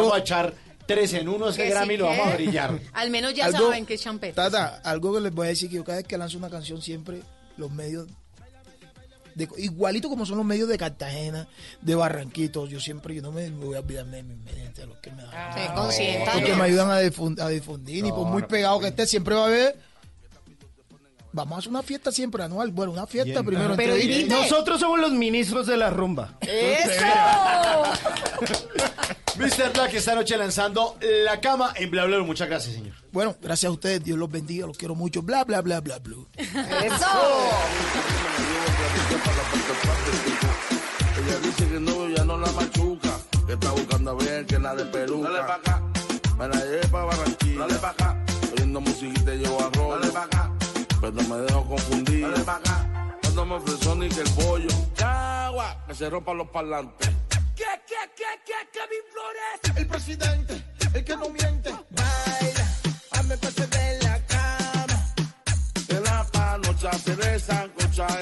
vamos a echar tres en uno ese Que Grammy sí, y lo vamos a brillar. Al menos ya Algo- saben que es champeta. Tata, algo que les voy a decir que yo cada vez que lanzo una canción siempre los medios de- igualito como son los medios de Cartagena, de Barranquitos, yo siempre yo no me voy a olvidarme de mis medios, de los que me dan. Porque me ayudan a, difun- a difundir y por muy pegado que esté siempre va a haber Vamos a hacer una fiesta siempre anual. Bueno, una fiesta Bien. primero. Pero entre- invite. Nosotros somos los ministros de la rumba. ¡Eso! Mr. Black esta noche lanzando La Cama en Bla Bla Bla. Muchas gracias, señor. Bueno, gracias a ustedes. Dios los bendiga. Los quiero mucho. Bla, bla, bla, bla, bla. Ella dice que no, ya no la machuca. Que está buscando bien, que la de peluca. Dale pa' acá. Me la llevé pa' Barranquilla. Dale pa' acá. Oyendo musiquita llevo a rollo. Dale pa' acá. Pero me dejo confundir. Dale pa' acá. Cuando me ofreció ni que el pollo. Chagua, que se rompan los parlantes. ¿Qué, qué, qué, qué, Kevin Flores? El presidente, el que no miente. Baila, hazme parte de la cama. De la panocha se desancocha. En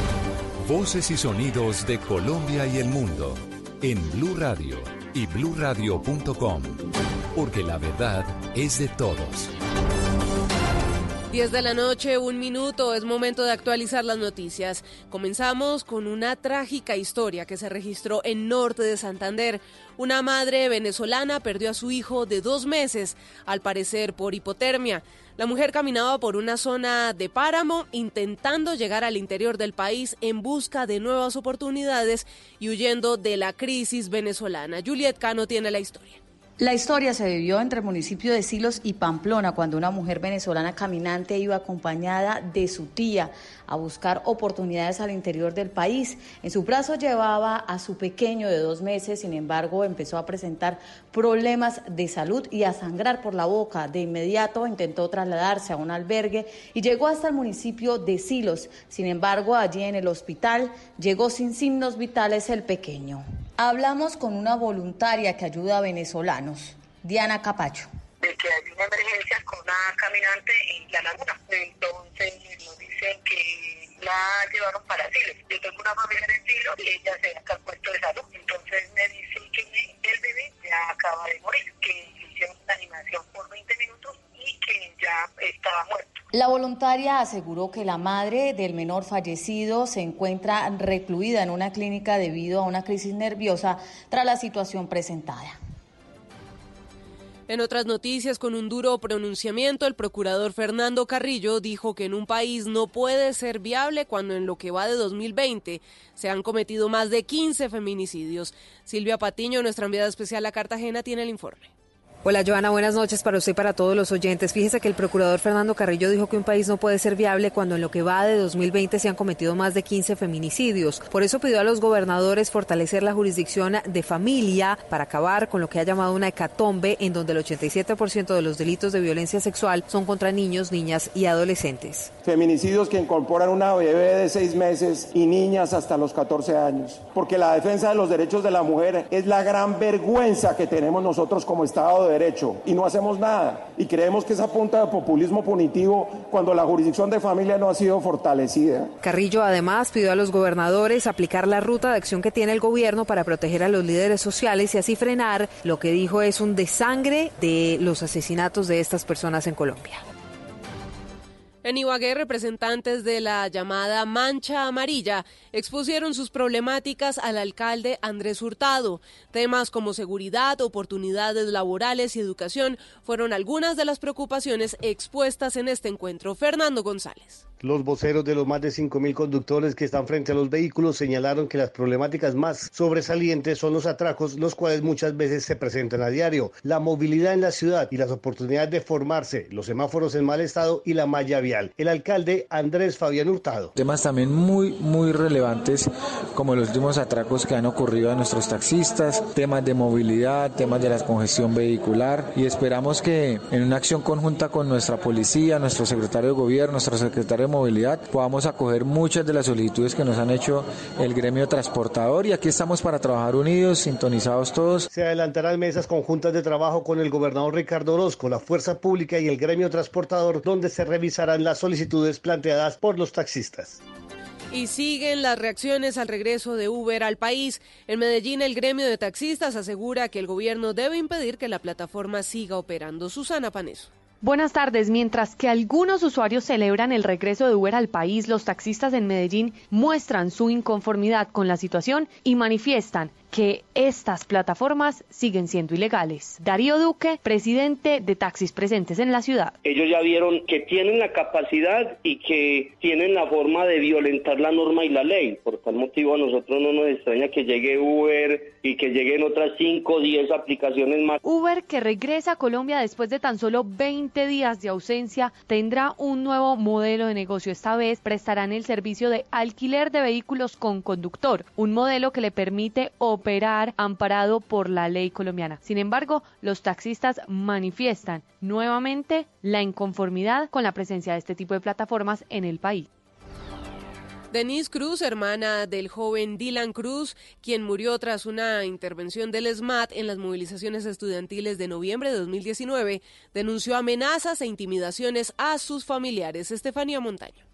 Voces y sonidos de Colombia y el mundo en Blue Radio y bluradio.com, porque la verdad es de todos. 10 de la noche, un minuto, es momento de actualizar las noticias. Comenzamos con una trágica historia que se registró en norte de Santander. Una madre venezolana perdió a su hijo de dos meses, al parecer por hipotermia. La mujer caminaba por una zona de páramo intentando llegar al interior del país en busca de nuevas oportunidades y huyendo de la crisis venezolana. Juliet Cano tiene la historia. La historia se vivió entre el municipio de Silos y Pamplona cuando una mujer venezolana caminante iba acompañada de su tía a buscar oportunidades al interior del país. En su brazo llevaba a su pequeño de dos meses, sin embargo empezó a presentar problemas de salud y a sangrar por la boca. De inmediato intentó trasladarse a un albergue y llegó hasta el municipio de Silos. Sin embargo, allí en el hospital llegó sin signos vitales el pequeño. Hablamos con una voluntaria que ayuda a venezolanos, Diana Capacho. de que hay una emergencia con una caminante en la laguna. Entonces nos dicen que la llevaron para Silos. Yo tengo una familia en Silos y ella se acá al puesto de salud. Entonces me dicen que el bebé ya acaba de morir, que hicieron una animación por 20 minutos que ya estaba muerto. La voluntaria aseguró que la madre del menor fallecido se encuentra recluida en una clínica debido a una crisis nerviosa tras la situación presentada. En otras noticias, con un duro pronunciamiento, el procurador Fernando Carrillo dijo que en un país no puede ser viable cuando en lo que va de 2020 se han cometido más de 15 feminicidios. Silvia Patiño, nuestra enviada especial a Cartagena, tiene el informe. Hola Joana, buenas noches para usted y para todos los oyentes. Fíjese que el procurador Fernando Carrillo dijo que un país no puede ser viable cuando en lo que va de 2020 se han cometido más de 15 feminicidios. Por eso pidió a los gobernadores fortalecer la jurisdicción de familia para acabar con lo que ha llamado una hecatombe en donde el 87% de los delitos de violencia sexual son contra niños, niñas y adolescentes. Feminicidios que incorporan una bebé de seis meses y niñas hasta los 14 años. Porque la defensa de los derechos de la mujer es la gran vergüenza que tenemos nosotros como Estado Derecho. Y no hacemos nada. Y creemos que esa punta de populismo punitivo cuando la jurisdicción de familia no ha sido fortalecida. Carrillo además pidió a los gobernadores aplicar la ruta de acción que tiene el gobierno para proteger a los líderes sociales y así frenar lo que dijo es un desangre de los asesinatos de estas personas en Colombia. En Ibagué, representantes de la llamada Mancha Amarilla expusieron sus problemáticas al alcalde Andrés Hurtado. Temas como seguridad, oportunidades laborales y educación fueron algunas de las preocupaciones expuestas en este encuentro. Fernando González. Los voceros de los más de 5.000 conductores que están frente a los vehículos señalaron que las problemáticas más sobresalientes son los atracos, los cuales muchas veces se presentan a diario, la movilidad en la ciudad y las oportunidades de formarse, los semáforos en mal estado y la malla vial. El alcalde Andrés Fabián Hurtado. Temas también muy, muy relevantes como los últimos atracos que han ocurrido a nuestros taxistas, temas de movilidad, temas de la congestión vehicular y esperamos que en una acción conjunta con nuestra policía, nuestro secretario de gobierno, nuestro secretario de movilidad, podamos acoger muchas de las solicitudes que nos han hecho el gremio transportador y aquí estamos para trabajar unidos, sintonizados todos. Se adelantarán mesas conjuntas de trabajo con el gobernador Ricardo Orozco, la fuerza pública y el gremio transportador, donde se revisarán las solicitudes planteadas por los taxistas. Y siguen las reacciones al regreso de Uber al país. En Medellín, el gremio de taxistas asegura que el gobierno debe impedir que la plataforma siga operando. Susana Paneso. Buenas tardes. Mientras que algunos usuarios celebran el regreso de Uber al país, los taxistas en Medellín muestran su inconformidad con la situación y manifiestan que estas plataformas siguen siendo ilegales. Darío Duque, presidente de Taxis Presentes en la ciudad. Ellos ya vieron que tienen la capacidad y que tienen la forma de violentar la norma y la ley. Por tal motivo a nosotros no nos extraña que llegue Uber y que lleguen otras 5 o 10 aplicaciones más. Uber, que regresa a Colombia después de tan solo 20 días de ausencia, tendrá un nuevo modelo de negocio. Esta vez prestarán el servicio de alquiler de vehículos con conductor, un modelo que le permite operar amparado por la ley colombiana. Sin embargo, los taxistas manifiestan nuevamente la inconformidad con la presencia de este tipo de plataformas en el país. Denise Cruz, hermana del joven Dylan Cruz, quien murió tras una intervención del SMAT en las movilizaciones estudiantiles de noviembre de 2019, denunció amenazas e intimidaciones a sus familiares. Estefanía Montaño.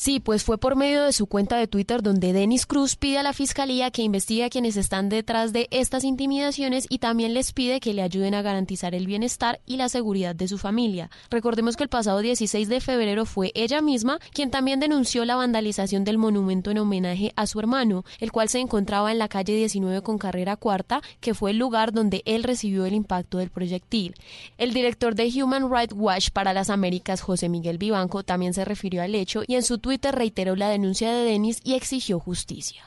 Sí, pues fue por medio de su cuenta de Twitter donde Denis Cruz pide a la fiscalía que investigue a quienes están detrás de estas intimidaciones y también les pide que le ayuden a garantizar el bienestar y la seguridad de su familia. Recordemos que el pasado 16 de febrero fue ella misma quien también denunció la vandalización del monumento en homenaje a su hermano, el cual se encontraba en la calle 19 con carrera cuarta, que fue el lugar donde él recibió el impacto del proyectil. El director de Human Rights Watch para las Américas, José Miguel Vivanco, también se refirió al hecho y en su Twitter reiteró la denuncia de Denis y exigió justicia.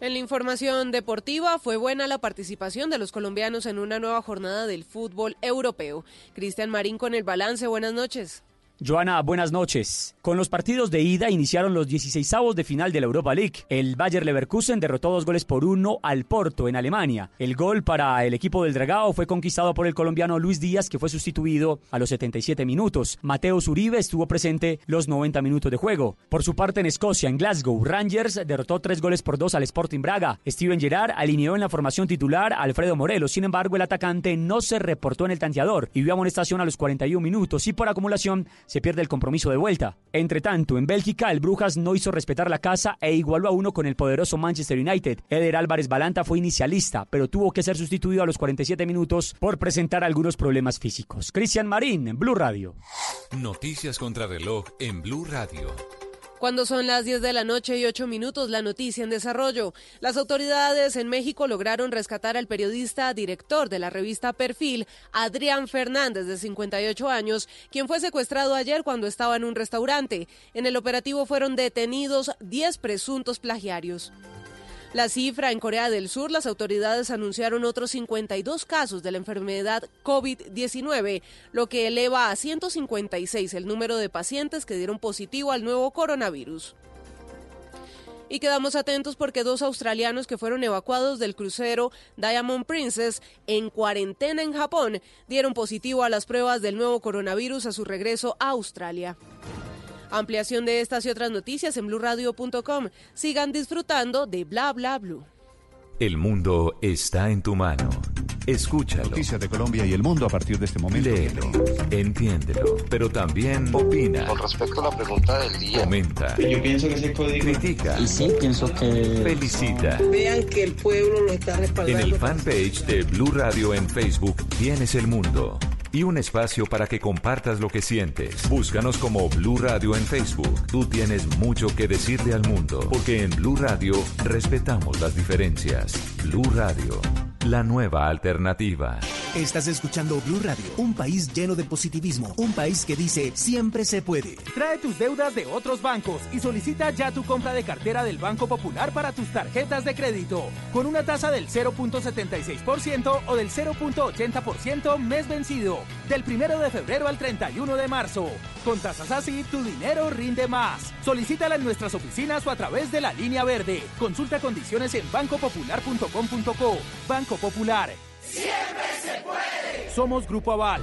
En la información deportiva fue buena la participación de los colombianos en una nueva jornada del fútbol europeo. Cristian Marín con el balance. Buenas noches. Joana, buenas noches. Con los partidos de ida iniciaron los 16avos de final de la Europa League. El Bayer Leverkusen derrotó dos goles por uno al Porto en Alemania. El gol para el equipo del Dragao fue conquistado por el colombiano Luis Díaz, que fue sustituido a los 77 minutos. Mateo Zuribe estuvo presente los 90 minutos de juego. Por su parte, en Escocia, en Glasgow, Rangers derrotó tres goles por dos al Sporting Braga. Steven Gerrard alineó en la formación titular a Alfredo Morelos. Sin embargo, el atacante no se reportó en el tanteador y vio amonestación a los 41 minutos y por acumulación se pierde el compromiso de vuelta. Entre tanto, en Bélgica, el Brujas no hizo respetar la casa e igualó a uno con el poderoso Manchester United. Eder Álvarez Balanta fue inicialista, pero tuvo que ser sustituido a los 47 minutos por presentar algunos problemas físicos. Cristian Marín, Blue Radio. Noticias contra reloj en Blue Radio. Cuando son las 10 de la noche y 8 minutos, la noticia en desarrollo. Las autoridades en México lograron rescatar al periodista director de la revista Perfil, Adrián Fernández, de 58 años, quien fue secuestrado ayer cuando estaba en un restaurante. En el operativo fueron detenidos 10 presuntos plagiarios. La cifra en Corea del Sur, las autoridades anunciaron otros 52 casos de la enfermedad COVID-19, lo que eleva a 156 el número de pacientes que dieron positivo al nuevo coronavirus. Y quedamos atentos porque dos australianos que fueron evacuados del crucero Diamond Princess en cuarentena en Japón dieron positivo a las pruebas del nuevo coronavirus a su regreso a Australia. Ampliación de estas y otras noticias en blurradio.com. Sigan disfrutando de Bla Bla Blue. El mundo está en tu mano. Escúchalo. Noticias de Colombia y el mundo a partir de este momento. Léelo, entiéndelo, pero también opina. Con respecto a la pregunta del día. Comenta. Yo pienso que código. Critica. Y sí, pienso que. Felicita. Vean que el pueblo lo está respaldando. En el fanpage de Blue Radio en Facebook tienes el mundo y un espacio para que compartas lo que sientes. Búscanos como Blue Radio en Facebook. Tú tienes mucho que decirle al mundo, porque en Blue Radio respetamos las diferencias. Blue Radio, la nueva alternativa. Estás escuchando Blue Radio, un país lleno de positivismo, un país que dice siempre se puede. Trae tus deudas de otros bancos y solicita ya tu compra de cartera del Banco Popular para tus tarjetas de crédito, con una tasa del 0.76% o del 0.80% mes vencido, del 1 de febrero al 31 de marzo. Con tasas así, tu dinero rinde más. Solicítala en nuestras oficinas o a través de la línea verde. Consulta condiciones en bancopopular.com.co. Banco Popular. Siempre se puede. Somos Grupo Aval,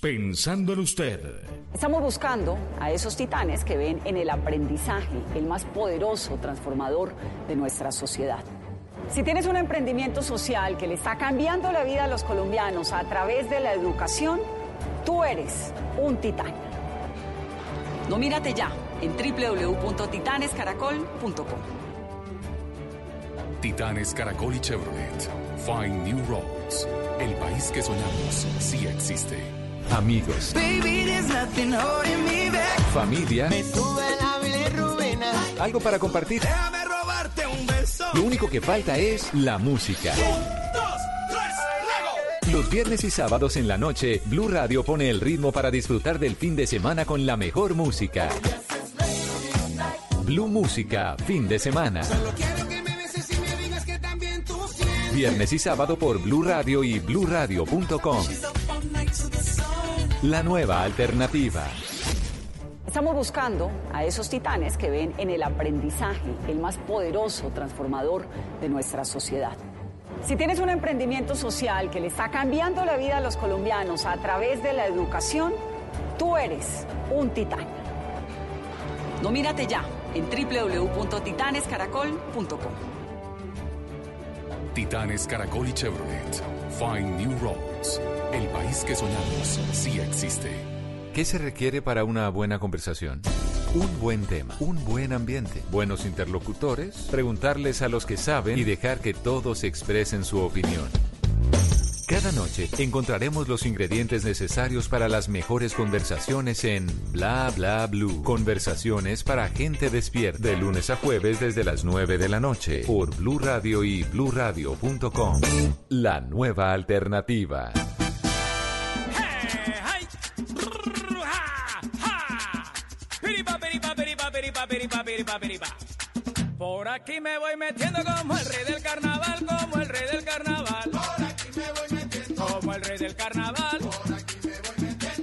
pensando en usted. Estamos buscando a esos titanes que ven en el aprendizaje el más poderoso transformador de nuestra sociedad. Si tienes un emprendimiento social que le está cambiando la vida a los colombianos a través de la educación, tú eres un titán. Nomírate ya en www.titanescaracol.com. Titanes Caracol y Chevrolet. Find New Roads. El país que soñamos sí existe. Amigos, familia, algo para compartir. Déjame robarte un beso. Lo único que falta es la música. Los viernes y sábados en la noche, Blue Radio pone el ritmo para disfrutar del fin de semana con la mejor música. Blue Música, fin de semana. Viernes y sábado por Blue Radio y bluradio.com. La nueva alternativa. Estamos buscando a esos titanes que ven en el aprendizaje el más poderoso transformador de nuestra sociedad. Si tienes un emprendimiento social que le está cambiando la vida a los colombianos a través de la educación, tú eres un titán. Nomírate ya en www.titanescaracol.com. Titanes Caracol y Chevrolet. Find New Roads. El país que soñamos sí existe. ¿Qué se requiere para una buena conversación? Un buen tema, un buen ambiente, buenos interlocutores, preguntarles a los que saben y dejar que todos expresen su opinión. Cada noche encontraremos los ingredientes necesarios para las mejores conversaciones en Bla Bla Blue. Conversaciones para gente despierta. De lunes a jueves desde las 9 de la noche por Blue Radio y bluradio.com. La nueva alternativa. Por aquí me voy metiendo como el rey del carnaval, como el rey del carnaval. El rey del carnaval.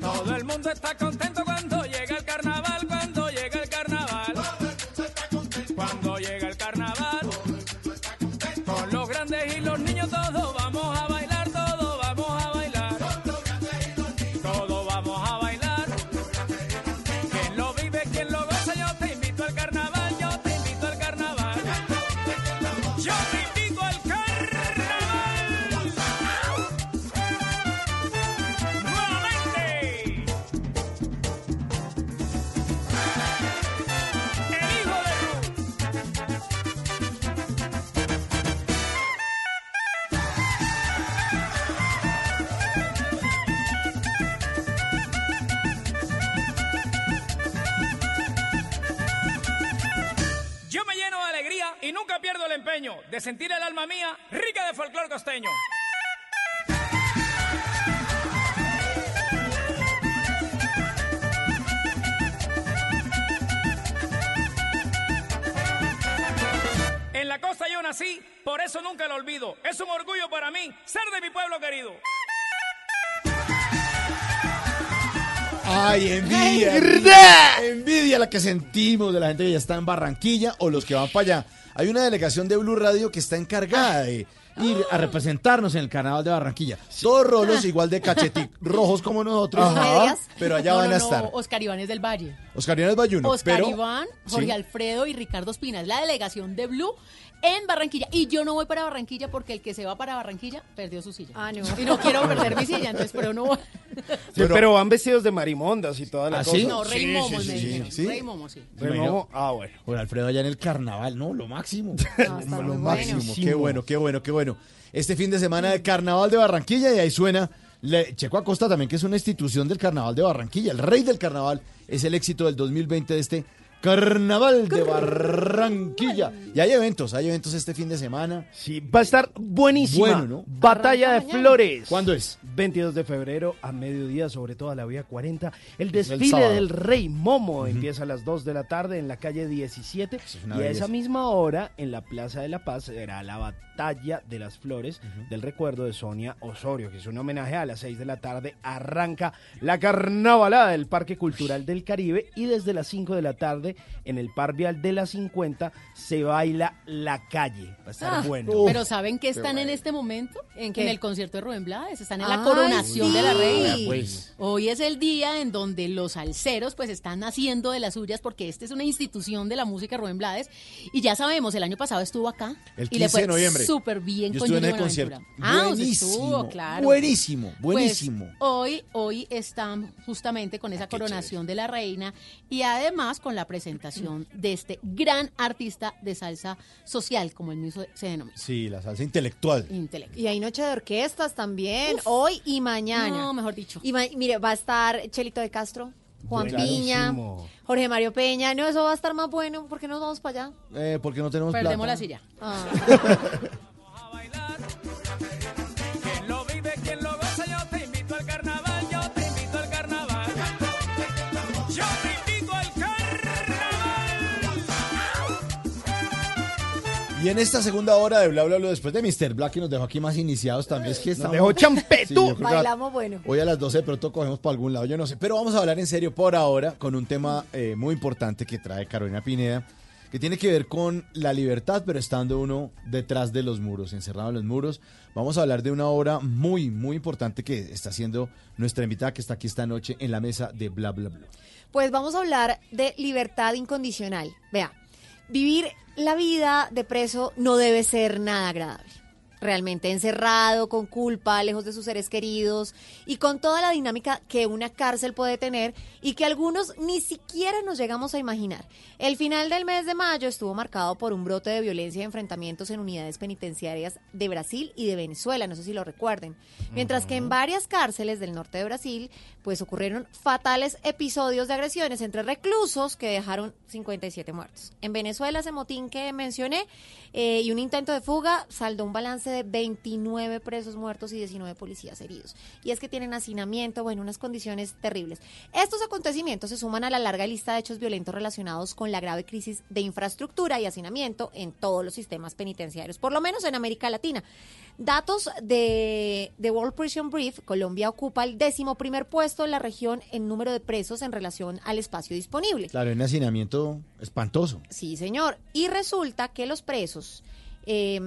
Todo el mundo está contento cuando llega el carnaval, de sentir el alma mía rica de folclor costeño. En la costa yo nací, por eso nunca lo olvido. Es un orgullo para mí ser de mi pueblo querido. Ay, envidia. Ay, envidia, envidia la que sentimos de la gente que ya está en Barranquilla o los que van para allá. Hay una delegación de Blue Radio que está encargada de ir a representarnos en el carnaval de Barranquilla. Todos rolos igual de cachetic rojos como nosotros, pero allá No, van no, a no, estar. Oscar Iván es del Valle. Oscar Iván es Bayuno, Oscar pero Iván, Jorge Sí. Alfredo y Ricardo Espina. Es la delegación de Blue en Barranquilla. Y yo no voy para Barranquilla porque el que se va para Barranquilla perdió su silla. Ah, no. Y no quiero perder mi silla, entonces, pero no voy. Sí, pero van vestidos de marimondas y toda la ¿Ah, cosa. sí? No, Rey Sí, Momo sí, me sí, dijeron. sí. Rey Momo, sí. Rey Momo, ah, bueno. Por Alfredo allá en el carnaval, no, lo máximo. lo máximo. bueno. Qué bueno, qué bueno, qué bueno. Este fin de semana de carnaval de Barranquilla y ahí suena le- Checo Acosta también, que es una institución del carnaval de Barranquilla. El rey del carnaval es el éxito del 2020 de este carnaval de Barranquilla. Y hay eventos, hay eventos este fin de semana. Sí, va a estar buenísima. Bueno, ¿no? Batalla de. Flores. ¿Cuándo es? 22 de febrero a mediodía, sobre toda la vía 40. El desfile del Rey Momo empieza a las 2 de la tarde en la calle 17. una y a esa misma hora, en la Plaza de la Paz, será la Batalla de las Flores del recuerdo de Sonia Osorio, que es un homenaje a las 6 de la tarde. Arranca la carnavalada del Parque Cultural del Caribe y desde las 5 de la tarde en el Par Vial de la 50 se baila la calle. Va a estar Ah, bueno. Pero ¿saben qué están en este momento? ¿En En, qué? el concierto de Rubén Blades. Están en la coronación de la reina. Vea, pues. Hoy es el día en donde los alceros pues están haciendo de las suyas porque esta es una institución de la música Rubén Blades. Y ya sabemos, el año pasado estuvo acá. El y le 15 fue de noviembre. Súper bien Yo con estuve en el concierto. Ah, Buenísimo, estuvo, claro. buenísimo, Pues, buenísimo. hoy, hoy están justamente con esa coronación de la reina y además con la presentación de este gran artista de salsa social, como el mismo se denomina. Sí, la salsa intelectual. Intelectual. Y hay noche de orquestas también, hoy y mañana. No, mejor dicho. Y mire, va a estar Chelito de Castro, Juan. Piña, Jorge Mario Peña. No, eso va a estar más bueno. ¿Por qué nos vamos para allá? Eh, porque no tenemos Perdemos plata. la silla. Ah. Y en esta segunda hora de Bla Bla Bla, después de Mr. Black, que nos dejó aquí más iniciados también, es que estamos... dejó champetú. Sí, Bailamos bueno. Hoy a las 12 de pronto cogemos para algún lado, yo no sé. Pero vamos a hablar en serio por ahora con un tema eh, muy importante que trae Carolina Pineda, que tiene que ver con la libertad, pero estando uno detrás de los muros, encerrado en los muros. Vamos a hablar de una obra muy, muy importante que está haciendo nuestra invitada que está aquí esta noche en la mesa de Bla Bla Bla. Pues vamos a hablar de libertad incondicional. Vea, vivir la vida de preso no debe ser nada agradable. Realmente encerrado, con culpa, lejos de sus seres queridos y con toda la dinámica que una cárcel puede tener y que algunos ni siquiera nos llegamos a imaginar. El final del mes de mayo estuvo marcado por un brote de violencia y enfrentamientos en unidades penitenciarias de Brasil y de Venezuela, no sé si lo recuerden. Mientras que en varias cárceles del norte de Brasil, pues ocurrieron fatales episodios de agresiones entre reclusos que dejaron 57 muertos. En Venezuela, ese motín que mencioné eh, y un intento de fuga saldó un balance de 29 presos muertos y 19 policías heridos. Y es que tienen hacinamiento, bueno, unas condiciones terribles. Estos acontecimientos se suman a la larga lista de hechos violentos relacionados con la grave crisis de infraestructura y hacinamiento en todos los sistemas penitenciarios, por lo menos en América Latina. Datos de, de World Prison Brief, Colombia ocupa el décimo primer puesto en la región en número de presos en relación al espacio disponible. Claro, un hacinamiento espantoso. Sí, señor. Y resulta que los presos, eh,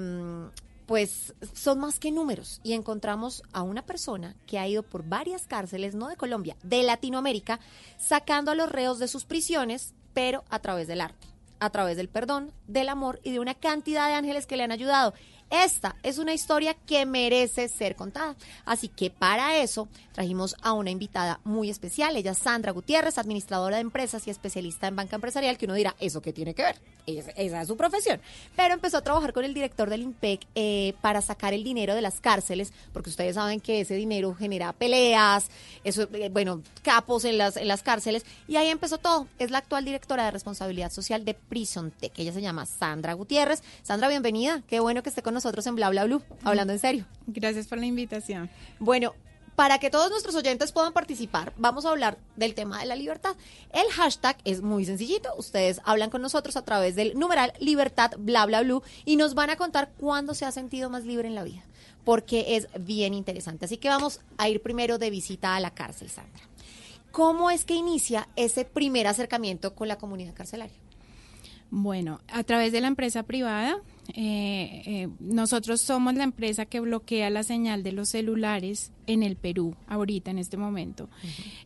pues, son más que números. Y encontramos a una persona que ha ido por varias cárceles, no de Colombia, de Latinoamérica, sacando a los reos de sus prisiones, pero a través del arte, a través del perdón, del amor y de una cantidad de ángeles que le han ayudado. Esta es una historia que merece ser contada. Así que para eso trajimos a una invitada muy especial. Ella es Sandra Gutiérrez, administradora de empresas y especialista en banca empresarial, que uno dirá, ¿eso qué tiene que ver? Es- esa es su profesión. Pero empezó a trabajar con el director del IMPEC eh, para sacar el dinero de las cárceles, porque ustedes saben que ese dinero genera peleas, eh, bueno, capos en las, en las cárceles. Y ahí empezó todo. Es la actual directora de responsabilidad social de Prison Tech. Ella se llama Sandra Gutiérrez. Sandra, bienvenida. Qué bueno que esté con nosotros en Bla Bla Blue, hablando en serio. Gracias por la invitación. Bueno, para que todos nuestros oyentes puedan participar, vamos a hablar del tema de la libertad. El hashtag es muy sencillito. Ustedes hablan con nosotros a través del numeral libertad bla bla blue y nos van a contar cuándo se ha sentido más libre en la vida, porque es bien interesante. Así que vamos a ir primero de visita a la cárcel, Sandra. ¿Cómo es que inicia ese primer acercamiento con la comunidad carcelaria? Bueno, a través de la empresa privada, eh, eh, nosotros somos la empresa que bloquea la señal de los celulares en el Perú, ahorita, en este momento,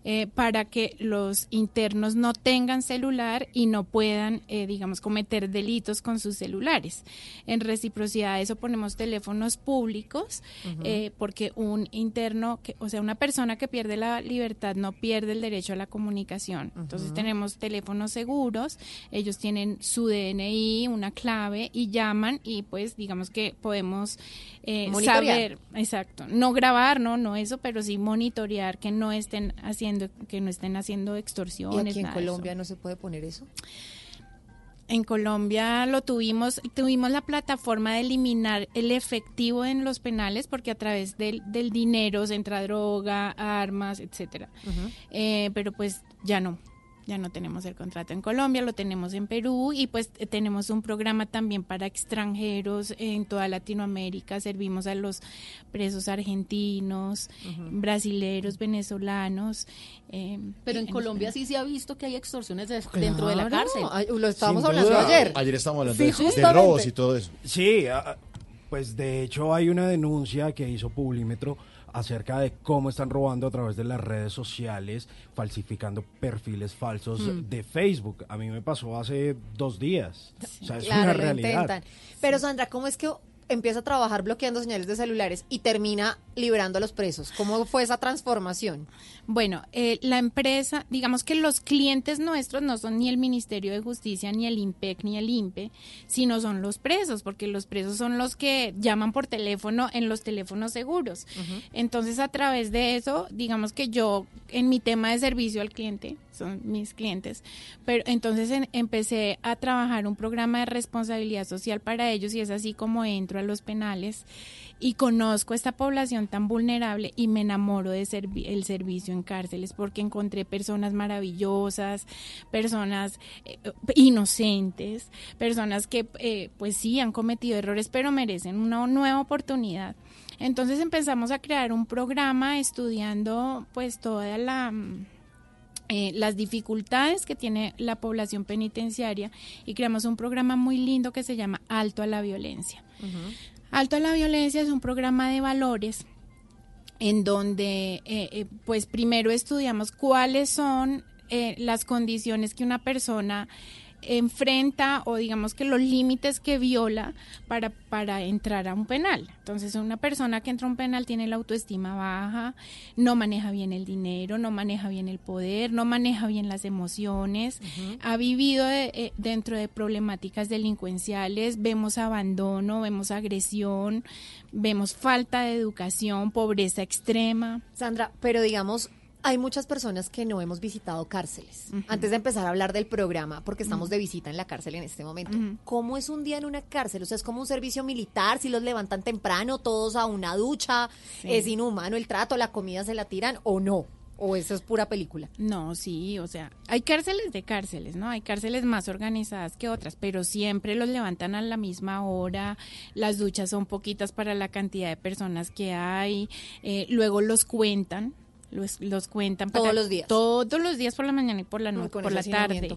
eh, para que los internos no tengan celular y no puedan, eh, digamos, cometer delitos con sus celulares. En reciprocidad a eso ponemos teléfonos públicos, eh, porque un interno, que, o sea, una persona que pierde la libertad no pierde el derecho a la comunicación. Entonces tenemos teléfonos seguros, ellos tienen su DNI, una clave y llaman y pues digamos que podemos eh, saber, exacto, no grabar, no, no eso, pero sí monitorear que no estén haciendo, que no estén haciendo ¿Y extorsiones. aquí en nada de eso. Colombia no se puede poner eso? En Colombia lo tuvimos, tuvimos la plataforma de eliminar el efectivo en los penales porque a través del, del dinero se entra droga, armas, etcétera. Eh, pero pues ya no, ya no tenemos el contrato en Colombia, lo tenemos en Perú y pues eh, tenemos un programa también para extranjeros en toda Latinoamérica, servimos a los presos argentinos, brasileros, venezolanos. eh, Pero en Colombia sí se ha visto que hay extorsiones de- dentro de la cárcel. ay, lo estábamos Sin hablando duda. ayer. Ayer estábamos hablando Sí, de, de robos y todo eso. Sí, ah, pues de hecho hay una denuncia que hizo Publímetro acerca de cómo están robando a través de las redes sociales, falsificando perfiles falsos Mm. de Facebook. A mí me pasó hace dos días. O sea, es Claro, una realidad. intentan. Pero Sandra, ¿cómo es que empieza a trabajar bloqueando señales de celulares y termina liberando a los presos? ¿Cómo fue esa transformación? Bueno, eh, la empresa, digamos que los clientes nuestros no son ni el Ministerio de Justicia, ni el IMPEC, ni el INPE, sino son los presos, porque los presos son los que llaman por teléfono en los teléfonos seguros. Entonces, a través de eso, digamos que yo, en mi tema de servicio al cliente, son mis clientes, pero entonces en- empecé a trabajar un programa de responsabilidad social para ellos y es así como entro a los penales y conozco esta población tan vulnerable y me enamoro de servi- el servicio en cárceles porque encontré personas maravillosas, personas eh, inocentes, personas que eh, pues sí han cometido errores pero merecen una nueva oportunidad. Entonces empezamos a crear un programa estudiando pues toda la mm, eh, las dificultades que tiene la población penitenciaria y creamos un programa muy lindo que se llama Alto a la Violencia. Alto a la Violencia es un programa de valores en donde eh, eh, pues primero estudiamos cuáles son eh, las condiciones que una persona enfrenta o digamos que los límites que viola para, para entrar a un penal. Entonces una persona que entra a un penal tiene la autoestima baja, no maneja bien el dinero, no maneja bien el poder, no maneja bien las emociones, ha vivido de- eh, dentro de problemáticas delincuenciales, vemos abandono, vemos agresión, vemos falta de educación, pobreza extrema. Sandra, pero digamos, hay muchas personas que no hemos visitado cárceles. Antes de empezar a hablar del programa, porque estamos de visita en la cárcel en este momento. ¿Cómo es un día en una cárcel? O sea, es como un servicio militar, si los levantan temprano, todos a una ducha, Sí. es inhumano el trato, la comida se la tiran o no. O eso es pura película. No, sí, o sea, hay cárceles de cárceles, ¿no? Hay cárceles más organizadas que otras, pero siempre los levantan a la misma hora, las duchas son poquitas para la cantidad de personas que hay, eh, luego los cuentan. Los, los cuentan Todos para- los días. Todos los días por la mañana y por la noche, por la tarde.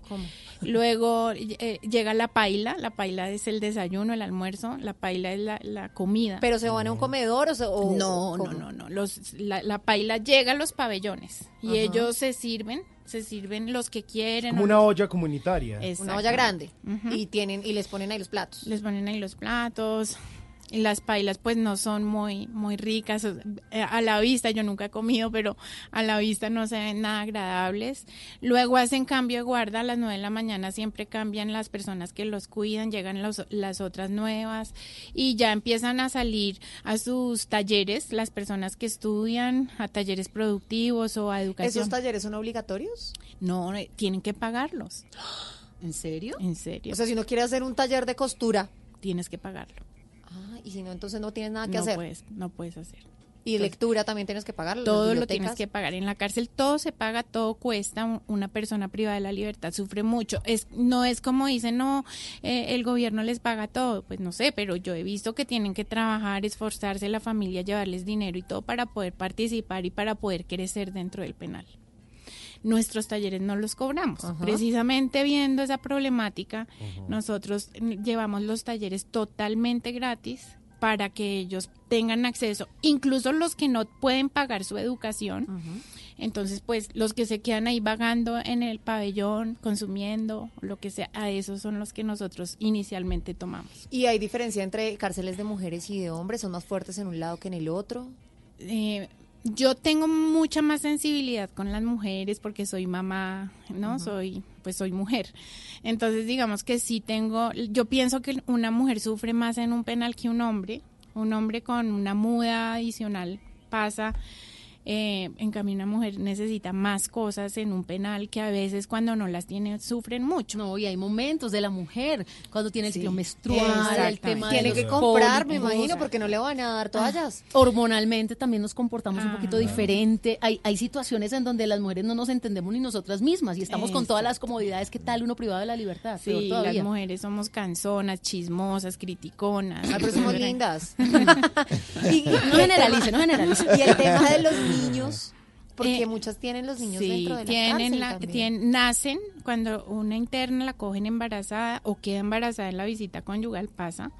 Luego eh, llega la paila, la paila es el desayuno, el almuerzo, la paila es la, la comida. ¿Pero se van a un comedor o, se, o- No, no, no, no. Los, la, la paila llega a los pabellones y Ajá. ellos se sirven, se sirven los que quieren. Como una los- olla comunitaria. Una olla grande. Y tienen y les ponen ahí los platos. Les ponen ahí los platos. Las pailas pues no son muy muy ricas eh, a la vista yo nunca he comido pero a la vista no se ven nada agradables luego hacen cambio de guarda a las nueve de la mañana siempre cambian las personas que los cuidan llegan los- las otras nuevas y ya empiezan a salir a sus talleres las personas que estudian a talleres productivos o a educación ¿Esos talleres son obligatorios? no eh, tienen que pagarlos ¿En serio? en serio O sea, si uno quiere hacer un taller de costura. tienes que pagarlo Ah, y si no, entonces no tienes nada que no hacer. puedes no puedes hacer. Y Entonces, lectura también tienes que pagar. todo lo tienes que pagar. En la cárcel todo se paga todo cuesta. Un- una persona privada de la libertad sufre mucho. Es no es como dicen no eh, el gobierno les paga todo. Pues no sé pero yo he visto que tienen que trabajar esforzarse la familia llevarles dinero y todo para poder participar y para poder crecer dentro del penal nuestros talleres no los cobramos. Precisamente viendo esa problemática, nosotros llevamos los talleres totalmente gratis para que ellos tengan acceso, incluso los que no pueden pagar su educación. Entonces, pues los que se quedan ahí vagando en el pabellón, consumiendo, lo que sea, a esos son los que nosotros inicialmente tomamos. ¿Y hay diferencia entre cárceles de mujeres y de hombres? ¿Son más fuertes en un lado que en el otro? Eh, yo tengo mucha más sensibilidad con las mujeres porque soy mamá, ¿no? Soy, pues soy mujer. Entonces, digamos que sí tengo, yo pienso que una mujer sufre más en un penal que un hombre. Un hombre con una muda adicional pasa eh, en cambio, una mujer necesita más cosas en un penal que a veces cuando no las tiene sufren mucho. No, y hay momentos de la mujer, cuando tiene el ciclo menstrual, el tema Tiene de que comprar, me imagino, porque no le van a dar toallas. Ah, hormonalmente también nos comportamos un poquito Ah. diferente. Hay, hay situaciones en donde las mujeres no nos entendemos ni nosotras mismas y estamos con todas las comodidades. ¿Qué tal uno privado de la libertad? Sí, las mujeres somos canzonas, chismosas, criticonas. Ah, pero somos lindas. Y- no generalice, no generalice. Y el tema de los niños, porque muchas tienen los niños Sí, dentro de la tienen cárcel la, también. tienen- nacen cuando una interna la cogen embarazada o queda embarazada en la visita conyugal pasa.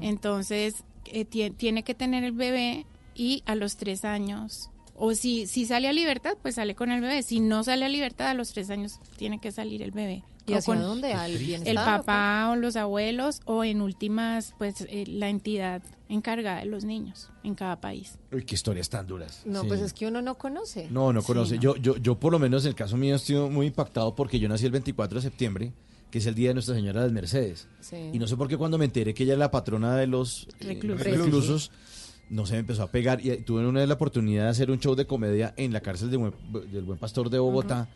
Entonces eh, tie- tiene que tener el bebé y a los tres años o si si sale a libertad pues sale con el bebé. Si no sale a libertad a los tres años tiene que salir el bebé. ¿Y hacia con dónde? ¿Al bienestar El papá o los abuelos o en últimas pues eh, la entidad encargada de los niños en cada país. Uy, qué historias tan duras. No, Sí. pues es que uno no conoce. No, no Sí, conoce. no. Yo, yo, yo por lo menos en el caso mío estoy muy impactado porque yo nací el 24 de septiembre, que es el día de Nuestra Señora de las Mercedes. Sí. Y no sé por qué cuando me enteré que ella es la patrona de los eh, Reclusos. No se me empezó a pegar. Y eh, tuve una vez la oportunidad de hacer un show de comedia en la cárcel de Buen- del Buen Pastor de Bogotá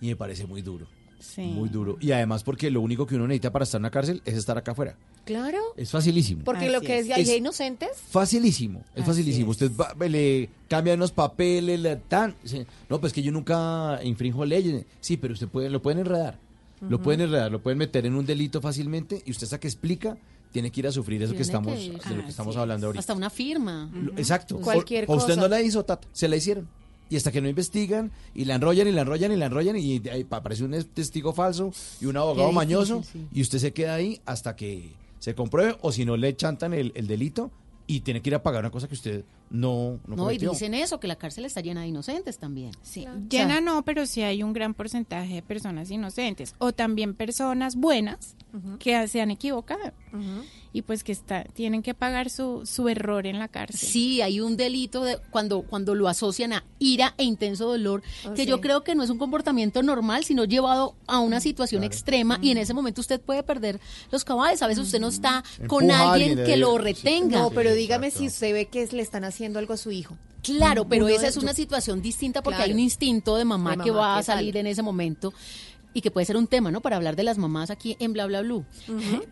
y me parece muy duro. Sí. Muy duro. Y además porque lo único que uno necesita para estar en una cárcel es estar acá afuera. Claro. Es facilísimo. Porque lo que es. decía, ¿hay Es- inocentes? Facilísimo, es Así facilísimo. es. Usted va, le cambia unos papeles, le tan. No, pues que yo nunca infrinjo leyes. Sí, pero usted puede, lo pueden enredar. Lo pueden enredar, lo pueden meter en un delito fácilmente y usted hasta que explica tiene que ir a sufrir eso que estamos, que de lo que Ah, estamos sí. hablando ahorita. Hasta una firma. Exacto. Cualquier o, o usted cosa. no la hizo, Tata, se la hicieron. Y hasta que no investigan y la enrollan y la enrollan y la enrollan y aparece un testigo falso y un abogado mañoso sí. y usted se queda ahí hasta que se compruebe o si no le chantan el, el delito y tiene que ir a pagar una cosa que usted no, no, No, y dicen eso, que la cárcel está llena de inocentes también. Sí, llena no, pero sí hay un gran porcentaje de personas inocentes o también personas buenas que se han equivocado y pues que está, tienen que pagar su, su error en la cárcel. Sí, hay un delito de cuando, cuando lo asocian a ira e intenso dolor, Oh, que sí. yo creo que no es un comportamiento normal, sino llevado a una situación extrema y en ese momento usted puede perder los cabales. A veces usted no está con Empuja alguien alguien, que lo sí. retenga. No, pero dígame si usted ve que le están haciendo algo a su hijo. Claro, pero Uno esa es una situación distinta porque Claro. hay un instinto de mamá, De que va a salir sale. en ese momento y que puede ser un tema, ¿no? Para hablar de las mamás aquí en Bla Bla Blue.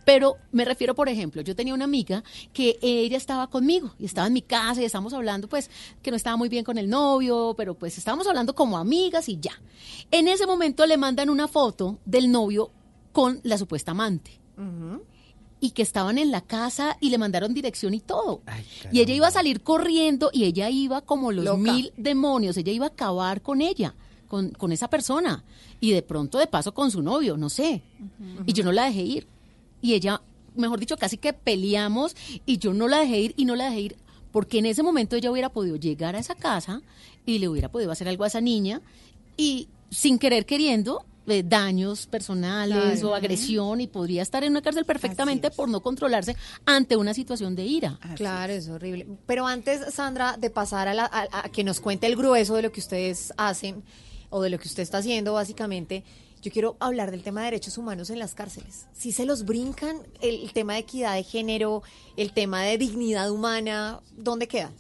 Pero me refiero, por ejemplo, yo tenía una amiga que ella estaba conmigo y estaba en mi casa y estábamos hablando, pues, que no estaba muy bien con el novio, pero pues estábamos hablando como amigas y ya. En ese momento le mandan una foto del novio con la supuesta amante y que estaban en la casa y le mandaron dirección y todo. y ella iba a salir corriendo y ella iba como los Loca. mil demonios, ella iba a acabar con ella, con, con esa persona. Y de pronto, de paso, con su novio, no sé. Y yo no la dejé ir. Y ella, mejor dicho, casi que peleamos y yo no la dejé ir y no la dejé ir porque en ese momento ella hubiera podido llegar a esa casa y le hubiera podido hacer algo a esa niña y sin querer queriendo eh, daños personales Claro. o agresión y podría estar en una cárcel perfectamente por no controlarse ante una situación de ira. Claro, es horrible. Pero antes, Sandra, de pasar a, la- a- a que nos cuente el grueso de lo que ustedes hacen o de lo que usted está haciendo, básicamente, yo quiero hablar del tema de derechos humanos en las cárceles. Si se los brincan el, el tema de equidad de género, el tema de dignidad humana, ¿dónde queda?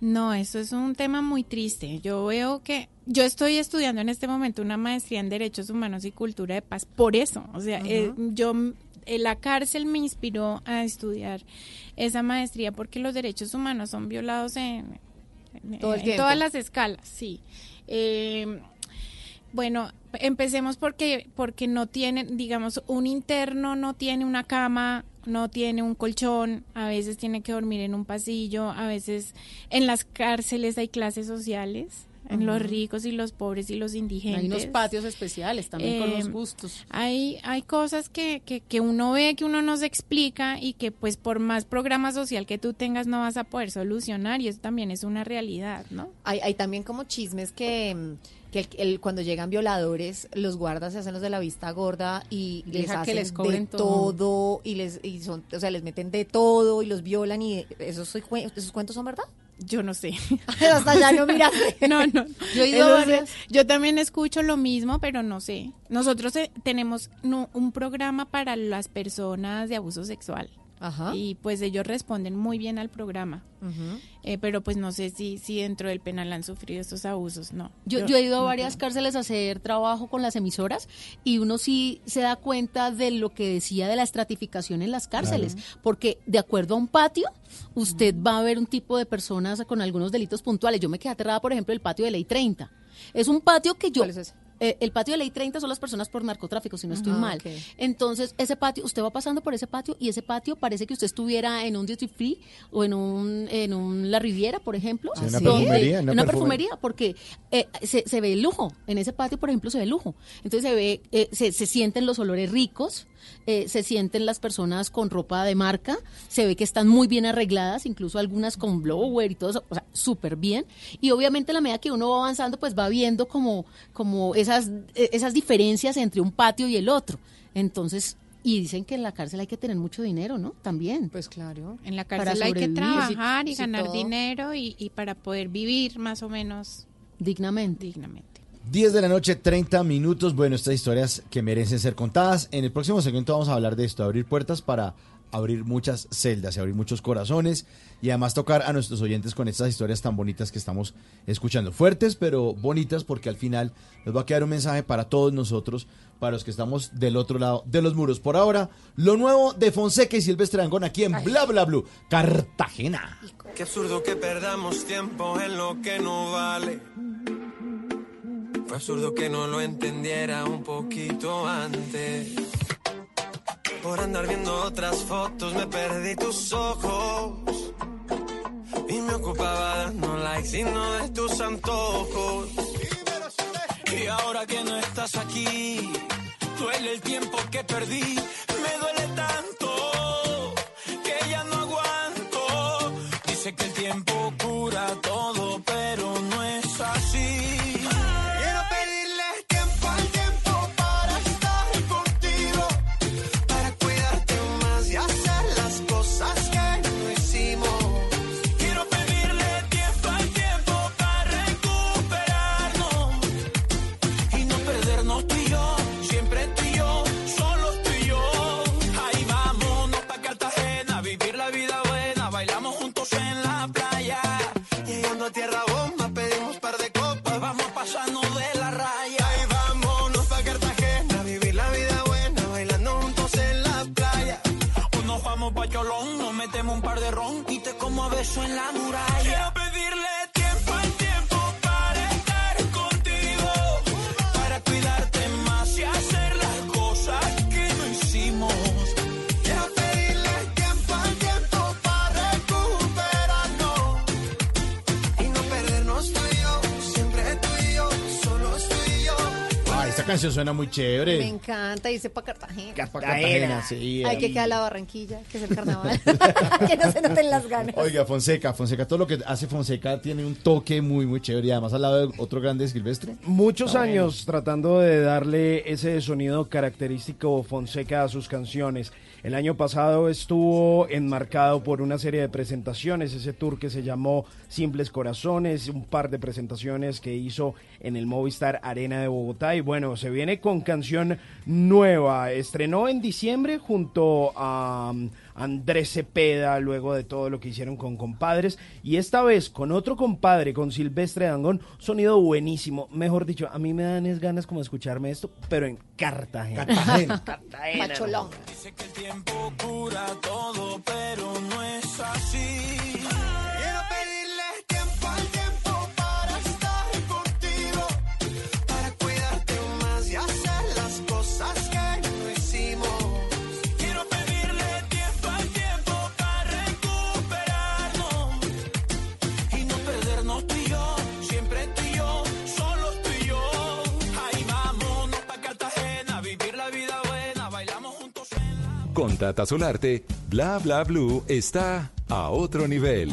No, eso es un tema muy triste. Yo veo que yo estoy estudiando en este momento una maestría en Derechos Humanos y Cultura de Paz por eso. O sea, eh, yo eh, la cárcel me inspiró a estudiar esa maestría porque los derechos humanos son violados en, todas las escalas, sí. Eh, bueno, empecemos porque porque no tienen, digamos, un interno no tiene una cama, no tiene un colchón, a veces tiene que dormir en un pasillo, a veces en las cárceles hay clases sociales. en los ricos y los pobres y los indigentes. Hay unos patios especiales también con los Eh, gustos. Hay, hay cosas que, que, que uno ve, que uno no se explica y que pues por más programa social que tú tengas no vas a poder solucionar y eso también es una realidad, ¿no? Hay, hay también como chismes que, que el- el- cuando llegan violadores, los guardas se hacen los de la vista gorda y les Deja que hacen les cobren de todo. todo y les y son, o sea, les meten de todo y los violan y esos, esos cuentos son verdad. Yo no sé. Hasta allá no miraste. No, no. Yo he ido Yo también escucho lo mismo, pero no sé. Nosotros eh, tenemos no, un programa para las personas de abuso sexual. Ajá. Y pues ellos responden muy bien al programa. Eh, pero pues no sé si, si dentro del penal han sufrido estos abusos, no. Yo, yo he ido a no varias cárceles a hacer trabajo con las emisoras y uno sí se da cuenta de lo que decía de la estratificación en las cárceles, porque de acuerdo a un patio, usted va a ver un tipo de personas con algunos delitos puntuales. Yo me quedé aterrada, por ejemplo, del patio de ley 30. Es un patio que yo... ¿Cuál es ese? Eh, el patio de ley 30 son las personas por narcotráfico, si no estoy Ah, mal. Entonces, ese patio, usted va pasando por ese patio y ese patio parece que usted estuviera en un duty free o en un, en un La Riviera, por ejemplo. Sí, una perfumería, una una perfume- perfumería, porque eh, se, se ve el lujo. En ese patio, por ejemplo, se ve el lujo. Entonces se ve, eh, se, se sienten los olores ricos, eh, se sienten las personas con ropa de marca, se ve que están muy bien arregladas, incluso algunas con blower y todo eso, o sea, súper bien. Y obviamente a la medida que uno va avanzando, pues va viendo como, como esas, eh, esas diferencias entre un patio y el otro. Entonces, y dicen que en la cárcel hay que tener mucho dinero, ¿no? También. Pues claro. En la cárcel hay que trabajar y ganar dinero y, y para poder vivir más o menos Dignamente. dignamente. 10 de la noche, 30 minutos. Bueno, estas historias que merecen ser contadas. En el próximo segmento vamos a hablar de esto, abrir puertas para abrir muchas celdas y abrir muchos corazones y además tocar a nuestros oyentes con estas historias tan bonitas que estamos escuchando. Fuertes, pero bonitas porque al final nos va a quedar un mensaje para todos nosotros, para los que estamos del otro lado de los muros. Por ahora, lo nuevo de Fonseca y Silvestre Dangón aquí en Bla Bla Blue, Cartagena. Qué absurdo que perdamos tiempo en lo que no vale. Fue absurdo que no lo entendiera un poquito antes. Por andar viendo otras fotos me perdí tus ojos. Y me ocupaba dando likes y no de tus antojos. Y ahora que no estás aquí, duele el tiempo que perdí. Me duele tanto que ya no aguanto. Dice que el tiempo cura en la canción suena muy chévere. Me encanta, dice para Cartagena. Pa' Cartagena, sí. Hay que quedar la Barranquilla, que es el carnaval. que no se noten las ganas. Oiga, Fonseca, Fonseca, todo lo que hace Fonseca tiene un toque muy, muy chévere. Y además al lado de otro grande Silvestre. Muchos bueno. años tratando de darle ese sonido característico Fonseca a sus canciones. El año pasado estuvo enmarcado por una serie de presentaciones, ese tour que se llamó Simples Corazones, un par de presentaciones que hizo en el Movistar Arena de Bogotá y bueno, se viene con canción nueva. Estrenó en diciembre junto a um, Andrés Cepeda, luego de todo lo que hicieron con compadres y esta vez con otro compadre, con Silvestre Dangón, sonido buenísimo. Mejor dicho, a mí me dan es ganas como escucharme esto, pero en Cartagena. Cartagena. Cartagena. Pacholón. Dice que el tiempo cura todo, pero no es así. Tata Solarte, Bla Bla Blue está a otro nivel.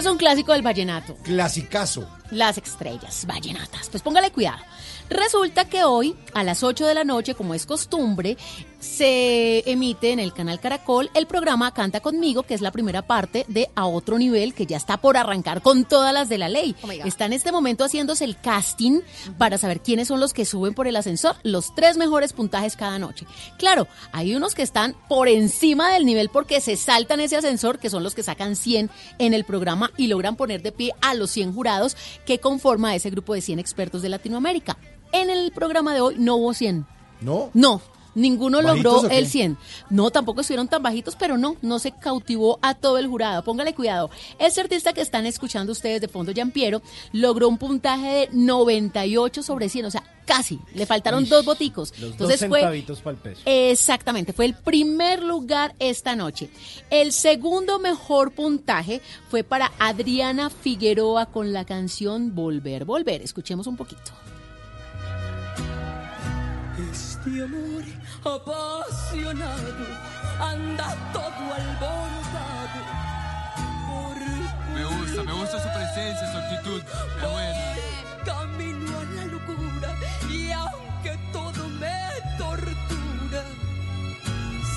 Es un clásico del vallenato. Clasicazo. Las estrellas vallenatas. Pues póngale cuidado. Resulta que hoy, a las 8 de la noche, como es costumbre, se emite en el canal Caracol el programa Canta conmigo, que es la primera parte de A Otro Nivel, que ya está por arrancar con todas las de la ley. Oh está en este momento haciéndose el casting para saber quiénes son los que suben por el ascensor, los tres mejores puntajes cada noche. Claro, hay unos que están por encima del nivel porque se saltan ese ascensor, que son los que sacan 100 en el programa y logran poner de pie a los 100 jurados que conforma ese grupo de 100 expertos de Latinoamérica. En el programa de hoy no hubo 100. ¿No? No. Ninguno ¿Bajitos logró el 100. No, tampoco estuvieron tan bajitos, pero no, no se cautivó a todo el jurado. Póngale cuidado. Este artista que están escuchando ustedes de fondo, Piero, logró un puntaje de 98 sobre 100, o sea, casi. Le faltaron dos boticos. Los Entonces dos fue centavitos para el peso. Exactamente, fue el primer lugar esta noche. El segundo mejor puntaje fue para Adriana Figueroa con la canción Volver, Volver. Escuchemos un poquito. Este amor apasionado anda todo alborotado. Por Me gusta, me gusta su presencia, su actitud. Es buena. camino a la locura y aunque todo me tortura,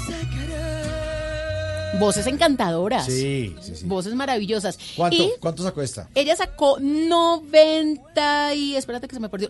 sé querer. Voces encantadoras. Sí, sí, sí. Voces maravillosas. ¿Cuánto, Y ¿Cuánto sacó esta? ella sacó 90 y... Espérate que se me perdió.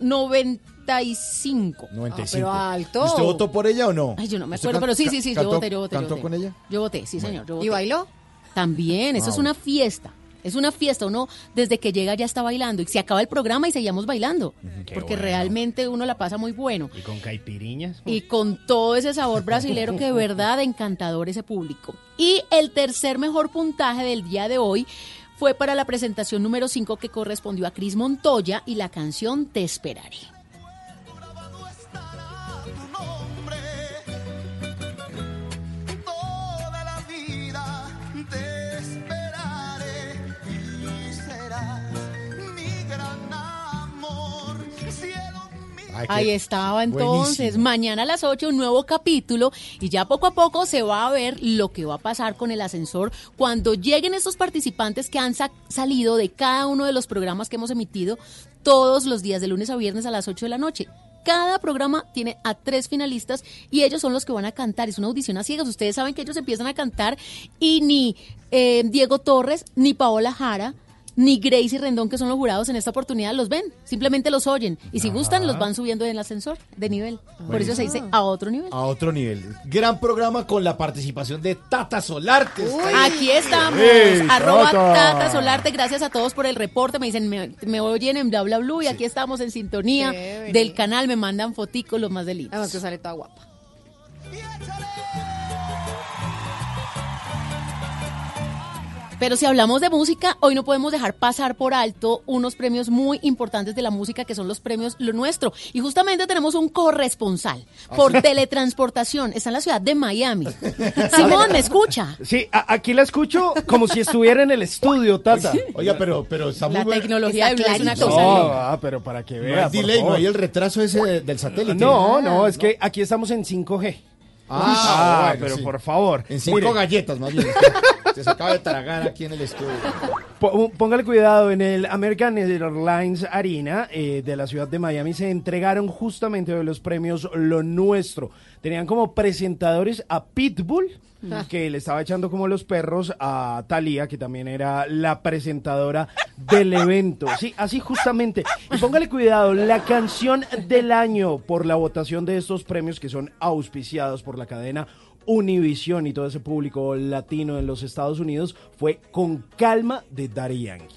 95. 95. pero alto. ¿Y ¿Usted votó por ella o no? Ay, yo no me ¿Usted acuerdo, pero sí, sí, sí, yo voté, yo voté. yo ¿Cantó voté. con ella? Yo voté, sí, señor. yo ¿Y bailó? También, eso Ah, es bueno. una fiesta. Es una fiesta, uno desde que llega ya está bailando y se acaba el programa y seguimos bailando, qué porque bueno. realmente uno la pasa muy bueno Y con caipiriñas. y con todo ese sabor brasilero que de verdad encantador ese público. Y el tercer mejor puntaje del día de hoy fue para la presentación número 5 que correspondió a Cris Montoya y la canción Te esperaré. Ahí estaba entonces. buenísimo. Mañana a las 8 un nuevo capítulo y ya poco a poco se va a ver lo que va a pasar con el ascensor cuando lleguen estos participantes que han sa- salido de cada uno de los programas que hemos emitido todos los días de lunes a viernes a las 8 de la noche. Cada programa tiene a tres finalistas y ellos son los que van a cantar. Es una audición a ciegas. Ustedes saben que ellos empiezan a cantar y ni eh, Diego Torres, ni Paola Jara, ni Gracie Rendón, que son los jurados en esta oportunidad, los ven. Simplemente los oyen. Y si gustan, los van subiendo en el ascensor de nivel. Por eso se dice a otro nivel. A otro nivel. Gran programa con la participación de Tata Solarte. Aquí estamos, ¡Ey, arroba Tata! Tata Solarte, gracias a todos por el reporte, me dicen, me, me oyen en bla bla blue y aquí estamos en sintonía del canal, me mandan foticos los más delitos. Además que sale toda guapa. Pero si hablamos de música, hoy no podemos dejar pasar por alto unos premios muy importantes de la música que son los premios Lo Nuestro. Y justamente tenemos un corresponsal por teletransportación. Está en la ciudad de Miami. Simón, ¿me escucha? Sí, aquí la escucho como si estuviera en el estudio, Tata. Oiga, pero, pero está muy La tecnología de Blue es una No, cosa. ah, pero para que No vea. hay por delay, no favor. hay el retraso ese de- del satélite. No, no, es que aquí estamos en 5G. Ah, bueno, pero sí. por favor. En cinco Mire, galletas, más bien. Se acaba de tragar aquí en el estudio. Póngale cuidado, en el American Airlines Arena eh, de la ciudad de Miami se entregaron justamente los premios Lo Nuestro. Tenían como presentadores a Pitbull, que le estaba echando como los perros a Thalía, que también era la presentadora del evento. Sí, así justamente. Y póngale cuidado, la canción del año por la votación de estos premios que son auspiciados por la cadena Univision y todo ese público latino en los Estados Unidos fue Con Calma de Daddy Yankee.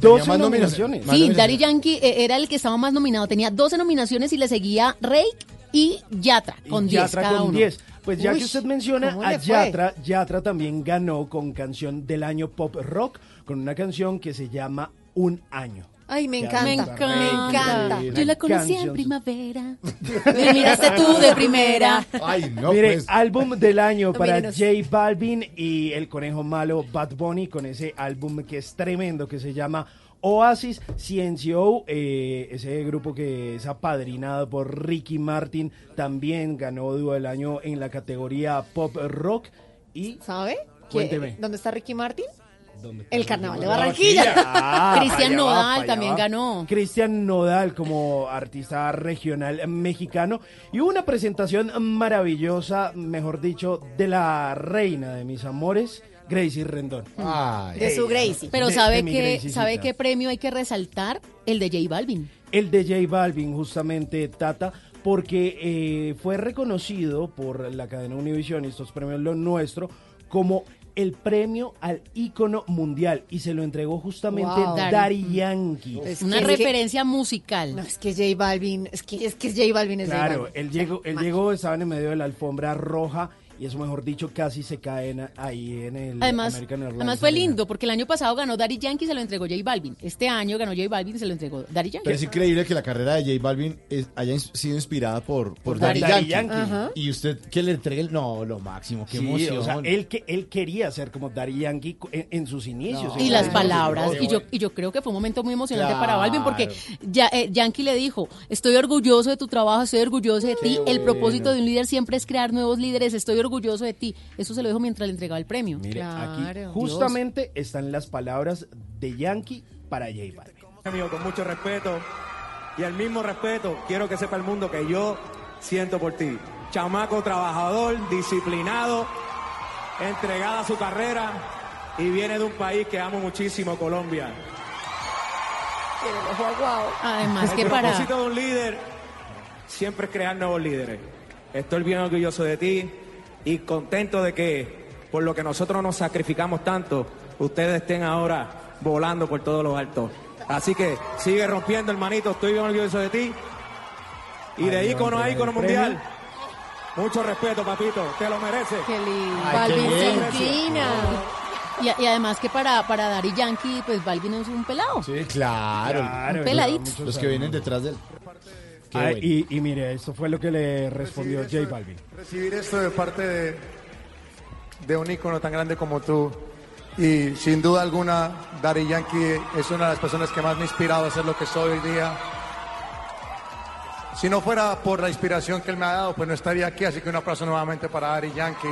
12 más nominaciones. Más Sí. Daddy Yankee eh, era el que estaba más nominado. Tenía 12 nominaciones y le seguía Rake y Yatra con Y 10 Yatra cada con uno. 10. Pues ya Uy, que usted menciona ¿cómo a? Yatra, Yatra también ganó con canción del año pop rock, con una canción que se llama Un Año. Ay, me encanta. Me encanta. Yo la conocí en primavera. Me miraste tú de primera. Ay, no, Mire, pues. álbum del año para mírenos. J Balvin y el conejo malo Bad Bunny con ese álbum que es tremendo que se llama Oasis CNCO, eh, ese grupo que es apadrinado por Ricky Martin, también ganó dúo del año en la categoría pop rock y ¿Sabe? ¿Qué- Cuénteme. ¿Dónde está Ricky Martin? ¿Dónde El carnaval de ¿Dónde Barranquilla. Ah, Cristian va, Nodal también va. ganó. Cristian Nodal como artista regional mexicano y hubo una presentación maravillosa, mejor dicho, de la reina de mis amores, Gracie Rendón. Ay. De su Gracie. Pero De- ¿sabe de Graciecita. ¿sabe qué premio hay que resaltar? El de J Balvin. El de J Balvin, justamente, Tata, porque eh, fue reconocido por la cadena Univision y estos premios Lo Nuestro como el premio al ícono mundial y se lo entregó justamente Wow. Daddy Yankee. Es Una que- referencia musical. No, es que J Balvin, es que es que J Balvin es J Claro, Balvin. él llegó, él llegó, estaban en medio de la alfombra roja y eso, mejor dicho, casi se caen ahí en el Además, American Airlines además fue lindo porque el año pasado ganó Daddy Yankee y se lo entregó J Balvin. Este año ganó J Balvin y se lo entregó Daddy Yankee. Pero es increíble que la carrera de J Balvin es- haya sido inspirada por, por, Por Daddy, Daddy Yankee. Y usted que le entregue el... No, lo máximo, qué Sí, emoción. o sea, él, que, él quería ser como Daddy Yankee en, en sus inicios. y las palabras. Y yo, y yo creo que fue un momento muy emocionante para. Balvin porque ya, eh, Yankee le dijo, estoy orgulloso de tu trabajo, estoy orgulloso de ti. El propósito de un líder siempre es crear nuevos líderes, estoy orgulloso de ti. Eso se lo dijo mientras le entregaba el premio. Mire, aquí justamente están las palabras de Yankee para J Balvin. Amigo, con mucho respeto y el mismo respeto quiero que sepa el mundo que yo siento por ti. Chamaco trabajador, disciplinado, entregada a su carrera y viene de un país que amo muchísimo, Colombia. Además el que para... propósito de un líder siempre es crear nuevos líderes. Estoy bien orgulloso de ti y contento de que por lo que nosotros nos sacrificamos tanto, ustedes estén ahora volando por todos los altos. Así que sigue rompiendo, hermanito. Estoy bien orgulloso de ti. Y Ay, de ícono a ícono mundial. Mucho respeto, papito. Te lo mereces. Qué lindo. Ay, qué. Y, y además que para, para Daddy Yankee, pues Balvin es un pelado. Sí, claro. Claro, Un peladito. Los que vienen detrás de él. Qué Ah, bueno. y, y mire, esto fue lo que le respondió J Balvin. recibir esto de parte de, de un ícono tan grande como tú. Y sin duda alguna, Daddy Yankee es una de las personas que más me ha inspirado a ser lo que soy hoy día. Si no fuera por la inspiración que él me ha dado, pues no estaría aquí. Así que un aplauso nuevamente para Daddy Yankee.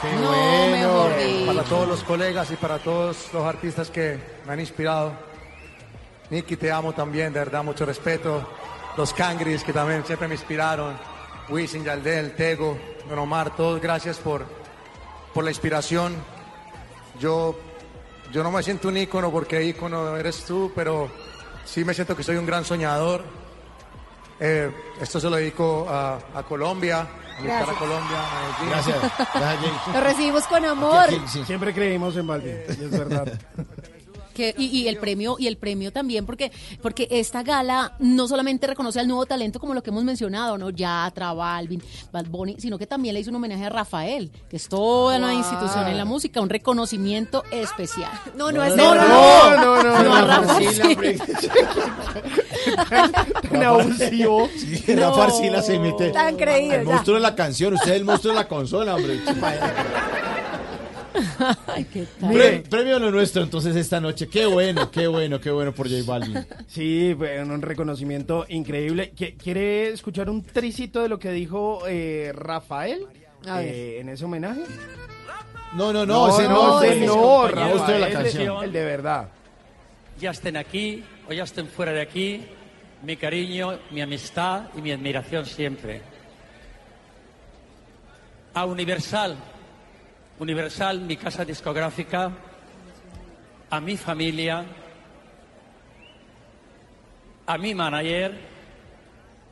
Qué No, bueno. Para todos los colegas y para todos los artistas que me han inspirado. Nicky, te amo también, de verdad, mucho respeto. Los Cangris, que también siempre me inspiraron. Wisin, Yaldel, Tego, Don Omar, todos gracias por, por la inspiración. Yo, yo no me siento un ícono porque ícono eres tú, pero sí me siento que soy un gran soñador. Eh, esto se lo dedico a, a Colombia, a mi cara Gracias. Colombia, a. Gracias. Gracias. Lo recibimos con amor. Aquí, aquí, sí. Siempre creímos en Balvin, y es verdad. Que, y, y el premio y el premio también porque porque esta gala no solamente reconoce al nuevo talento como lo que hemos mencionado no Yatra Balvin Bad Bunny sino que también le hizo un homenaje a Rafael que es toda una institución en la música un reconocimiento especial No, no es no no no, no, no a no, Rafa Sí, sí. Tan abusivo. Sí, Rafa Arcila se mete. Tan creído, El monstruo de la canción, usted es el monstruo de la consola, hombre. Ay, qué tal. Pre- premio lo nuestro entonces esta noche. Qué bueno, qué bueno, qué bueno por J Balvin. Sí, bueno, un reconocimiento increíble. ¿Qui- ¿Quiere escuchar un tricito de lo que dijo eh, Rafael eh, en ese homenaje? No, no, no, ese no, ese ese no, no, el monstruo de la Rafael, canción. el de verdad. ya estén aquí o ya estén fuera de aquí, mi cariño, mi amistad y mi admiración siempre. A Universal, Universal, mi casa discográfica, a mi familia, a mi manager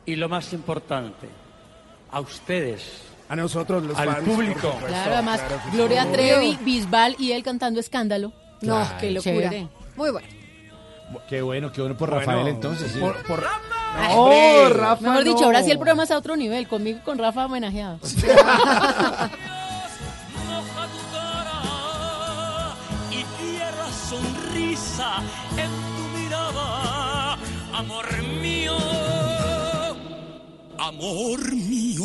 y lo más importante, a ustedes, A nosotros, los al fans, por público. supuesto, claro además claro sí. Gloria Trevi Bisbal y él cantando Escándalo No, qué locura. Chévere. Muy bueno. Qué bueno, qué bueno por Bueno, Rafael entonces. sí. por- por- Ay, No. Rafa, Mejor dicho, no. ahora sí el programa está a otro nivel, conmigo y con Rafa homenajeado. en tu mirada, amor mío, amor mío.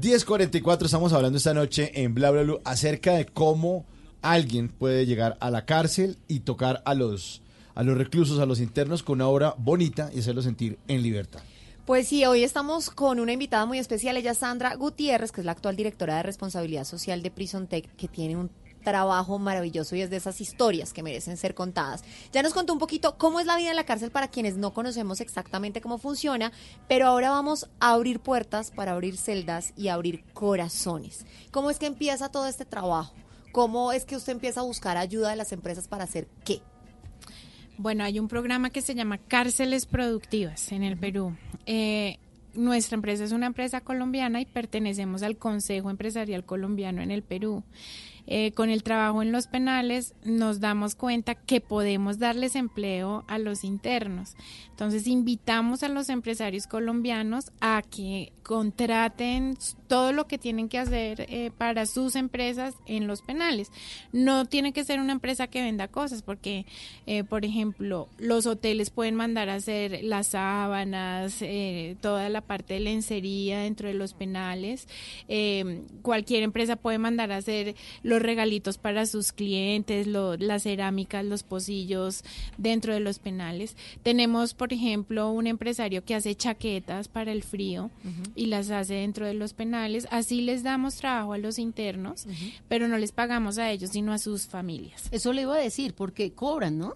10.44 estamos hablando esta noche en Bla Bla Blue acerca de cómo alguien puede llegar a la cárcel y tocar a los, a los reclusos, a los internos con una obra bonita y hacerlos sentir en libertad. Pues sí, hoy estamos con una invitada muy especial, ella es Sandra Gutiérrez, que es la actual directora de responsabilidad social de Prison Tech, que tiene un trabajo maravilloso y es de esas historias que merecen ser contadas. Ya nos contó un poquito cómo es la vida en la cárcel para quienes no conocemos exactamente cómo funciona, pero ahora vamos a abrir puertas para abrir celdas y abrir corazones. ¿Cómo es que empieza todo este trabajo? ¿Cómo es que usted empieza a buscar ayuda de las empresas para hacer qué? Bueno, hay un programa que se llama Cárceles Productivas en el Perú. Eh, nuestra empresa es una empresa colombiana y pertenecemos al Consejo Empresarial Colombiano en el Perú. Eh, con el trabajo en los penales nos damos cuenta que podemos darles empleo a los internos. Entonces invitamos a los empresarios colombianos a que contraten todo lo que tienen que hacer eh, para sus empresas en los penales. No tiene que ser una empresa que venda cosas, porque, eh, por ejemplo, los hoteles pueden mandar a hacer las sábanas, eh, toda la parte de lencería dentro de los penales. Cualquier empresa puede mandar a hacer los regalitos para sus clientes, lo- las cerámicas, los pocillos dentro de los penales. Tenemos, por ejemplo, un empresario que hace chaquetas para el frío y las hace dentro de los penales. Así les damos trabajo a los internos, pero no les pagamos a ellos, sino a sus familias. Eso le iba a decir, porque cobran, ¿no?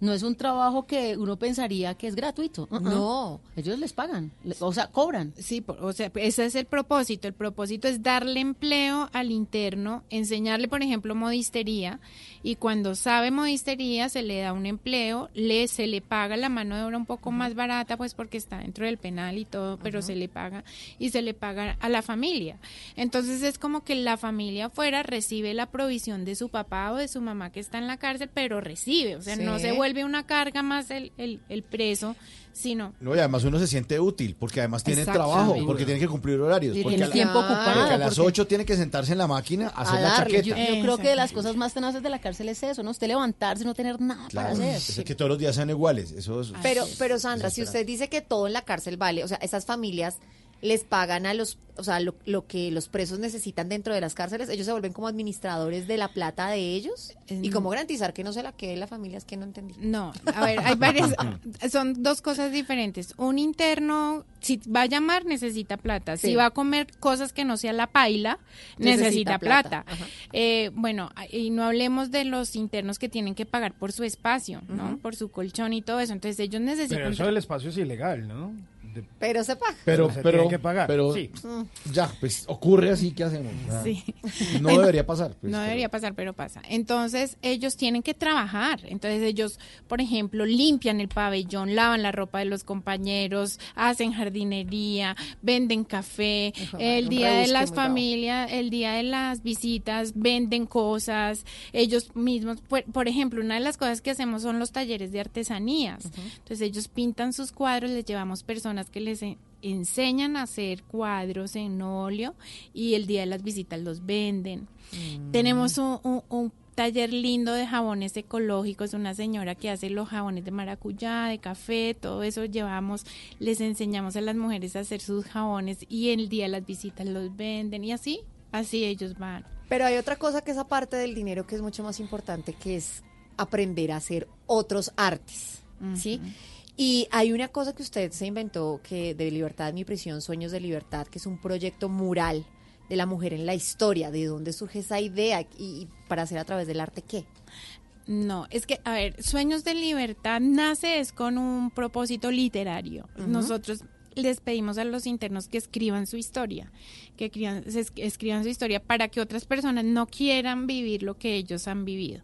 No es un trabajo que uno pensaría que es gratuito. Uh-uh. No. Ellos les pagan, o sea, cobran. Sí, por- o sea, ese es el propósito. El propósito es darle empleo al interno, enseñarle, por ejemplo, modistería, y cuando sabe modistería se le da un empleo, le se le paga la mano de obra un poco más barata, pues porque está dentro del penal y todo, pero se le paga y se le paga a la familia. Entonces es como que la familia afuera recibe la provisión de su papá o de su mamá que está en la cárcel, pero recibe, o sea, no se vuelve una carga más el, el, el preso, sino No, y además uno se siente útil, porque además tiene trabajo, porque tiene que cumplir horarios. Y porque tiene a la- tiempo ocupado, Porque a las porque- 8 tiene que sentarse en la máquina a hacer A la chaqueta. Yo, yo creo que de las cosas más tenaces de la cárcel es eso, ¿no? Usted levantarse y no tener nada Claro, para es hacer. que todos los días sean iguales. Eso es, Pero, pero Sandra, si usted dice que todo en la cárcel vale, o sea, esas familias les pagan a los, o sea, lo, lo que los presos necesitan dentro de las cárceles, ellos se vuelven como administradores de la plata de ellos y cómo garantizar que no se la quede la familia, es que no entendí. No, a ver, hay varias, son dos cosas diferentes. Un interno, si va a llamar, necesita plata. Si va a comer cosas que no sea la paila, necesita, Necesita plata. Eh, bueno, y no hablemos de los internos que tienen que pagar por su espacio, ¿no? Por su colchón y todo eso. Entonces ellos necesitan... Pero eso del espacio es ilegal, ¿no? De- Pero se paga. Pero, se pero, tiene que pagar. pero Sí. ya, pues ocurre así, ¿qué hacemos? Ah, Sí. No debería pasar. pues, no pero- debería pasar, pero pasa. Entonces, ellos tienen que trabajar. Entonces, ellos, por ejemplo, limpian el pabellón, lavan la ropa de los compañeros, hacen jardinería, venden café. El día de las familias, el día de las visitas, venden cosas. Ellos mismos, por, por ejemplo, una de las cosas que hacemos son los talleres de artesanías. Entonces, ellos pintan sus cuadros, les llevamos personas que les en- enseñan a hacer cuadros en óleo y el día de las visitas los venden. Tenemos un, un- un taller lindo de jabones ecológicos, una señora que hace los jabones de maracuyá, de café, todo eso llevamos, les enseñamos a las mujeres a hacer sus jabones y el día de las visitas los venden y así, así ellos van. Pero hay otra cosa que es aparte del dinero que es mucho más importante, que es aprender a hacer otros artes, ¿sí? Y hay una cosa que usted se inventó, que de Libertad mi prisión, Sueños de Libertad, que es un proyecto mural de la mujer en la historia. ¿De dónde surge esa idea? Y, para hacer a través del arte, ¿qué? No, es que, a ver, Sueños de Libertad nace es con un propósito literario. Nosotros les pedimos a los internos que escriban su historia, que escriban su historia para que otras personas no quieran vivir lo que ellos han vivido.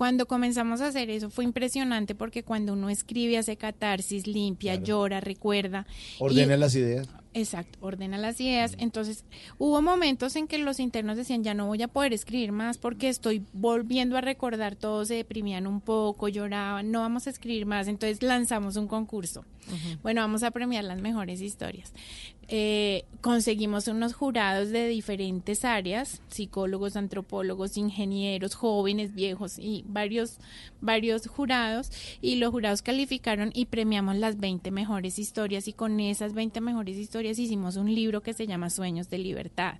Cuando comenzamos a hacer eso fue impresionante porque cuando uno escribe hace catarsis, limpia, llora, recuerda. y- Ordena las ideas. Exacto, ordena las ideas. Entonces, hubo momentos en que los internos decían, ya no voy a poder escribir más porque estoy volviendo a recordar todo, se deprimían un poco, lloraban, no vamos a escribir más. Entonces lanzamos un concurso. Bueno, vamos a premiar las mejores historias. Eh, conseguimos unos jurados de diferentes áreas, psicólogos, antropólogos, ingenieros, jóvenes, viejos y varios, varios jurados. Y los jurados calificaron y premiamos las 20 mejores historias. Y con esas 20 mejores historias hicimos un libro que se llama Sueños de Libertad.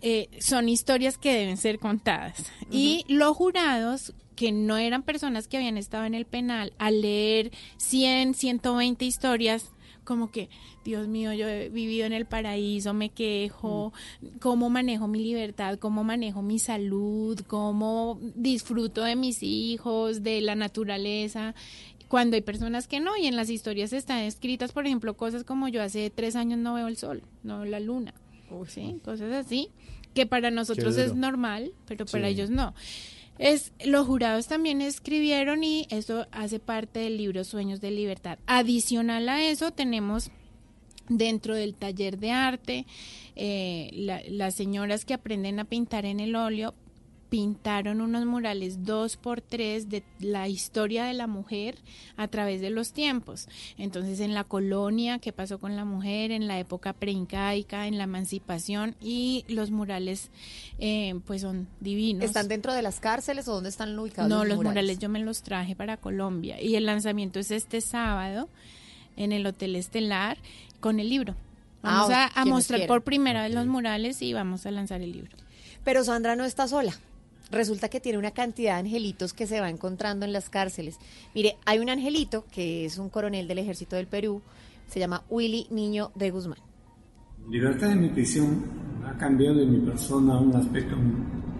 Eh, son historias que deben ser contadas. Y los jurados que no eran personas que habían estado en el penal, al leer 100, 120 historias, como que, Dios mío, yo he vivido en el paraíso, me quejo, cómo manejo mi libertad, cómo manejo mi salud, cómo disfruto de mis hijos, de la naturaleza, cuando hay personas que no, y en las historias están escritas, por ejemplo, cosas como yo hace tres años no veo el sol, no veo la luna, ¿sí? cosas así, que para nosotros es normal, pero para Sí. ellos no. Es, los jurados también escribieron y eso hace parte del libro Sueños de Libertad. Adicional a eso tenemos dentro del taller de arte eh, la- las señoras que aprenden a pintar en el óleo pintaron unos murales dos por tres de la historia de la mujer a través de los tiempos. Entonces, en la colonia, qué pasó con la mujer, en la época preincaica, en la emancipación, y los murales, eh, pues son divinos. ¿Están dentro de las cárceles o dónde están ubicados No, los, los murales? murales yo me los traje para Colombia y el lanzamiento es este sábado en el Hotel Estelar con el libro. Vamos Ah, a, a mostrar por primera vez los murales y vamos a lanzar el libro. Pero Sandra no está sola. Resulta que tiene una cantidad de angelitos que se va encontrando en las cárceles. Mire, hay un angelito que es un coronel del ejército del Perú, se llama Willy Niño de Guzmán. Libertad de mi prisión ha cambiado en mi persona un aspecto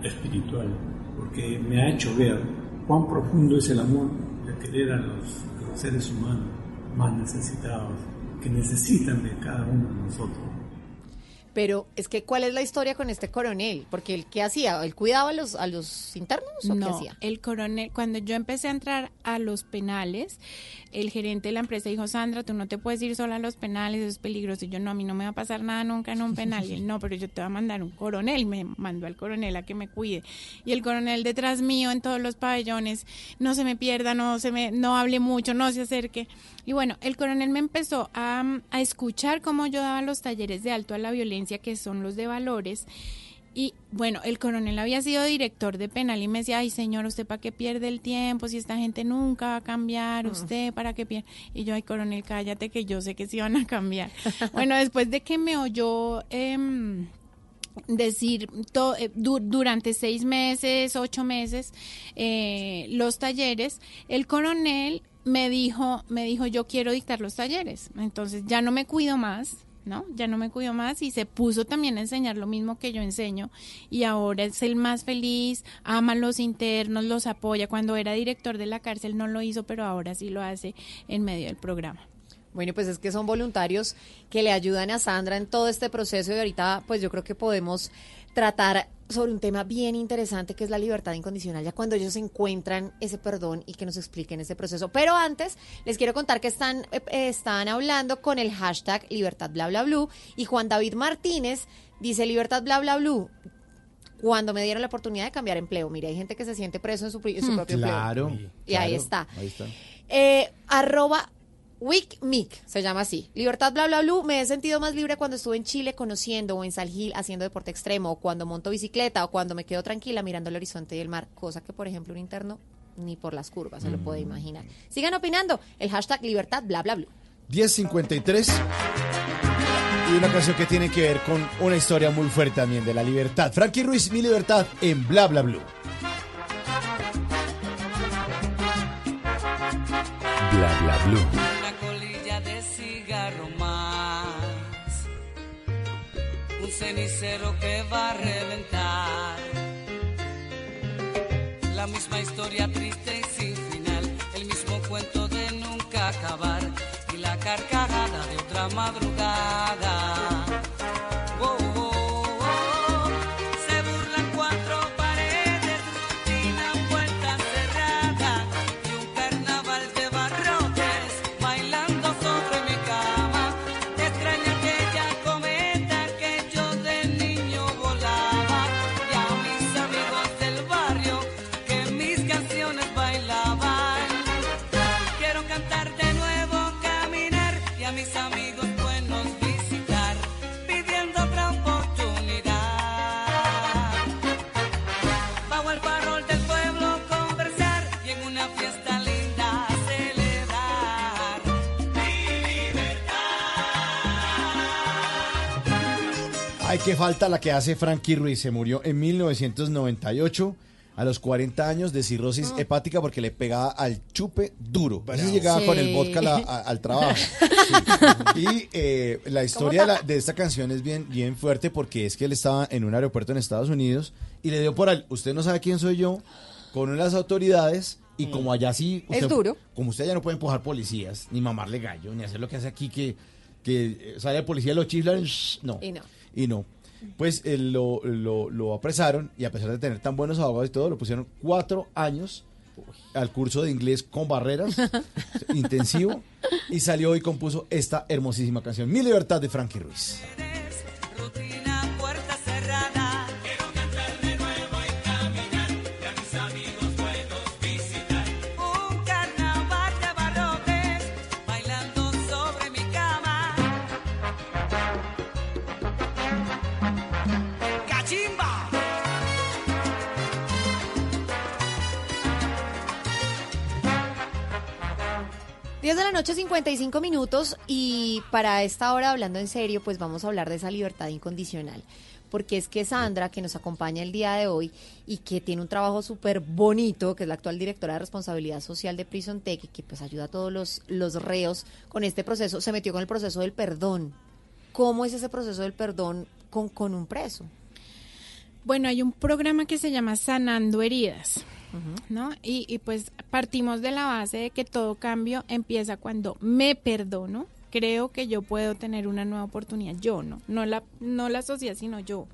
espiritual, porque me ha hecho ver cuán profundo es el amor de querer a a los seres humanos más necesitados, que necesitan de cada uno de nosotros. Pero es que, ¿cuál es la historia con este coronel? Porque él, ¿qué hacía? ¿Él cuidaba a los, a los internos o qué No, hacía? el coronel, cuando yo empecé a entrar a los penales, el gerente de la empresa dijo, Sandra, tú no te puedes ir sola a los penales, eso es peligroso. Y yo, no, a mí no me va a pasar nada nunca en un penal. Y él, no, pero yo te voy a mandar un coronel. Me mandó al coronel a que me cuide. Y el coronel detrás mío en todos los pabellones, no se me pierda, no se me, no hable mucho, no se acerque. Y bueno, el coronel me empezó a, a escuchar cómo yo daba los talleres de alto a la violencia, que son los de valores. Y bueno, el coronel había sido director de penal y me decía, ay señor, ¿usted para qué pierde el tiempo? Si esta gente nunca va a cambiar, ¿usted para qué pierde? Y yo, ay coronel, cállate que yo sé que sí van a cambiar. bueno, después de que me oyó... em, decir to- eh, du- durante seis meses, ocho meses, eh, los talleres, el coronel me dijo, me dijo, yo quiero dictar los talleres. Entonces ya no me cuido más, ¿no? Ya no me cuido más y se puso también a enseñar lo mismo que yo enseño y ahora es el más feliz, ama a los internos, los apoya. Cuando era director de la cárcel no lo hizo, pero ahora sí lo hace en medio del programa. Bueno, pues es que son voluntarios que le ayudan a Sandra en todo este proceso y ahorita pues yo creo que podemos tratar sobre un tema bien interesante que es la libertad incondicional, ya cuando ellos encuentran ese perdón y que nos expliquen ese proceso. Pero antes les quiero contar que están, eh, eh, están hablando con el hashtag libertad bla bla blue y Juan David Martínez dice libertad bla bla blue. Cuando me dieron la oportunidad de cambiar empleo, mire, hay gente que se siente preso en su, pri- en su Hmm. propio Claro. empleo. Y ahí claro, está. Ahí está. Eh, arroba WicMic, se llama así. Libertad bla bla blue. Me he sentido más libre cuando estuve en Chile conociendo o en Salgil haciendo deporte extremo o cuando monto bicicleta o cuando me quedo tranquila mirando el horizonte y el mar, cosa que por ejemplo un interno ni por las curvas se lo puede imaginar. Sigan opinando. El hashtag libertad bla bla blue. 1053 y una canción que tiene que ver con una historia muy fuerte también de la libertad. Frankie Ruiz, mi libertad en Bla Bla Blue. Bla bla blue. Cenicero que va a reventar. La misma historia qué falta la que hace Frankie Ruiz. Se murió en 1998 a los 40 años de cirrosis hepática porque le pegaba al chupe duro. Así llegaba Sí. con el vodka la- a- al trabajo. Sí. Y eh, la historia de, la- de esta canción es bien, bien fuerte porque es que él estaba en un aeropuerto en Estados Unidos y le dio por al, usted no sabe quién soy yo, con unas autoridades y como allá sí... Es duro. Como usted ya no puede empujar policías, ni mamarle gallo, ni hacer lo que hace aquí que, que sale el policía, lo chiflan, shh, no. Y no. Y no. Pues eh, lo, lo- lo apresaron y a pesar de tener tan buenos abogados y todo, lo pusieron cuatro años al curso de inglés con barreras, intensivo, y salió y compuso esta hermosísima canción, Mi Libertad de Frankie Ruiz. 10 de la noche, 55 minutos. Y para esta hora, hablando en serio, pues vamos a hablar de esa libertad incondicional. Porque es que Sandra, que nos acompaña el día de hoy y que tiene un trabajo súper bonito, que es la actual directora de responsabilidad social de Prison Tech que pues ayuda a todos los, los reos con este proceso, se metió con el proceso del perdón. ¿Cómo es ese proceso del perdón con, con un preso? Bueno, hay un programa que se llama Sanando Heridas, ¿no? Y, y pues partimos de la base de que todo cambio empieza cuando me perdono, creo que yo puedo tener una nueva oportunidad, yo no, no la, no la sociedad, sino yo.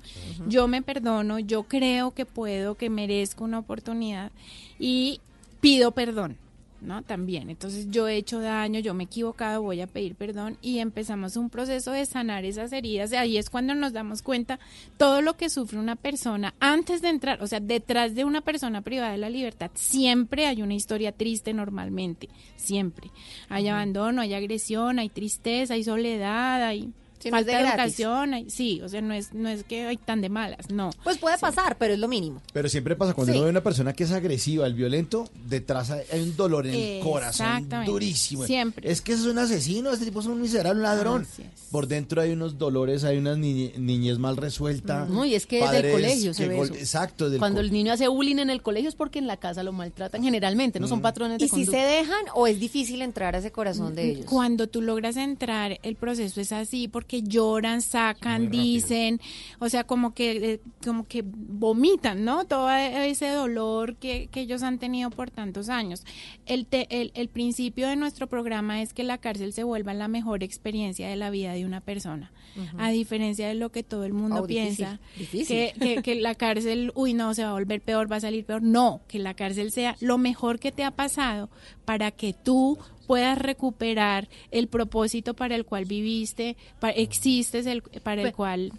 Yo me perdono, yo creo que puedo, que merezco una oportunidad y pido perdón. ¿No? También. Entonces yo he hecho daño, yo me he equivocado, voy a pedir perdón y empezamos un proceso de sanar esas heridas. Ahí es cuando nos damos cuenta todo lo que sufre una persona antes de entrar, o sea, detrás de una persona privada de la libertad, siempre hay una historia triste normalmente, siempre. Hay abandono, hay agresión, hay tristeza, hay soledad, hay No es falta gratis. educación, hay- sí, o sea, no es, no es que hay tan de malas, no. Pues puede pasar, pero es lo mínimo. Pero siempre pasa cuando Sí. uno ve una persona que es agresiva, el violento, detrás hay un dolor en el corazón Exactamente. durísimo. Siempre. Es que es un asesino, este tipo es un miserable, un ladrón. Por dentro hay unos dolores, hay una niñe- niñez mal resuelta. No, y es que desde el colegio se ve eso. Exacto. Cuando el niño hace bullying en el colegio es porque en la casa lo maltratan generalmente, no son patrones de ¿Y si se dejan o es difícil entrar a ese corazón de ellos? Cuando tú logras entrar, el proceso es así porque lloran, sacan, dicen, o sea, como que eh, como que vomitan, ¿no? Todo ese dolor que, que ellos han tenido por tantos años. El, te- el, el principio de nuestro programa es que la cárcel se vuelva la mejor experiencia de la vida de una persona, a diferencia de lo que todo el mundo Oh, difícil, piensa, difícil. que, que, que la cárcel, uy, no, se va a volver peor, va a salir peor. No, que la cárcel sea lo mejor que te ha pasado para que tú puedas recuperar el propósito para el cual viviste, pa- existes, el, para el cual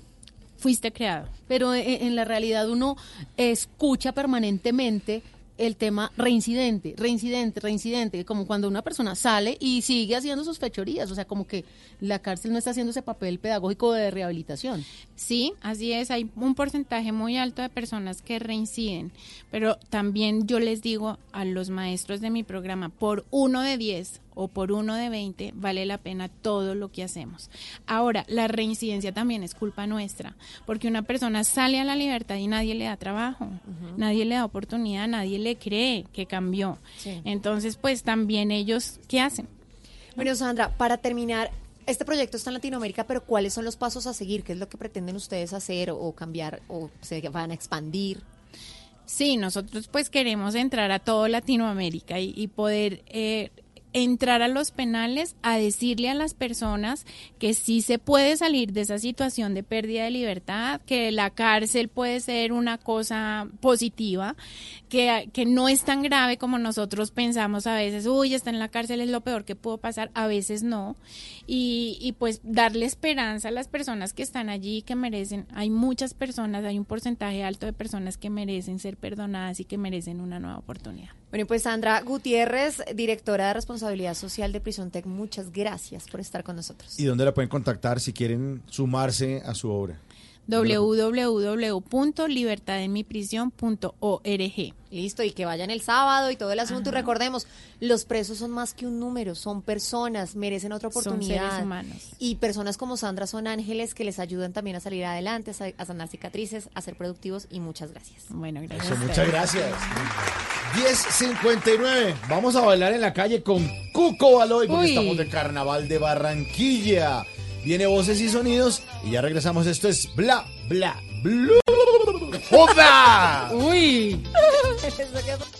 fuiste creado. Pero en, en la realidad uno escucha permanentemente el tema reincidente, reincidente, reincidente, como cuando una persona sale y sigue haciendo sus fechorías, o sea, como que la cárcel no está haciendo ese papel pedagógico de rehabilitación. Sí, así es, hay un porcentaje muy alto de personas que reinciden, pero también yo les digo a los maestros de mi programa, por uno de 10 o por uno de 20 vale la pena todo lo que hacemos. Ahora, la reincidencia también es culpa nuestra, porque una persona sale a la libertad y nadie le da trabajo, nadie le da oportunidad, nadie le cree que cambió. Sí. Entonces, pues también ellos, ¿qué hacen? Bueno, Sandra, para terminar, este proyecto está en Latinoamérica, pero ¿cuáles son los pasos a seguir? ¿Qué es lo que pretenden ustedes hacer o cambiar o se van a expandir? Sí, nosotros pues queremos entrar a todo Latinoamérica y, y poder eh, entrar a los penales a decirle a las personas que sí se puede salir de esa situación de pérdida de libertad, que la cárcel puede ser una cosa positiva, que, que no es tan grave como nosotros pensamos a veces, uy, está en la cárcel es lo peor que pudo pasar, a veces no, y, y pues darle esperanza a las personas que están allí y que merecen, hay muchas personas, hay un porcentaje alto de personas que merecen ser perdonadas y que merecen una nueva oportunidad. Bueno, pues Sandra Gutiérrez, directora de responsabilidad social de Prison Tech, muchas gracias por estar con nosotros. ¿Y dónde la pueden contactar si quieren sumarse a su obra? www.libertadenmiprisión.org. Listo, y que vayan el sábado y todo el asunto. Y recordemos, los presos son más que un número, son personas, merecen otra Son oportunidad. seres humanos. Y personas como Sandra son ángeles que les ayudan también a salir adelante, a sa- a sanar cicatrices, a ser productivos. Y muchas gracias. Bueno, Eso, muchas gracias. 10.59. Vamos a bailar en la calle con Cuco Baloy porque Uy. estamos de carnaval de Barranquilla. Viene voces y sonidos y ya regresamos. Esto es Bla, Bla, Blue. ¡Joda! Uy.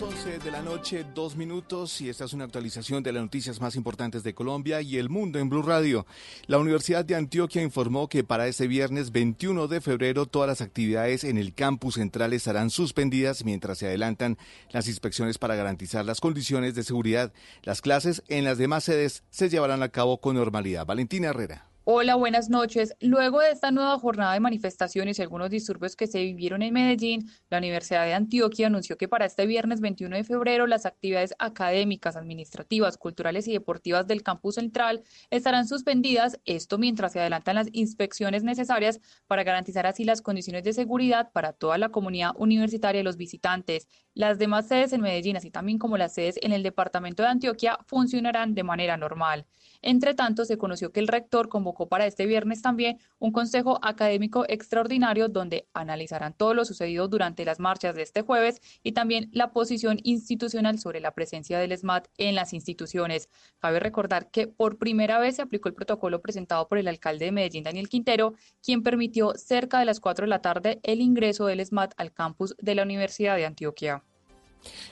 Son las 11 de la noche, dos minutos, y esta es una actualización de las noticias más importantes de Colombia y el mundo en Blue Radio. La Universidad de Antioquia informó que para este viernes 21 de febrero todas las actividades en el campus central estarán suspendidas mientras se adelantan las inspecciones para garantizar las condiciones de seguridad. Las clases en las demás sedes se llevarán a cabo con normalidad. Valentina Herrera. Hola, buenas noches. Luego de esta nueva jornada de manifestaciones y algunos disturbios que se vivieron en Medellín, la Universidad de Antioquia anunció que para este viernes 21 de febrero las actividades académicas, administrativas, culturales y deportivas del campus central estarán suspendidas, esto mientras se adelantan las inspecciones necesarias para garantizar así las condiciones de seguridad para toda la comunidad universitaria y los visitantes. Las demás sedes en Medellín, así también como las sedes en el departamento de Antioquia, funcionarán de manera normal. Entre tanto, se conoció que el rector convocó para este viernes también un consejo académico extraordinario donde analizarán todo lo sucedido durante las marchas de este jueves y también la posición institucional sobre la presencia del SMAT en las instituciones. Cabe recordar que por primera vez se aplicó el protocolo presentado por el alcalde de Medellín, Daniel Quintero, quien permitió cerca de las 4 de la tarde el ingreso del SMAT al campus de la Universidad de Antioquia.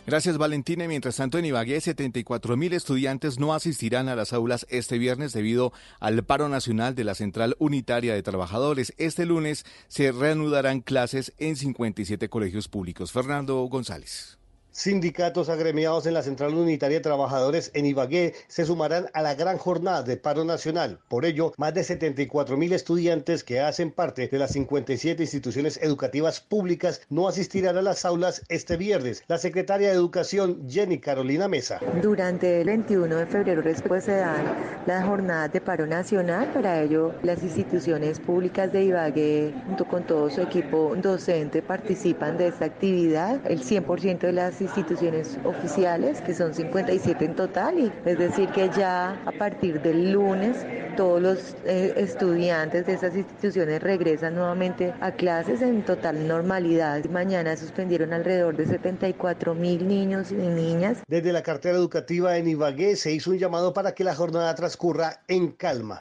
Gracias Valentina. Mientras tanto, en Ibagué, 74 mil estudiantes no asistirán a las aulas este viernes debido al paro nacional de la Central Unitaria de Trabajadores. Este lunes se reanudarán clases en 57 colegios públicos. Fernando González. Sindicatos agremiados en la Central Unitaria de Trabajadores en Ibagué se sumarán a la gran jornada de paro nacional. Por ello, más de 74 mil estudiantes que hacen parte de las 57 instituciones educativas públicas no asistirán a las aulas este viernes. La secretaria de Educación, Jenny Carolina Mesa. Durante el 21 de febrero después se dan las jornadas de paro nacional. Para ello, las instituciones públicas de Ibagué, junto con todo su equipo docente, participan de esta actividad. El 100% de las instituciones oficiales, que son 57 en total, y es decir que ya a partir del lunes todos los eh, estudiantes de esas instituciones regresan nuevamente a clases en total normalidad. Mañana suspendieron alrededor de 74 mil niños y niñas. Desde la cartera educativa en Ibagué se hizo un llamado para que la jornada transcurra en calma.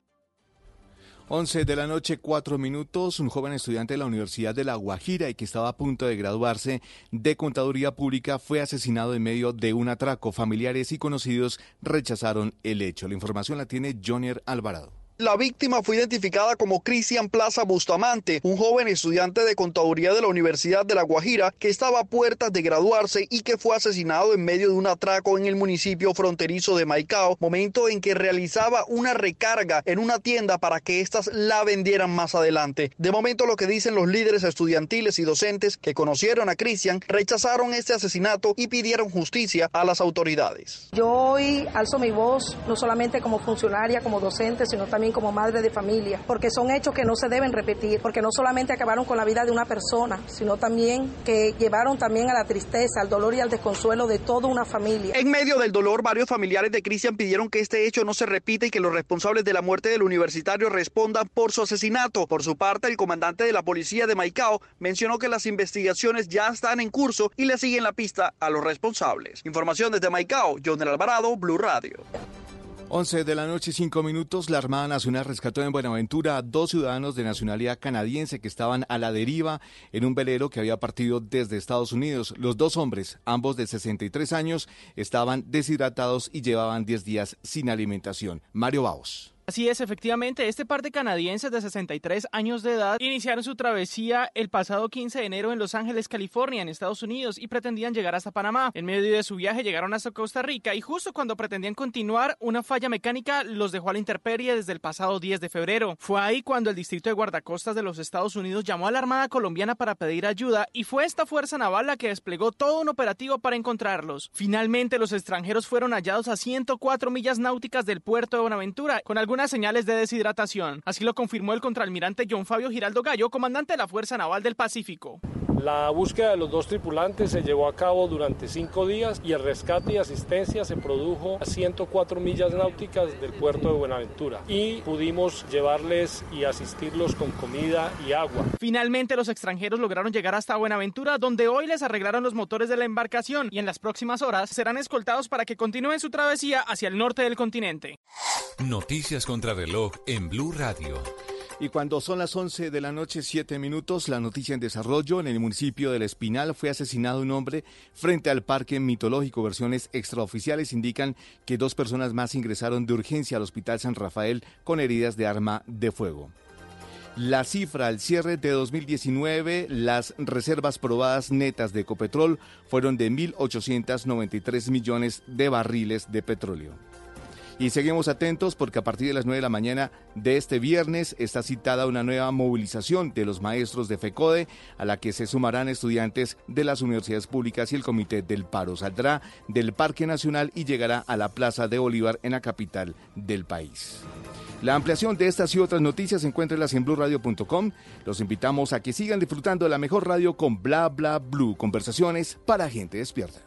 11 de la noche, 4 minutos. Un joven estudiante de la Universidad de La Guajira y que estaba a punto de graduarse de Contaduría Pública fue asesinado en medio de un atraco. Familiares y conocidos rechazaron el hecho. La información la tiene Jonier Alvarado. La víctima fue identificada como Cristian Plaza Bustamante, un joven estudiante de contaduría de la Universidad de La Guajira que estaba a puertas de graduarse y que fue asesinado en medio de un atraco en el municipio fronterizo de Maicao, momento en que realizaba una recarga en una tienda para que éstas la vendieran más adelante. De momento lo que dicen los líderes estudiantiles y docentes que conocieron a Cristian rechazaron este asesinato y pidieron justicia a las autoridades. Yo hoy alzo mi voz no solamente como funcionaria, como docente, sino también como madre de familia, porque son hechos que no se deben repetir, porque no solamente acabaron con la vida de una persona, sino también que llevaron también a la tristeza, al dolor y al desconsuelo de toda una familia. En medio del dolor, varios familiares de Cristian pidieron que este hecho no se repita y que los responsables de la muerte del universitario respondan por su asesinato. Por su parte, el comandante de la policía de Maicao mencionó que las investigaciones ya están en curso y le siguen la pista a los responsables. Información desde Maicao, John del Alvarado, Blue Radio. 11 de la noche, 5 minutos. La Armada Nacional rescató en Buenaventura a dos ciudadanos de nacionalidad canadiense que estaban a la deriva en un velero que había partido desde Estados Unidos. Los dos hombres, ambos de 63 años, estaban deshidratados y llevaban 10 días sin alimentación. Mario Baos. Así es, efectivamente, este par de canadienses de 63 años de edad iniciaron su travesía el pasado 15 de enero en Los Ángeles, California, en Estados Unidos, y pretendían llegar hasta Panamá. En medio de su viaje llegaron hasta Costa Rica y justo cuando pretendían continuar, una falla mecánica los dejó a la intemperie desde el pasado 10 de febrero. Fue ahí cuando el Distrito de Guardacostas de los Estados Unidos llamó a la Armada colombiana para pedir ayuda y fue esta fuerza naval la que desplegó todo un operativo para encontrarlos. Finalmente, los extranjeros fueron hallados a 104 millas náuticas del puerto de Buenaventura, con algunas señales de deshidratación. Así lo confirmó el contraalmirante John Fabio Giraldo Gallo, comandante de la Fuerza Naval del Pacífico. La búsqueda de los dos tripulantes se llevó a cabo durante cinco días y el rescate y asistencia se produjo a 104 millas náuticas del puerto de Buenaventura y pudimos llevarles y asistirlos con comida y agua. Finalmente los extranjeros lograron llegar hasta Buenaventura donde hoy les arreglaron los motores de la embarcación y en las próximas horas serán escoltados para que continúen su travesía hacia el norte del continente. Noticias contra reloj en Blue Radio. Y cuando son las 11 de la noche, 7 minutos, la noticia en desarrollo, en el municipio del Espinal fue asesinado un hombre frente al parque mitológico. Versiones extraoficiales indican que dos personas más ingresaron de urgencia al Hospital San Rafael con heridas de arma de fuego. La cifra al cierre de 2019, las reservas probadas netas de Ecopetrol fueron de 1.893 millones de barriles de petróleo. Y seguimos atentos porque a partir de las 9 de la mañana de este viernes está citada una nueva movilización de los maestros de FECODE a la que se sumarán estudiantes de las universidades públicas y el Comité del Paro. Saldrá del Parque Nacional y llegará a la Plaza de Bolívar en la capital del país. La ampliación de estas y otras noticias encuéntrelas en blurradio.com. Los invitamos a que sigan disfrutando de la mejor radio con Bla Bla Blue, conversaciones para gente despierta.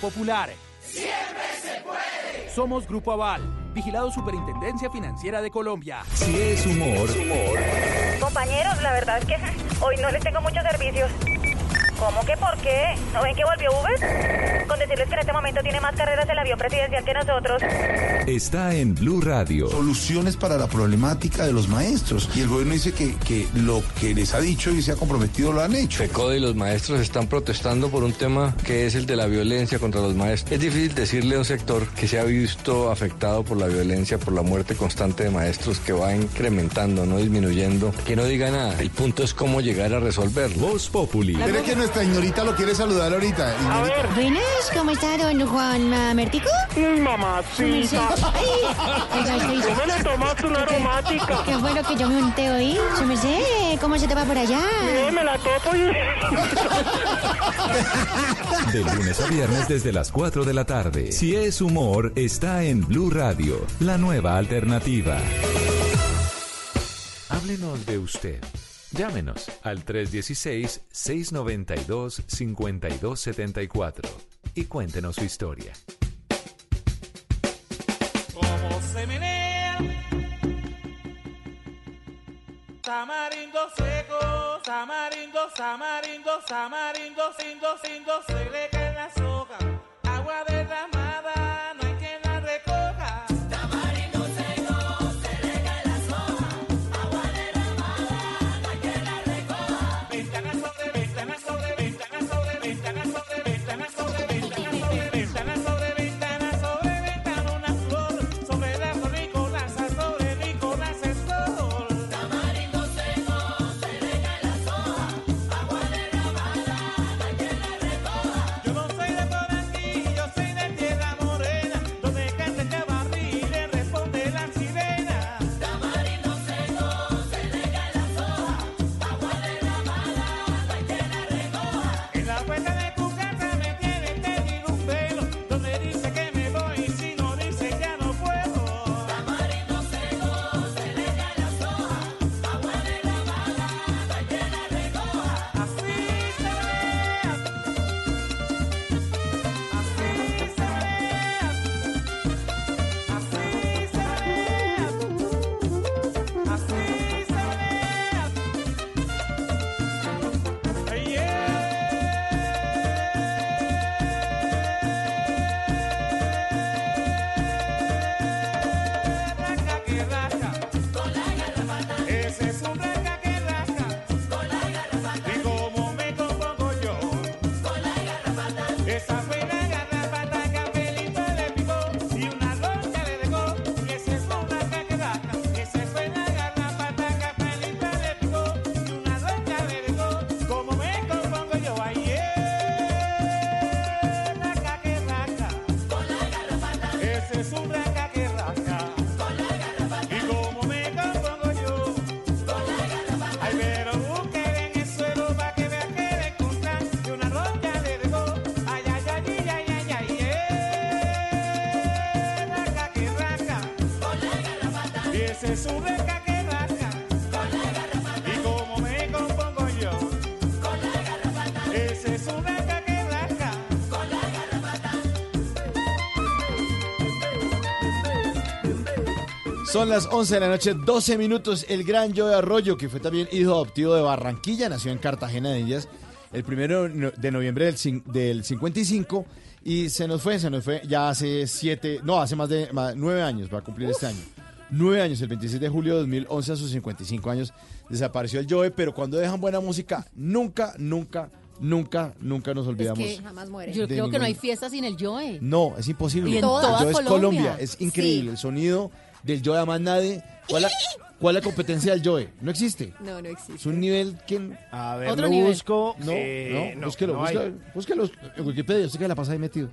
Popular. Siempre se puede. Somos Grupo Aval, vigilado Superintendencia Financiera de Colombia. Si es humor, Compañeros, la verdad es que hoy no les tengo muchos servicios. ¿Cómo que por qué? ¿No ven que volvió Uber? Con decirles que en este momento tiene más carreras el avión presidencial que nosotros. Está en Blue Radio. Soluciones para la problemática de los maestros. Y el gobierno dice que, que lo que les ha dicho y se ha comprometido lo han hecho. FECODE y los maestros están protestando por un tema que es el de la violencia contra los maestros. Es difícil decirle a un sector que se ha visto afectado por la violencia, por la muerte constante de maestros que va incrementando, no disminuyendo, que no diga nada. El punto es cómo llegar a resolverlo. Voz Populi. ¿Cree que nuestra señorita lo quiere saludar ahorita? Ignorita? Buenas, ¿cómo está don Juan Mertico? Mamacita. Ay, ¿Cómo le tomaste una aromática? ¿Qué fue lo que yo me unté hoy? Su merced, ¿cómo se te va por allá? Sí, me la topo y... De lunes a viernes desde las 4 de la tarde. Si es humor, está en Blue Radio, la nueva alternativa. Háblenos de usted. Llámenos al 316-692-5274 y cuéntenos su historia. Cómo se menea. Tamarindo seco, tamarindo, tamarindo, tamarindo, sindo, sindo, se le cae la soga. Agua derramada, Son las 11 de la noche, 12 minutos. El gran Joe Arroyo, que fue también hijo adoptivo de Barranquilla, nació en Cartagena de Indias el primero de noviembre del, del 55 y se nos fue, se nos fue ya hace siete, no, hace más de más- nueve años, va a cumplir este año. Nueve años, el 26 de julio de 2011 a sus 55 años desapareció el Joe, pero cuando dejan buena música, nunca, nunca, nunca, nunca nos Es olvidamos. que jamás muere. Yo creo que no hay fiesta sin el Joe. No, es imposible. Y en El toda Joe es Colombia. Colombia, es increíble. Sí. El sonido del Joe a más nadie. ¿Cuál, la- cuál es la competencia del Joe? No existe. No, no existe. Es un nivel que... A ver, Otro lo nivel. busco. No, eh, no, búsquelo, no búsquelo, búsquelo en Wikipedia, usted que la pasa ahí metido.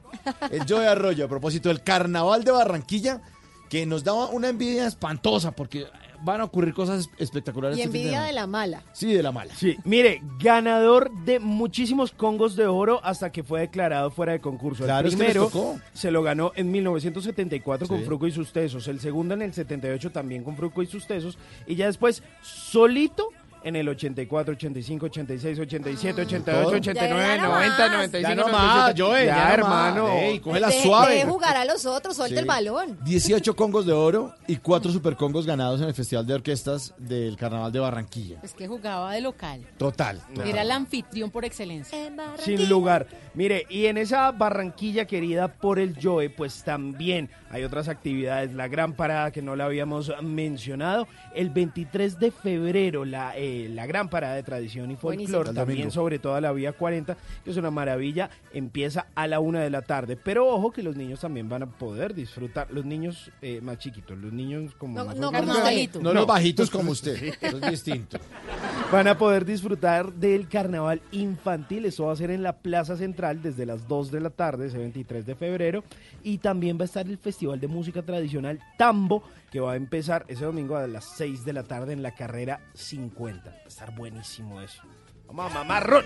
El Joe Arroyo, a propósito del Carnaval de Barranquilla, que nos daba una envidia espantosa porque van a ocurrir cosas espectaculares. Y este envidia de la mala. Sí, de la mala. Sí, mire, ganador de muchísimos congos de oro hasta que fue declarado fuera de concurso. Claro, el es que les primero tocó. se lo ganó en 1974 con. Fruco y sus tesos. El segundo en el 78 también con Fruco y sus tesos. Y ya después, solito, en el 84, 85, 86, 87, ¿Todo? 88, 89, Ya, 90, nomás. 95, Ya nomás, 97. Joel, Ya, hermano. Ey, cógela Deje- suave. deje jugar a los otros, suelta Sí. el balón. 18 congos de oro y 4 supercongos ganados en el Festival de Orquestas del Carnaval de Barranquilla. Es que jugaba de local. Total. Era el anfitrión por excelencia. Sin lugar. Mire, y en esa Barranquilla querida por el Joe, pues también hay otras actividades. La gran parada que no la habíamos mencionado. El 23 de febrero, la, eh, la gran parada de tradición y folclore, también sobre toda la vía 40, que es una maravilla. Empieza a la una de la tarde. Pero ojo que los niños también van a poder disfrutar. Los niños eh, más chiquitos, los niños como. No- más no como. No, los bajitos como usted. Eso es distinto. Van a poder disfrutar del carnaval infantil. Eso va a ser en la Plaza Central desde las 2 de la tarde, ese 23 de febrero. Y también va a estar el Festival de Música Tradicional Tambo, que va a empezar ese domingo a las 6 de la tarde en la carrera 50. Va a estar buenísimo eso. Vamos a mamarrón.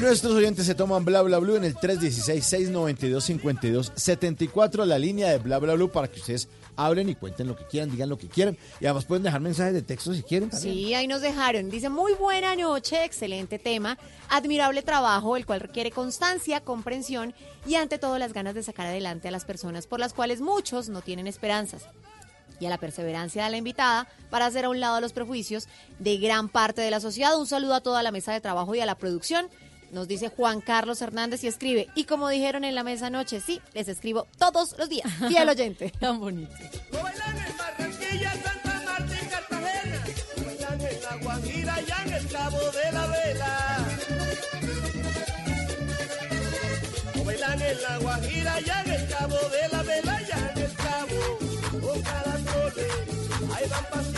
Nuestros oyentes se toman bla bla blue en el 316-692-5274, la línea de bla bla blue para que ustedes hablen y cuenten lo que quieran, digan lo que quieran. Y además pueden dejar mensajes de texto si quieren. también. Sí, ahí nos dejaron. Dice, muy buena noche, excelente tema, admirable trabajo, el cual requiere constancia, comprensión y ante todo las ganas de sacar adelante a las personas por las cuales muchos no tienen esperanzas. Y a la perseverancia de la invitada para hacer a un lado los prejuicios de gran parte de la sociedad. Un saludo a toda la mesa de trabajo y a la producción. Nos dice Juan Carlos Hernández y escribe, y como dijeron en la mesa anoche, sí, les escribo todos los días. Fiel oyente. Tan bonito. Lo bailan en Barranquilla, Santa Marta y Cartagena. Lo bailan en La Guajira y en el Cabo de la Vela. Lo bailan en La Guajira y en el Cabo de la Vela y en el Cabo. Con caracoles, ahí van paseando.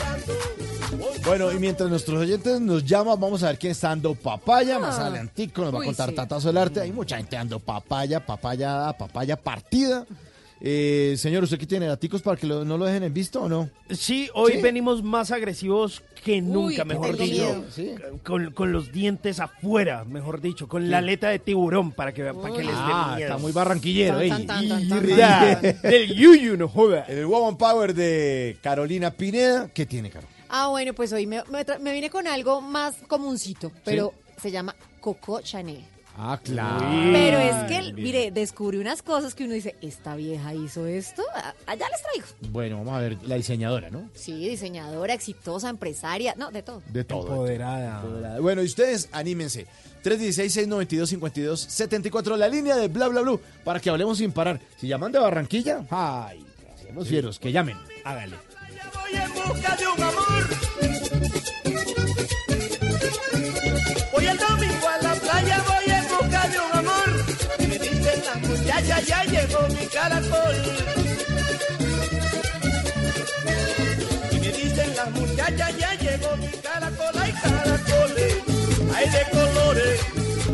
Bueno, y mientras nuestros oyentes nos llaman, vamos a ver quién está dando papaya. Más Ah. adelantico nos va a contar sí. Tatazo del Arte. Hay mucha gente dando papaya, papaya papaya partida. Eh, señor, ¿usted qué tiene? ¿Daticos para que lo- no lo dejen en visto o no? Sí, hoy Sí. venimos más agresivos que nunca, mejor dicho. Sí. Con, con los dientes afuera, mejor dicho, con la aleta de tiburón para que, para que les dé Ah, miedo. está muy barranquillero. Tan, ey. tan, tan, tan, Y- tan, ya. tan. Del yuyu, no joda. El Woman Power de Carolina Pineda. ¿Qué tiene, Caro? Ah, bueno, pues hoy me, me tra- me vine con algo más comuncito, pero se llama Coco Chanel. Ah, claro. Pero es que, mire, descubrí unas cosas que uno dice, ¿esta vieja hizo esto? Allá les traigo. Bueno, vamos a ver la diseñadora, ¿no? Sí, diseñadora, exitosa, empresaria, no, de todo. De todo. Empoderada. Empoderada. Bueno, y ustedes, anímense. 316-692-5274, la línea de bla bla blue, para que hablemos sin parar. Si llaman de Barranquilla, ay, los fieros, que llamen. Hágale. En busca de un amor. Voy el domingo a la playa, voy en busca de un amor. Y me dicen las muchachas, ya llegó mi caracol. Y me dicen las muchachas, ya llegó mi caracol. Hay caracoles, hay de colores,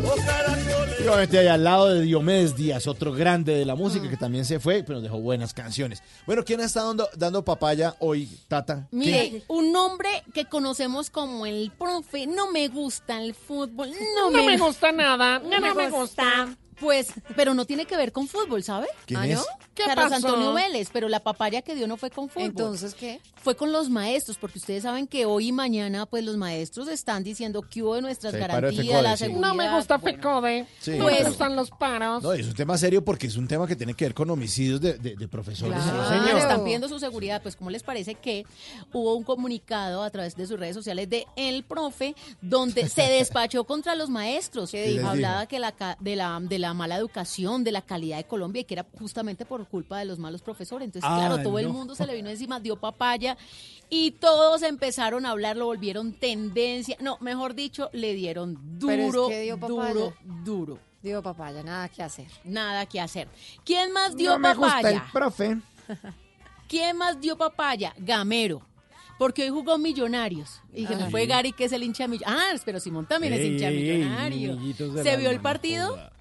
oh caracoles. Y obviamente ahí al lado de Diomedes Díaz, otro grande de la música que también se fue, pero dejó buenas canciones. Bueno, ¿quién está dando, dando papaya hoy, Tata? Mire, un hombre que conocemos como el profe, no me gusta el fútbol, no, No me gusta nada, no me gusta. Pues, pero no tiene que ver con fútbol, ¿sabe? ¿Quién ¿Ah, es? no? ¿Qué Carlos pasó? Antonio Vélez, pero la papaya que dio no fue con fútbol. Entonces, ¿qué? Fue con los maestros, porque ustedes saben que hoy y mañana, pues los maestros están diciendo que hubo de nuestras Sí, garantías, FECODE, la sí. seguridad. No me gusta bueno. FECODE. Sí. No Pues- me gustan los paros. No, es un tema serio porque es un tema que tiene que ver con homicidios de, de- de profesores. Claro, están pidiendo su seguridad. Pues, ¿cómo les parece que hubo un comunicado a través de sus redes sociales de El Profe donde se despachó contra los maestros? ¿Qué les Hablaba que la, ca- de, la, de la mala educación, de la calidad de Colombia y que era justamente por culpa de los malos profesores. Entonces, Ah, claro, todo el mundo se le vino encima, dio papaya y todos empezaron a hablar, lo volvieron tendencia. No, mejor dicho, le dieron Pero es duro, que dio papaya. duro, duro. Digo, papaya, nada que hacer. Nada que hacer. ¿Quién más dio No me gusta papaya? el profe. ¿Quién más dio papaya? Gamero. Porque hoy jugó Millonarios. Y que no fue Gary, que es el hincha de Millonarios. Ah, pero Simón también es hincha de ey, Millonario. ¿Se vio el partido? joda.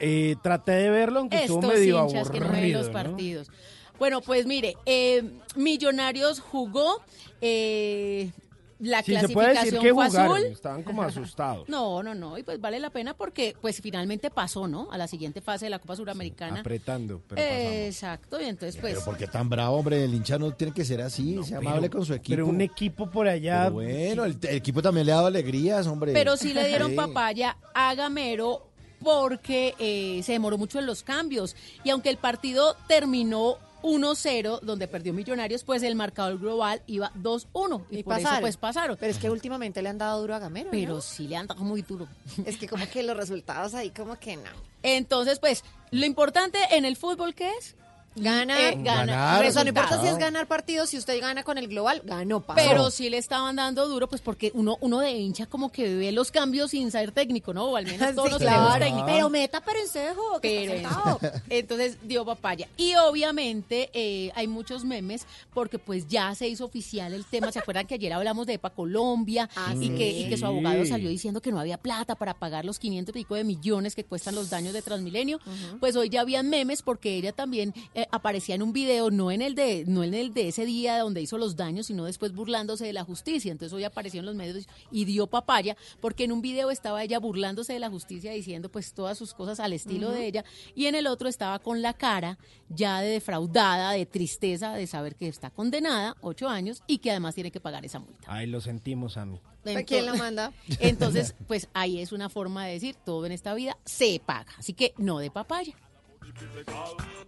Eh, traté de verlo, aunque estuvo Estos medio hinchas que no ven aburrido, los ¿no? partidos. Bueno, pues mire, eh, Millonarios jugó, eh, la Sí, se puede decir clasificación que fue jugaron, azul. estaban como asustados. No, no, no, y pues vale la pena porque pues finalmente pasó, ¿no? A la siguiente fase de la Copa Suramericana. Apretando, pero pasamos. Exacto, y entonces pues... Pero ¿por qué tan bravo, hombre? El hincha no tiene que ser así, sea amable con su equipo. pero un equipo por allá- Pero bueno, el, el equipo también le ha dado alegrías, hombre. Pero sí le dieron Sí. papaya a Gamero porque eh, se demoró mucho en los cambios. Y aunque el partido terminó 1-0, donde perdió Millonarios, pues el marcador global iba 2-1. Y, Y por eso pasaron. pues pasaron. Pero es que últimamente le han dado duro a Gamero. Pero ¿no? sí le han dado muy duro. Es que como que los resultados ahí como que no. Entonces, pues, lo importante en el fútbol, ¿qué es? Ganar, Eh, ganar. Por eso no importa si es ganar partidos, si usted gana con el global, ganó. pasó. Pero sí le estaban dando duro, pues porque uno, uno de hincha como que ve los cambios sin ser técnico, ¿no? O al menos todos Sí, los claro. técnicos. Pero meta perencejo, que Pero está sentado. entonces dio papaya. Y obviamente eh, hay muchos memes porque pues ya se hizo oficial el tema. ¿Se acuerdan que ayer hablamos de EPA Colombia Ah, y, sí. que, y que su abogado salió diciendo que no había plata para pagar los 500 y pico de millones que cuestan los daños de Transmilenio? Pues hoy ya habían memes porque ella también eh, aparecía en un video, no en el de no en el de ese día donde hizo los daños, sino después burlándose de la justicia. Entonces hoy apareció en los medios y dio papaya porque en un video estaba ella burlándose de la justicia diciendo pues todas sus cosas al estilo de ella y en el otro estaba con la cara ya de defraudada, de tristeza de saber que está condenada ocho años y que además tiene que pagar esa multa. Ahí lo sentimos, a mí. ¿Quién la manda? Entonces, pues ahí es una forma de decir, todo en esta vida se paga. Así que no de papaya.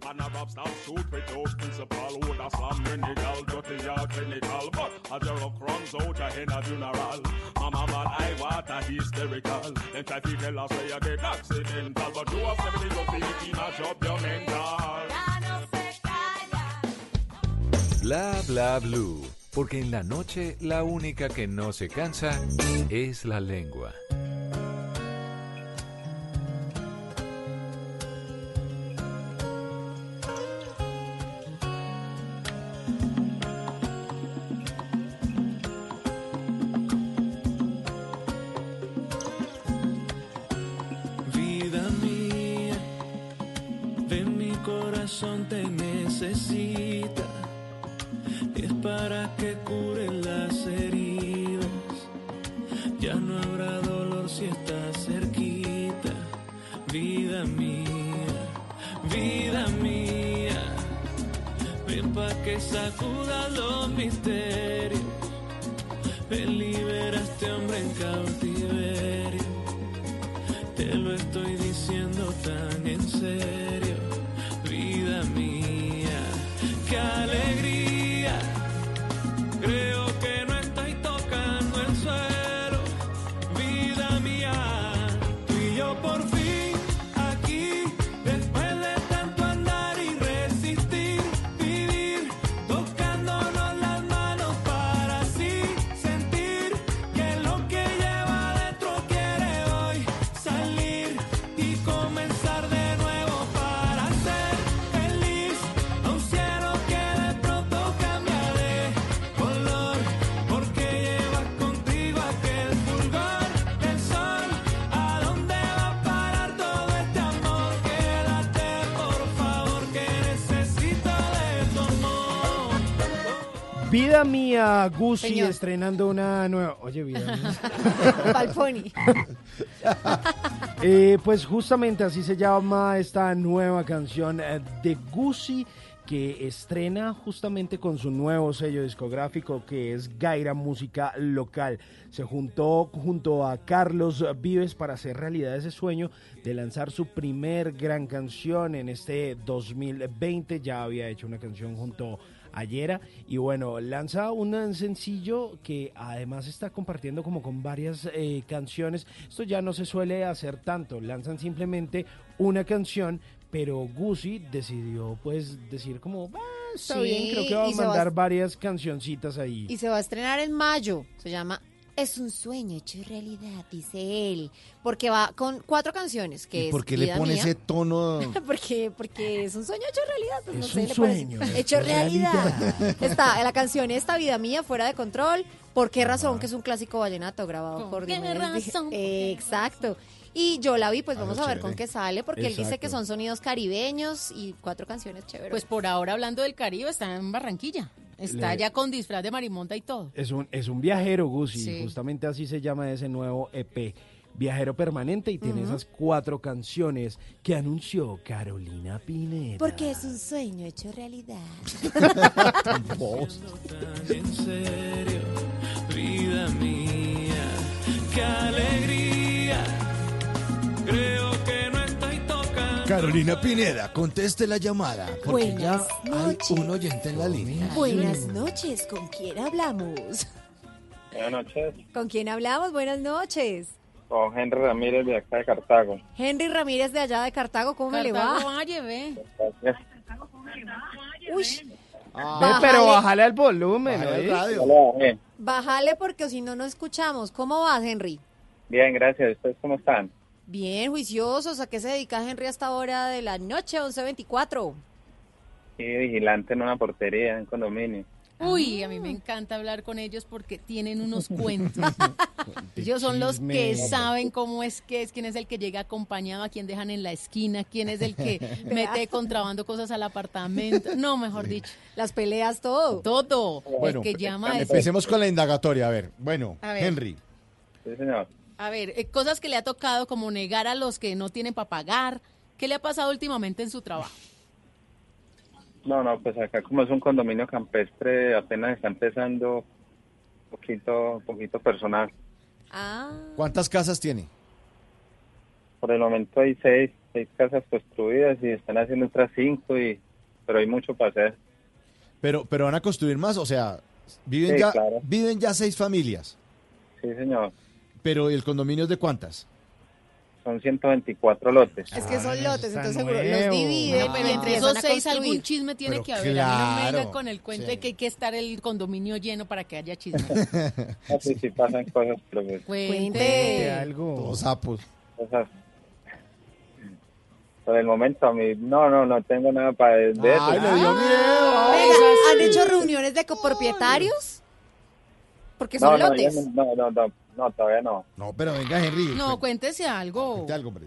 Man a rap shoot with those principal a slam when the gal dirty clinical But as the rock runs out a hen a funeral Mama man I a hysterical Then try to tell us say you get accidental But you have seventy go feet in a shop your mental Bla bla blue, porque en la noche la única que no se cansa es la lengua. Corazón te necesita. Es para que cure las heridas. Ya no habrá dolor si estás cerquita. Vida mía, vida mía. Ven pa' que sacuda los misterios. Ven libera a este hombre en cautiverio. Te lo estoy diciendo tan en serio, vida mía, qué alegría. Creo Vida mía, Gucci Señor. estrenando una nueva. Oye, vida mía. Palponi. Eh, pues justamente así se llama esta nueva canción eh, de Gucci que estrena justamente con su nuevo sello discográfico que es Gaira Música Local. Se juntó junto a Carlos Vives para hacer realidad ese sueño de lanzar su primer gran canción en este 2020. Ya había hecho una canción junto a Yera y bueno, lanza un sencillo que además está compartiendo como con varias eh, canciones. Esto ya no se suele hacer tanto, lanzan simplemente una canción, pero Gucci decidió pues decir como, "Ah, está Sí, bien, creo que a va a- mandar varias cancioncitas ahí. Y se va a estrenar en mayo. Se llama Es un sueño hecho realidad, dice él. Porque va con cuatro canciones, que ¿Y es por qué le pone Mía. ese tono? porque, porque es un sueño hecho realidad. Pues no Es sé, un le sueño parece. hecho realidad. realidad. Está la canción Esta Vida Mía, Fuera de Control. ¿Por qué razón? Que es un clásico vallenato grabado por qué razón? Exacto. Y yo la vi, pues vamos a ver chévere. con qué sale, porque él dice que son sonidos caribeños y cuatro canciones chéveres. Pues por ahora, hablando del Caribe, está en Barranquilla. Está Le- ya con disfraz de marimonta y todo. Es un, es un viajero, Gus, y Sí. justamente así se llama ese nuevo EP. Viajero permanente y tiene esas cuatro canciones que anunció Carolina Pineda. Porque es un sueño hecho realidad. En serio, vida mía, qué alegría. Creo que no. Carolina Pineda, conteste la llamada, porque ya Buenas hay noches. un oyente en la línea. Buenas noches, ¿con quién hablamos? Buenas noches, ¿Con quién hablamos? Buenas noches. con Henry Ramírez de acá de Cartago. Henry Ramírez de allá de Cartago, ¿cómo me le Cartago va? Valle, ve. Gracias. Uy, Ve, pero bájale al volumen, Bájale radio. Ya bájale porque si no, no escuchamos. ¿Cómo vas, Henry? Bien, gracias. ¿Ustedes cómo están? Bien, juiciosos. ¿A qué se dedica Henry hasta ahora de la noche, 11.24? Sí, vigilante en una portería en condominio. Uy, a mí me encanta hablar con ellos porque tienen unos cuentos. Ellos son los que saben cómo es que es, quién es el que llega acompañado, a quién dejan en la esquina, quién es el que mete contrabando cosas al apartamento. No, mejor dicho. Las peleas, todo. Todo. Bueno, el que llama es... empecemos con la indagatoria. A ver, bueno, A ver. Henry. Sí, señor. A ver, eh, cosas que le ha tocado como negar a los que no tienen para pagar. ¿Qué le ha pasado últimamente en su trabajo? No, no, pues acá como es un condominio campestre, apenas está empezando poquito, poquito personal. Ah. ¿Cuántas casas tiene? Por el momento hay seis, seis casas construidas y están haciendo otras cinco, y, pero hay mucho para hacer. Pero, pero van a construir más, o sea, viven Sí, ya, claro. viven ya seis familias. Sí, señor. Pero ¿y el condominio es de cuántas? Son 124 lotes. Es que son lotes, está entonces seguro los. No, pero entre esos a seis algún chisme tiene Pero que haber. A mí no me claro, venga con el cuento sí. de que hay que estar el condominio lleno para que haya chisme. No, sí, sí pasan cosas, pero pues, Cuente. algo. Dos sapos. cosas. Por el momento a mí, no, no, no tengo nada para. Ay, dio miedo. Venga, ¿han hecho reuniones de copropietarios? Porque son no, no, lotes. no, no, no, no, todavía no. No, pero venga, Henry. No, cuéntese algo. cuente algo, hombre.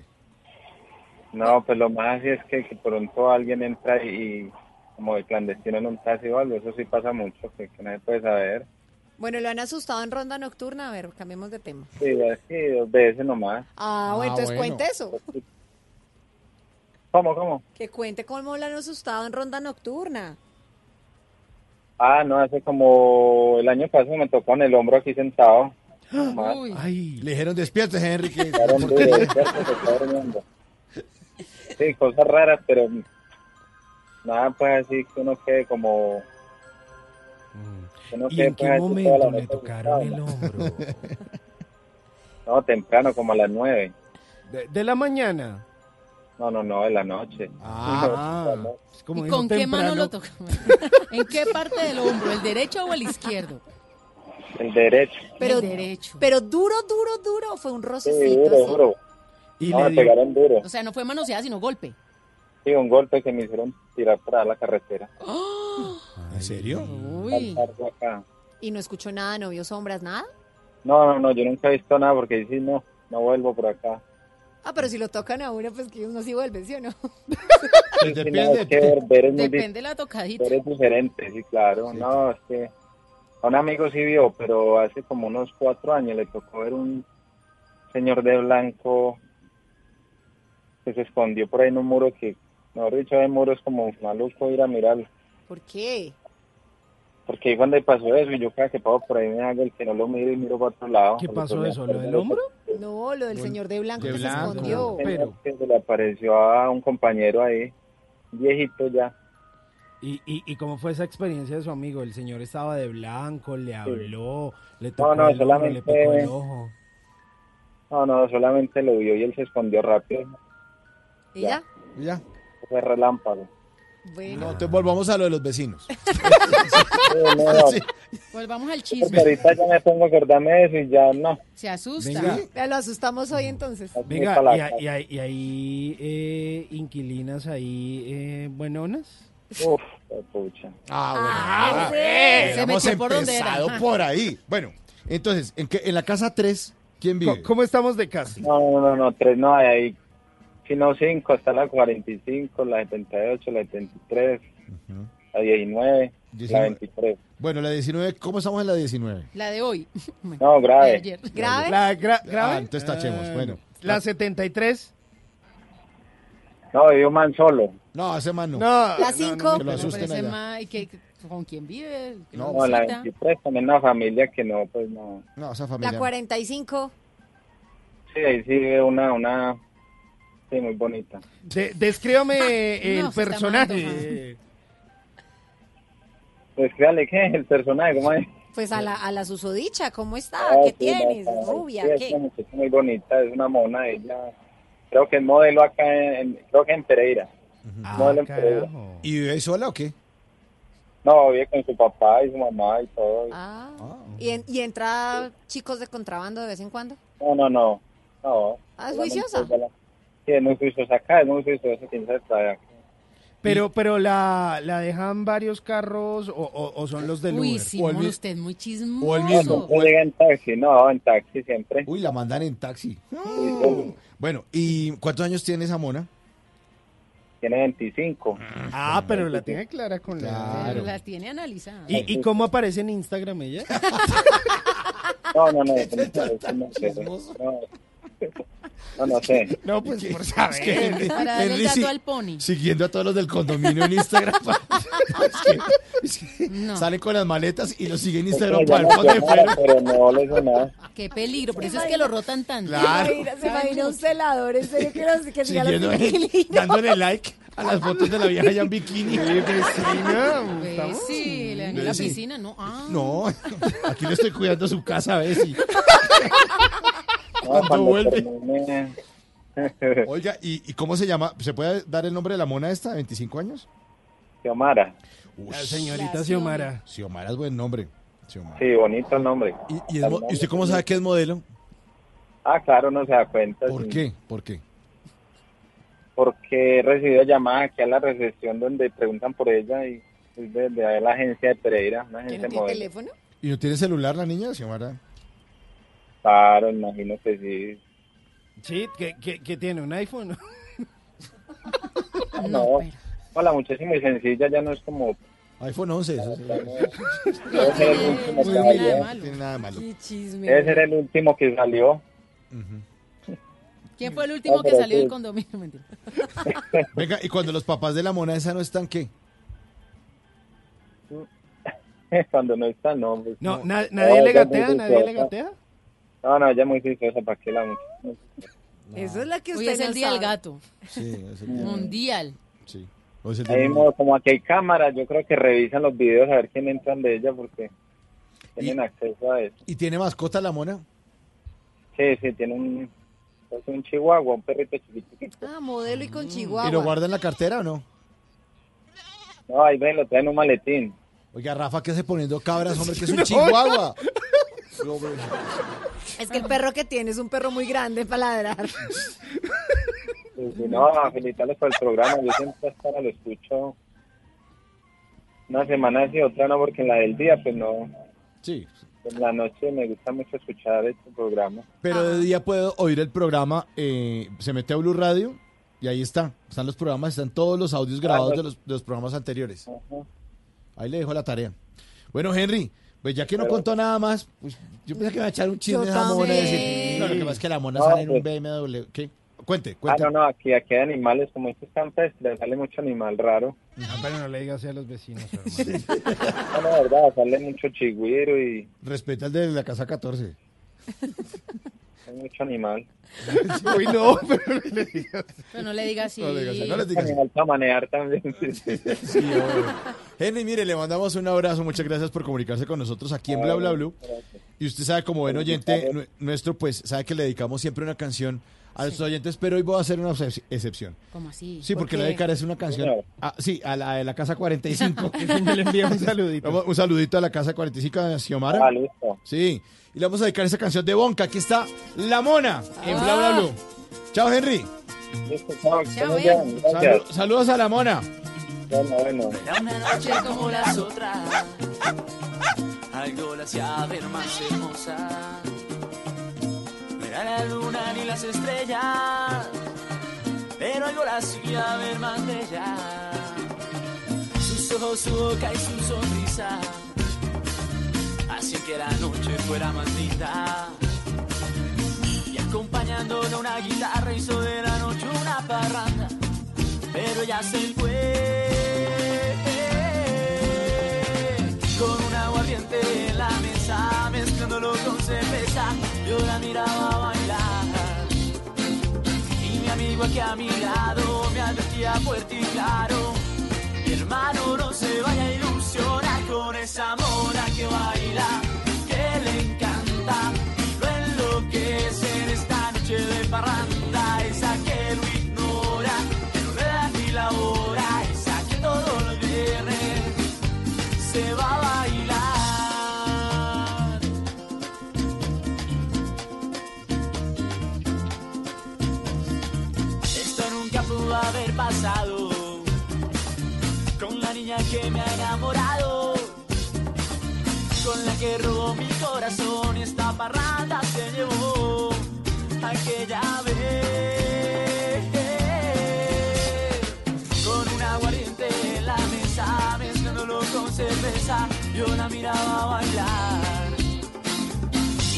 No, pues lo más así es que, que pronto alguien entra y, y como de clandestino en un taxi o algo, eso sí pasa mucho, que, que nadie puede saber. Bueno, lo han asustado en ronda nocturna. A ver, cambiemos de tema. Sí, sí, dos veces nomás. Ah, bueno, Ah, entonces bueno. cuente eso. ¿Cómo, cómo? Que cuente cómo lo han asustado en ronda nocturna. Ah, no, hace como el año pasado me tocó en el hombro aquí sentado. Ay, Le dijeron despiertes, Henry. Que... Era un duro, despierto, se está durmiendo. Sí, cosas raras, pero nada pues así que uno quede como... que uno ¿Y quede, en qué pues, toda momento le tocaron el hombro? No, temprano, como a las nueve. ¿De, de la mañana? No, no, no, de la noche. Ah, es como ¿Y con qué mano lo toca? ¿En qué parte del hombro? ¿El derecho o el izquierdo? El derecho. Pero, el derecho. pero duro, duro, duro. Fue un Sí, rocecito. duro, sí. duro. Y No, le me pegaron duro. O sea, no fue manoseada, sino golpe. Sí, un golpe que me hicieron tirar para la carretera. ¿En serio? Uy. Y no escuchó nada, no vio sombras, nada. No, no, no, yo nunca he visto nada porque sí, no, no vuelvo por acá. Ah, pero si lo tocan a uno, pues que uno sí vuelve, ¿sí o no? Sí, sí, no, es que ver, ver es muy Depende de la tocadita. ver es diferente, sí, claro. No, es que a un amigo sí vio, pero hace como unos cuatro años le tocó ver un señor de blanco que se escondió por ahí en un muro que, mejor dicho, el muro es como maluco ir a mirar. ¿Por qué? Porque ahí cuando pasó eso, y yo cada que paso por ahí me hago el que no lo miro y miro para otro lado. ¿Qué pasó eso? ¿Lo del hombro? No, lo del señor de blanco de que blanco. se escondió. Pero... Que se le apareció a un compañero ahí, viejito ya. ¿Y, y, ¿Y cómo fue esa experiencia de su amigo? El señor estaba de blanco, le habló, le tocó no, el hombro, le solamente- picó el ojo. No, no, solamente lo vio y él se escondió rápido. ¿Y ya? Ya. Fue relámpago. Bueno. No, te volvamos a lo de los vecinos. no, no. Sí, Volvamos al Porque chisme. ahorita ya me pongo a acordarme de eso y ya no. Se asusta. Venga. Ya lo asustamos hoy entonces. Venga, y, y y hay, eh, inquilinas ahí eh, buenonas. Uf, pucha. Ah, bueno. Se Hemos metió por donde era. empezado por ahí. Bueno, entonces, ¿en, qué- en la casa 3, ¿quién vive? ¿Cómo, cómo estamos de casting? No, no, no, no, tres no hay ahí. Si no, cinco, está la 45, la 78, la 73, la 19, la 19. 23. Bueno, la 19, ¿cómo estamos en la 19? La de hoy. No, De grave. ayer. ¿Grave? La gra- grave. Ah, entonces tachemos, Ah, bueno. La 73. No, vive un man solo. No, ese man no. No. La no, cinco. Que lo Pero asusten ese allá. ma- ¿y qué- ¿Con quién vive? ¿Que lo No, la visita? 23 también una familia que no, pues no. No, esa La familia. 45. Sí, ahí sí una, una, sí, muy bonita. De- descríbame el No, personaje. Pues créale que el personaje, ¿cómo es? Pues a la, a la susodicha, ¿cómo está? Ah, ¿Qué sí, tienes? no, no, Rubia, sí, Es ¿qué? una muchacha muy bonita, es una mona, ella. Creo que es modelo acá en, en- creo que en Pereira. Ah, modelo en Pereira. ¿Y vive sola o qué? No, vive con su papá y su mamá y todo. Ah. ¿Y, en- ¿Y entra chicos de contrabando de vez en cuando? No, no, no. no Ah, ¿es juiciosa? Sí, es muy juiciosa acá, es muy juiciosa, quién sabe trae acá. Pero, pero la, la dejan varios carros o, o- o son los del Uy, Uber. Simón, mi- usted es muy chismoso. o el mismo. No llega en taxi, no, en taxi siempre. Uy, la mandan en taxi. Sí, Bueno, ¿y cuántos años tiene esa mona? Tiene 25. Ah, pero la tiene clara con la... Pero las tiene analizadas. ¿Y, y cómo aparece en Instagram ella? No, no, no, no. No, no, no sé. No, pues por Es que saber. Henry- Para el Henry dato sí- al pony. Siguiendo a todos los del condominio en Instagram. Es que- es que No. Salen con las maletas y los siguen en Instagram para el Xiomara, fuera. Pero no le hizo nada. Qué peligro, por eso es que lo rotan tanto. Claro. Se imagina, se imagina un celador, en serio, que, nos, que siga los inquilinos. dándole like a las fotos de la vieja allá en bikini. Pues sí, le dan en la piscina, ¿no? Ah. No, aquí le estoy cuidando su casa a ver si. No, Cuando cuando vuelve. termine- Oiga, ¿y, y cómo se llama? ¿Se puede dar el nombre de la mona esta? ¿25 años? Xiomara. La señorita La Xiomara. Xiomara es buen nombre. Xiomara. Sí, bonito el nombre. ¿Y, y ¿y usted cómo sabe que es modelo? Ah, claro, no se da cuenta. ¿Por sí. qué? ¿Por qué? Porque he recibido llamadas aquí a la recepción donde preguntan por ella y es de, de la agencia de Pereira, una ¿Que agencia no tiene modelo. teléfono? ¿Y no tiene celular la niña, Xiomara? Claro, imagino que sí. Sí, que, que, que tiene un iPhone. No, no, la muchacha es muy sencilla, ya no es como... iPhone 11, eso sí. Debe ser el último que salió. tiene nada de malo. Qué chisme. Debe ser el último que salió. ¿Quién fue el último No, que pero salió sí. del condominio? Mentira. Venga, y cuando los papás de la mona esa no están, ¿qué? Cuando no está, no. pues, No, no. na- No, nadie le gatea, nadie le gatea. No, no, ella es muy juiciosa, ¿para qué la muchacha? Eso es la que Hoy usted es el no día del gato. Sí, es el día. Mundial. Sí. Hoy es el día Ahí del- mismo, como aquí hay cámaras, yo creo que revisan los videos a ver quién entran de ella porque tienen acceso a eso. ¿Y tiene mascota la mona? Sí, sí, tiene un, es un chihuahua, un perrito chiquitito. Ah, modelo y con ¿Y lo chihuahua. guarda en la cartera o no? No, ahí ven, lo traen en un maletín. Oiga, Rafa, ¿qué hace poniendo cabras, hombre? Que es un chihuahua. Es que el perro que tiene es un perro muy grande para ladrar. Y si no, felicitarles por el programa. Yo siempre hasta ahora lo escucho una semana sí, otra no, porque en la del día, pues no. Sí. En la noche me gusta mucho escuchar este programa. Pero de día puedo oír el programa, eh, se mete a Blue Radio y ahí está. Están los programas, están todos los audios grabados no. de los, de los programas anteriores. Ajá. Ahí le dejo la tarea. Bueno, Henry, pues ya que no Pero- contó nada más, pues yo pensé que me iba a echar un chisme de esa mona y decir, no, lo que pasa es que la mona No, sale en un pues- BMW. ¿Qué? Cuente, Ah, cuente. no, no, aquí, aquí hay animales, como estos campestres, sale mucho animal raro. Ah, pero no le digas así a los vecinos, hermano. No, no, verdad, sale mucho chigüiro y Respeta el de la casa 14. hay mucho animal. Uy, no, pero no le digas. Pero no le diga así. No le digas así, no le digas así. Animal para manejar también. sí, sí. Sí, obvio. Henry, mire, le mandamos un abrazo. Muchas gracias por comunicarse con nosotros aquí en Bla Bla Blue. Y usted sabe, como buen oyente nu- nuestro, pues sabe que le dedicamos siempre una canción a nuestros oyentes, pero hoy voy a hacer una excep- excepción. ¿Cómo así? Sí, porque le dedicaré es una canción. Ah, sí, a la de la Casa 45. le envía un saludito. Un saludito a la Casa 45 de Xiomara. Ah, listo. Sí, y le vamos a dedicar esa canción de Bonca. Aquí está La Mona en Bla Bla Blue. Chao, Henry. Listo, chao, bien, saludos a La Mona. Bueno, bueno. Era una noche como las otras. Algo la hacía ver más hermosa. La luna ni las estrellas. Pero algo la hacía ver más bella. Sus ojos, su boca y su sonrisa. Hacían que la noche fuera más. Y acompañándole una guitarra hizo de la noche una parranda pero ya se fue aguardiente en la mesa mezclándolo con cerveza yo la miraba bailar. Y mi amigo aquí a mi lado me advertía fuerte y claro. Mi hermano no se vaya a ilusionar con esa mona que baila que le encanta. Lo enloquece en esta noche de parranda esa que lo ignora que no le da ni la hora esa que todos los viernes se va a bailar pasado con la niña que me ha enamorado con la que robó mi corazón y esta parranda se llevó aquella vez. Con un aguardiente en la mesa mezclándolo con cerveza yo la miraba bailar.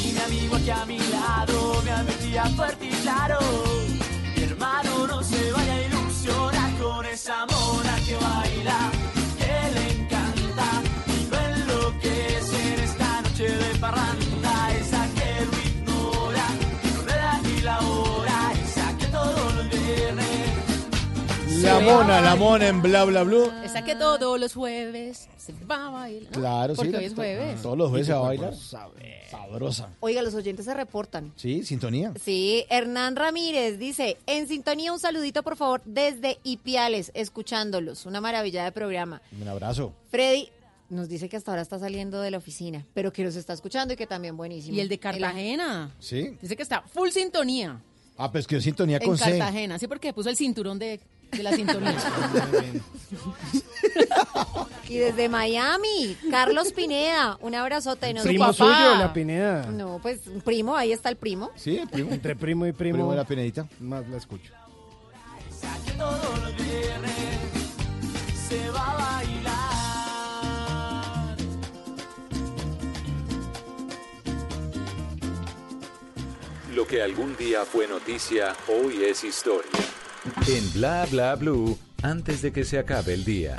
Y mi amigo aquí a mi lado me advertía fuerte y claro mi hermano no se vaya a ilusionar con esa mona que baila que le encanta y lo enloquece en esta noche de parranda La Mona, La Mona en Bla Bla Blue. Esa que todos los jueves se va a bailar. Claro, Porque sí. hoy es jueves. Todos los jueves se va a bailar. Sabrosa. Oiga, los oyentes se reportan. Sí, sintonía. Sí, Hernán Ramírez dice, en sintonía un saludito por favor desde Ipiales, escuchándolos, una maravilla de programa. Un abrazo. Freddy nos dice que hasta ahora está saliendo de la oficina, pero que nos está escuchando y que también buenísimo. Y el de Cartagena. Sí. Dice que está full sintonía. Ah, pues que sintonía En con C. Cartagena. Sí, porque puso el cinturón de, de la sintonía. Y desde Miami, Carlos Pineda, un abrazote. Nos Primo Su papá. suyo, la Pineda. No, pues un primo, ahí está el primo. Sí, el primo. Entre primo y primo. Primo de la Pinedita. Más la escucho. se va a bailar. Lo que algún día fue noticia, hoy es historia. En Bla Bla Blue, antes de que se acabe el día.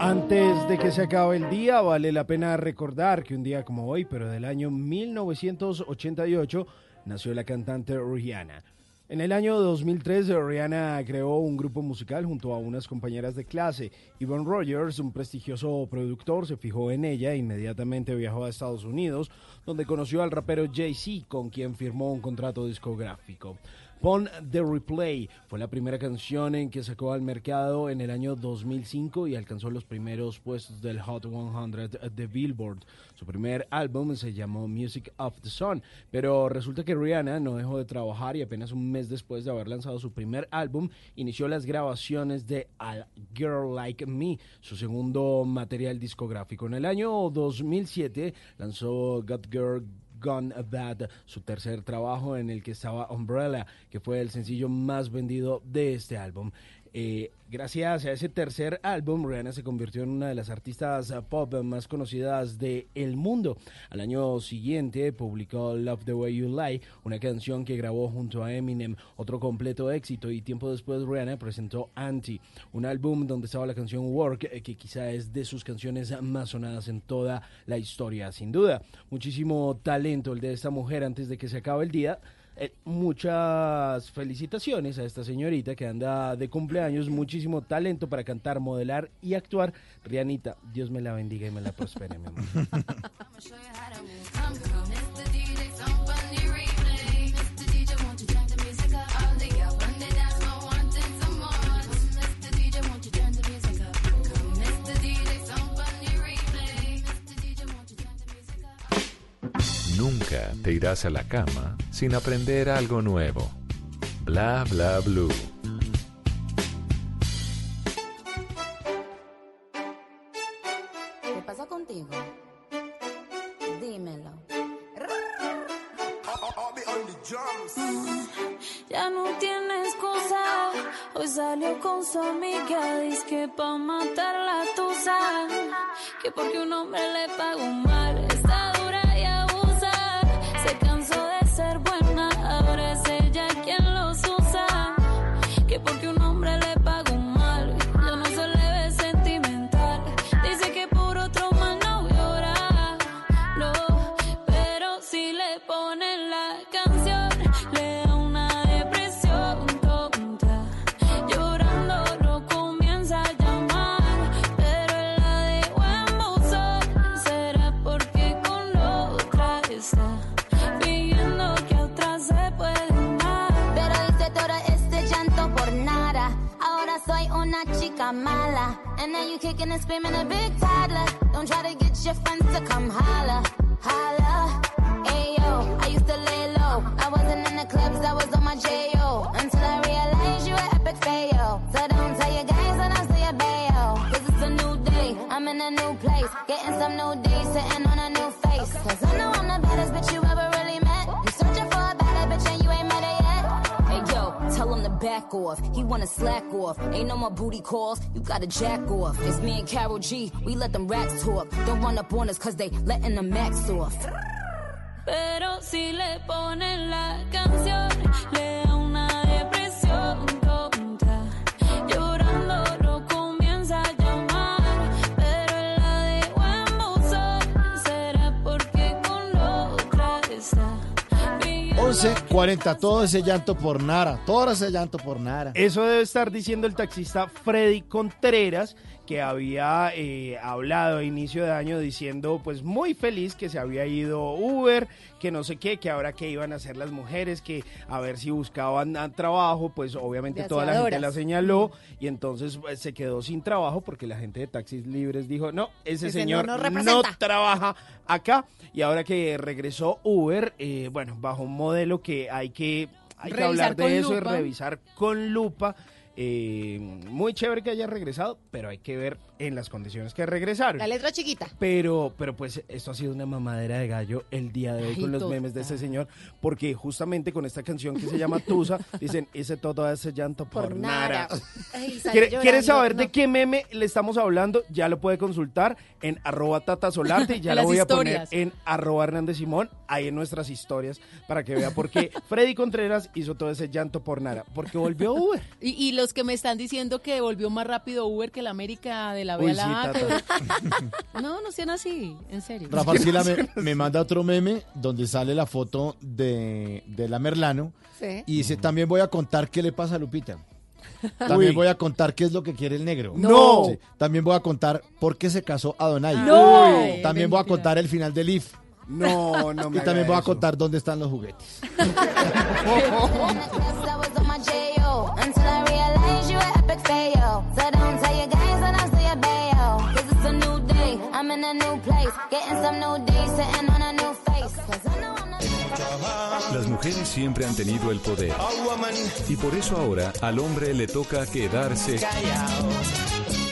Antes de que se acabe el día, vale la pena recordar que un día como hoy, pero del año 1988, nació la cantante Rihanna. En el año 2003, Rihanna creó un grupo musical junto a unas compañeras de clase. Yvonne Rogers, un prestigioso productor, se fijó en ella e inmediatamente viajó a Estados Unidos, donde conoció al rapero Jay-Z, con quien firmó un contrato discográfico. Pon the Replay fue la primera canción en que sacó al mercado en el año 2005 y alcanzó los primeros puestos del Hot 100 de Billboard. Su primer álbum se llamó Music of the Sun, pero resulta que Rihanna no dejó de trabajar y apenas un mes después de haber lanzado su primer álbum inició las grabaciones de A Girl Like Me, su segundo material discográfico. En el año 2007 lanzó Got Girl Gone Bad, su tercer trabajo en el que estaba Umbrella, que fue el sencillo más vendido de este álbum. Eh, gracias a ese tercer álbum, Rihanna se convirtió en una de las artistas eh, pop más conocidas del el mundo. Al año siguiente publicó Love the Way You Lie, una canción que grabó junto a Eminem, otro completo éxito, y tiempo después Rihanna presentó Anti, un álbum donde estaba la canción Work, eh, que quizá es de sus canciones más sonadas en toda la historia, sin duda. Muchísimo talento el de esta mujer antes de que se acabe el día. Eh, muchas felicitaciones a esta señorita que anda de cumpleaños, muchísimo talento para cantar, modelar y actuar. Rianita, Dios me la bendiga y me la prospere, mi amor. Nunca te irás a la cama sin aprender algo nuevo. Bla bla blue. ¿Qué pasa contigo? Dímelo. Ya no tiene excusa. Hoy salió con su amiga. Dice que pa' matar la tusa. Que porque un hombre Ain't booty calls. You gotta jack off. It's me and Carol G. We let them rats talk. Don't run up on us cause they letting the max off. Pero si le ponen la canción, le da una depresión tonta. Llorando lo comienza a llamar, pero la dejó en buzón. Será porque con la otra está. 11.40, todo ese llanto por Nara, todo ese llanto por Nara. Eso debe estar diciendo el taxista Freddy Contreras, que había eh, hablado a inicio de año diciendo, pues muy feliz que se había ido Uber, que no sé qué, que ahora que iban a hacer las mujeres, que a ver si buscaban ah, trabajo, pues obviamente toda la gente la señaló y entonces pues, se quedó sin trabajo porque la gente de taxis libres dijo, no, ese señor no, representa". trabaja acá y ahora que regresó Uber, eh, bueno, bajo un modelo que hay que, hay que Revisar hablar de eso y revisar con lupa. Eh, muy chévere que haya regresado, pero hay que ver en las condiciones que regresaron. La letra chiquita. Pero, pero pues esto ha sido una mamadera de gallo el día de hoy Ay, con los memes de este señor, porque justamente con esta canción que se llama Tusa, dicen, ese todo ese llanto por, Por nada. nada. Ay, sale ¿Quiere, llorando, quiere saber no. de qué meme le estamos hablando? Ya lo puede consultar en arroba Tata Solarte y ya lo voy a poner en arroba Hernández Simón, ahí en nuestras historias, para que vea por qué Freddy Contreras hizo todo ese llanto por nada, porque volvió Uber. Y, y los que me están diciendo que volvió más rápido Uber que la América de la B Uy, a la sí, A, Tata. que- No, no sean así, en serio. Rafa Arcila me, me manda otro meme donde sale la foto de, de la Merlano Sí. y dice, también voy a contar qué le pasa a Lupita. También Uy. voy a contar qué es lo que quiere el negro. No. Sí. También voy a contar por qué se casó Adonai. No. Uy. También voy a contar el final del IF. No, no me Y también voy a contar dónde están los juguetes. Fail. So don't tell your guys your. Cause it's a new day, I'm in a new place. Getting some new days, sitting on a new face. Cause I know I'm not... Las mujeres siempre han tenido el poder. Y por eso ahora al hombre le toca quedarse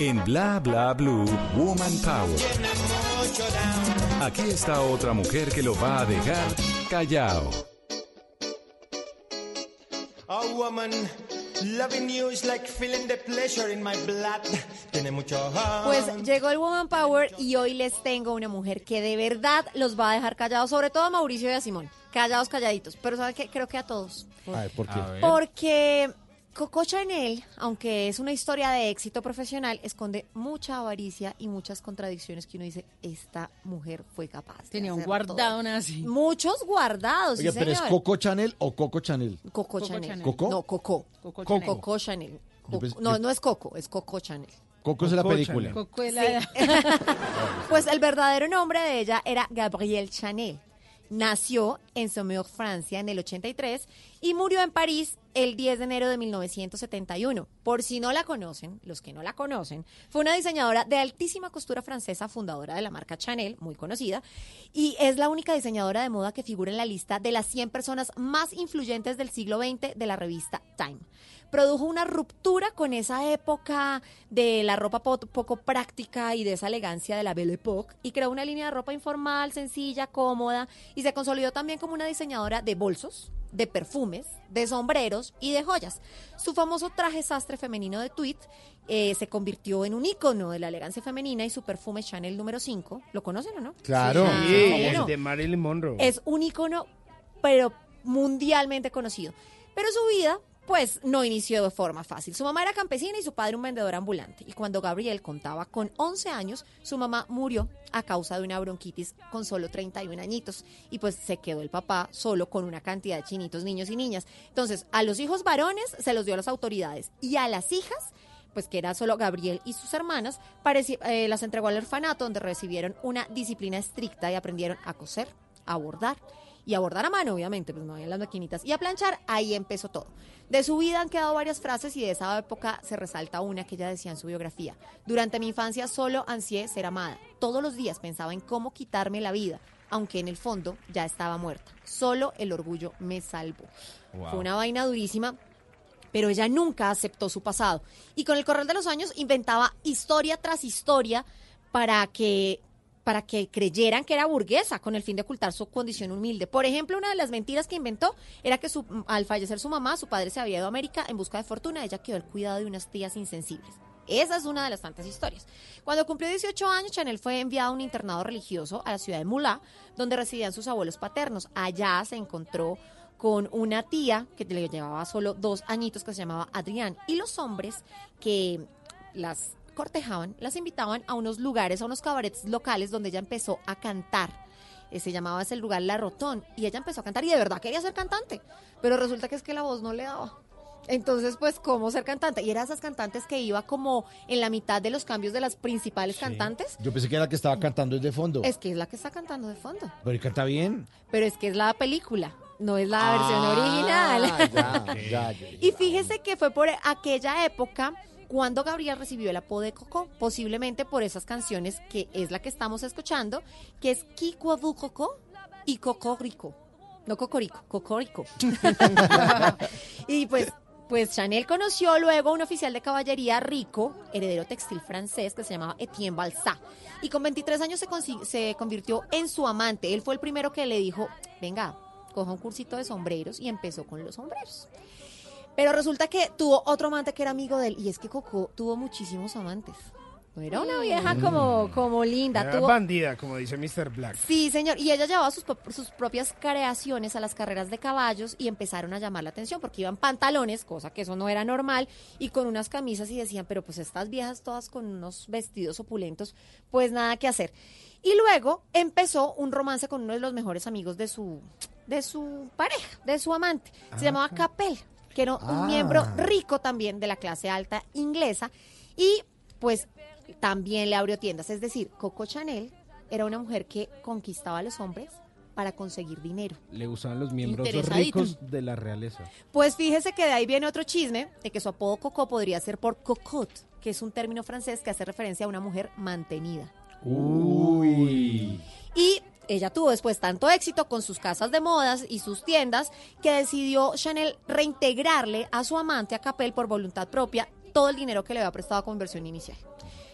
en Bla Bla Blue Woman Power. Aquí está otra mujer que lo va a dejar callado. A woman loving you is like feeling the pleasure in my blood. Tiene mucho Pues llegó el Woman Power y hoy les tengo una mujer que de verdad los va a dejar callados, sobre todo a Mauricio y a Simón. Callados, calladitos. Pero ¿saben qué? Creo que a todos. A ver, ¿por qué? Porque Coco Chanel, aunque es una historia de éxito profesional, esconde mucha avaricia y muchas contradicciones que uno dice, esta mujer fue capaz. de Tenía un hacer guardado todo". nazi. Muchos guardados, Oiga, sí, pero es. Coco Chanel o Coco Chanel. Coco, Coco Chanel. Chanel. ¿Coco? No, Coco. Coco Coco, Chanel. Coco Chanel. Yo Coco- pensé- no, no es Coco, es Coco Chanel. Coco es la Coco película. Chanel. Coco de la- Sí. pues el verdadero nombre de ella era Gabrielle Chanel. Nació en Saumur, Francia, en el 83 y murió en París el 10 de enero de 1971. Por si no la conocen, los que no la conocen, fue una diseñadora de altísima costura francesa, fundadora de la marca Chanel, muy conocida, y es la única diseñadora de moda que figura en la lista de las 100 personas más influyentes del siglo XX de la revista Time produjo una ruptura con esa época de la ropa po- poco práctica y de esa elegancia de la Belle Époque y creó una línea de ropa informal, sencilla, cómoda y se consolidó también como una diseñadora de bolsos, de perfumes, de sombreros y de joyas. Su famoso traje sastre femenino de tweed eh, se convirtió en un ícono de la elegancia femenina y su perfume Chanel número 5, ¿lo conocen o no? Claro. Sí, Sí, bueno. es de Marilyn Monroe. Es un ícono, pero mundialmente conocido. Pero su vida, pues, no inició de forma fácil. Su mamá era campesina y su padre un vendedor ambulante. Y cuando Gabriel contaba con 11 años, su mamá murió a causa de una bronquitis con solo 31 añitos. Y pues se quedó el papá solo con una cantidad de chinitos, niños y niñas. Entonces, a los hijos varones se los dio a las autoridades. Y a las hijas pues que era solo Gabriel y sus hermanas, eh, las entregó al orfanato donde recibieron una disciplina estricta y aprendieron a coser, a bordar y a bordar a mano, obviamente, pues no había las maquinitas, y a planchar, ahí empezó todo. De su vida han quedado varias frases y de esa época se resalta una que ella decía en su biografía. Durante mi infancia solo ansié ser amada. Todos los días pensaba en cómo quitarme la vida, aunque en el fondo ya estaba muerta. Solo el orgullo me salvó. Wow. Fue una vaina durísima, pero ella nunca aceptó su pasado. Y con el correr de los años inventaba historia tras historia para que para que creyeran que era burguesa con el fin de ocultar su condición humilde. Por ejemplo, una de las mentiras que inventó era que su- al fallecer su mamá, su padre se había ido a América en busca de fortuna, ella quedó al cuidado de unas tías insensibles. Esa es una de las tantas historias. Cuando cumplió 18 años, Chanel fue enviada a un internado religioso a la ciudad de Mulá, donde residían sus abuelos paternos. Allá se encontró con una tía que le llevaba solo dos añitos que se llamaba Adrián. Y los hombres que las cortejaban, las invitaban a unos lugares, a unos cabarets locales donde ella empezó a cantar. Eh, se llamaba ese lugar La Rotón. Y ella empezó a cantar y de verdad quería ser cantante. Pero resulta que es que la voz no le daba. Entonces, pues, ¿cómo ser cantante? Y era esas cantantes que iba como en la mitad de los cambios de las principales cantantes. Yo pensé que era la que estaba cantando desde fondo. Es que es la que está cantando de fondo. Pero ¿y canta bien. Pero es que es la película, no es la versión Ah, original. ya, ya, ya. Y fíjese que fue por aquella época cuando Gabriel recibió el apodo de Coco, posiblemente por esas canciones que es la que estamos escuchando, que es Kikuabu Coco y Coco Rico. No Cocorico, Cocorico. y pues, pues Chanel conoció luego a un oficial de caballería rico, heredero textil francés, que se llamaba Etienne Balsat. Y con 23 años se, se convirtió en su amante. Él fue el primero que le dijo, venga, coja un cursito de sombreros y empezó con los sombreros. Pero resulta que tuvo otro amante que era amigo de él. Y es que Coco tuvo muchísimos amantes. No era una vieja como, como linda. Era Tuvo, bandida, como dice Mr. Black. Sí, señor. Y ella llevaba sus, sus propias creaciones a las carreras de caballos y empezaron a llamar la atención porque iban pantalones, cosa que eso no era normal, y con unas camisas y decían, pero pues estas viejas todas con unos vestidos opulentos, pues nada que hacer. Y luego empezó un romance con uno de los mejores amigos de su, de su pareja, de su amante. Se llamaba Capel, que era un Ah. miembro rico también de la clase alta inglesa. Y pues también le abrió tiendas. Es decir, Coco Chanel era una mujer que conquistaba a los hombres para conseguir dinero. Le gustaban los miembros ricos de la realeza. Pues fíjese que de ahí viene otro chisme de que su apodo Coco podría ser por cocotte, que es un término francés que hace referencia a una mujer mantenida. Uy. Y ella tuvo después tanto éxito con sus casas de modas y sus tiendas que decidió Chanel reintegrarle a su amante a Capel por voluntad propia todo el dinero que le había prestado como inversión inicial.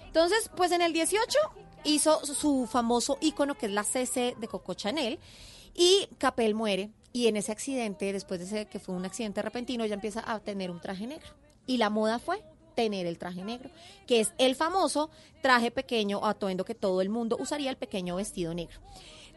Entonces, pues en el 18 hizo su famoso ícono que es la CC de Coco Chanel y Capel muere y en ese accidente, después de ese que fue un accidente repentino, ella empieza a tener un traje negro. Y la moda fue tener el traje negro, que es el famoso traje pequeño atuendo que todo el mundo usaría, el pequeño vestido negro.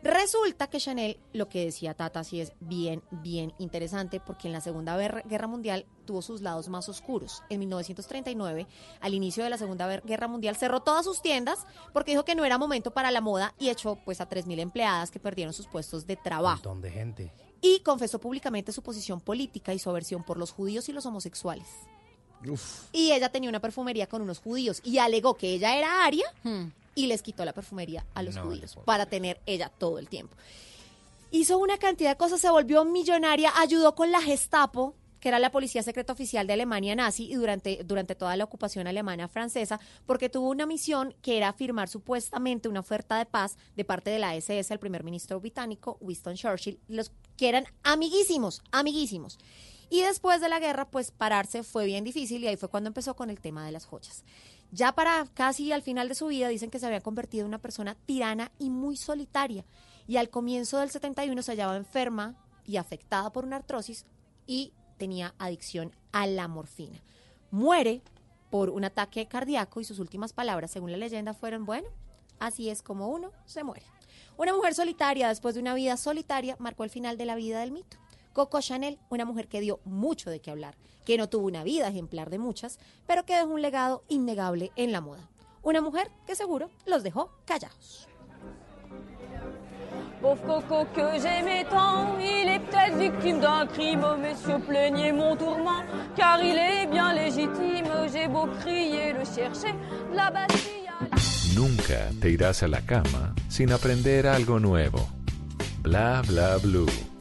Resulta que Chanel, lo que decía Tata, sí es bien, bien interesante, porque en la Segunda Guerra Mundial tuvo sus lados más oscuros. En 1939, al inicio de la Segunda Guerra Mundial, cerró todas sus tiendas porque dijo que no era momento para la moda y echó pues a 3.000 empleadas que perdieron sus puestos de trabajo. montón de gente. Y confesó públicamente su posición política y su aversión por los judíos y los homosexuales. Y ella tenía una perfumería con unos judíos y alegó que ella era aria y les quitó la perfumería a los No, judíos para tener ella todo el tiempo. Hizo una cantidad de cosas, se volvió millonaria, ayudó con la Gestapo, que era la policía secreta oficial de Alemania nazi y durante, durante toda la ocupación alemana francesa, porque tuvo una misión que era firmar supuestamente una oferta de paz de parte de la SS al primer ministro británico Winston Churchill, los que eran amiguísimos, amiguísimos. Y después de la guerra, pues pararse fue bien difícil y ahí fue cuando empezó con el tema de las joyas. Ya para casi al final de su vida dicen que se había convertido en una persona tirana y muy solitaria. Y al comienzo del 71 se hallaba enferma y afectada por una artrosis y tenía adicción a la morfina. Muere por un ataque cardíaco y sus últimas palabras, según la leyenda, fueron, bueno, así es como uno se muere. Una mujer solitaria, después de una vida solitaria, marcó el final de la vida del mito. Coco Chanel, una mujer que dio mucho de qué hablar, que no tuvo una vida ejemplar de muchas, pero que dejó un legado innegable en la moda. Una mujer que seguro los dejó callados. Pauvre coco que j'aimais tant, il est peut-être victime d'un crime, messieurs plaignez mon tourment, car il est bien légitime, j'ai beau crier, le chercher, de la Bastille Nunca te irás a la cama sin aprender algo nuevo. Bla bla blue.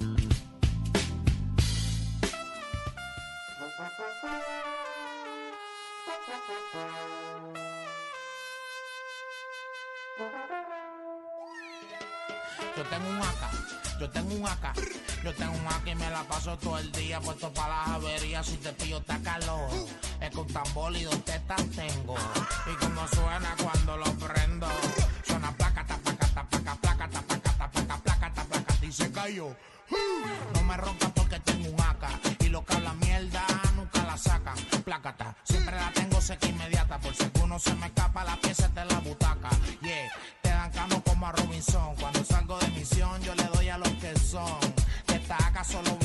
Paso todo el día puesto para las averías. Si te pillo, está calor. Es con tambor y dos tengo. Y como suena cuando lo prendo, suena placa, ta, placa, ta, placa, placa, ta, placa, ta, placa, placa, ta, placa, y se cayó. No me ronca porque tengo un AK y lo que habla mierda nunca la sacan. Plácata, siempre la tengo seca inmediata por si alguno se me escapa la pieza de la butaca. Yeah, te dan cano como a Robinson. Cuando salgo de misión yo le doy a los que son. De esta AK solo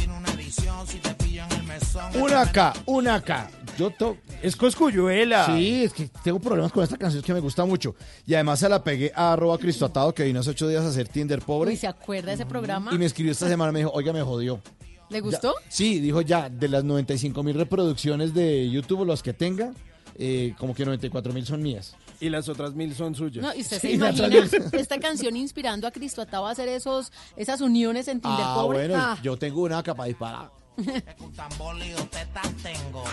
una acá, una acá. Yo to Es Coscuyuela. Sí, es que tengo problemas con esta canción que me gusta mucho. Y además se la pegué a arroba Cristo Atado, que vino hace ocho días a hacer Tinder pobre. Uy, ¿se acuerda de ese programa? Y me escribió esta semana, me dijo, oiga, me jodió. ¿Le gustó? Ya- sí, dijo ya, de las 95 mil reproducciones de YouTube, los que tenga, eh, como que 94 mil son mías. Y las otras mil son suyas. No, y usted se imagina esta canción inspirando a Cristo Atado a hacer esos, esas uniones en Tinder Ah, pobre. bueno, Ah. yo tengo una acá para disparar. Un tambor y tetas tengo.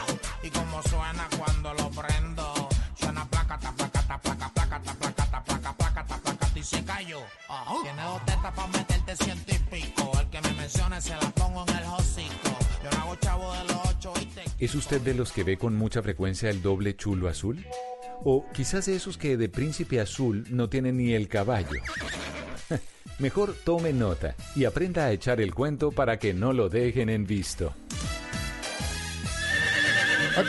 Y como suena cuando lo prendo. Suena placa, ta, placa, ta, placa, placa, ta, placa, ta, placa, placa, ta, placa, y se cayó. Tiene dos tetas para meterte ciento y pico. El que me mencione se la pongo en el hocico. Yo no hago chavo de los ¿Es usted de los que ve con mucha frecuencia el doble chulo azul? O quizás de esos que de príncipe azul no tienen ni el caballo. Mejor tome nota y aprenda a echar el cuento para que no lo dejen en visto.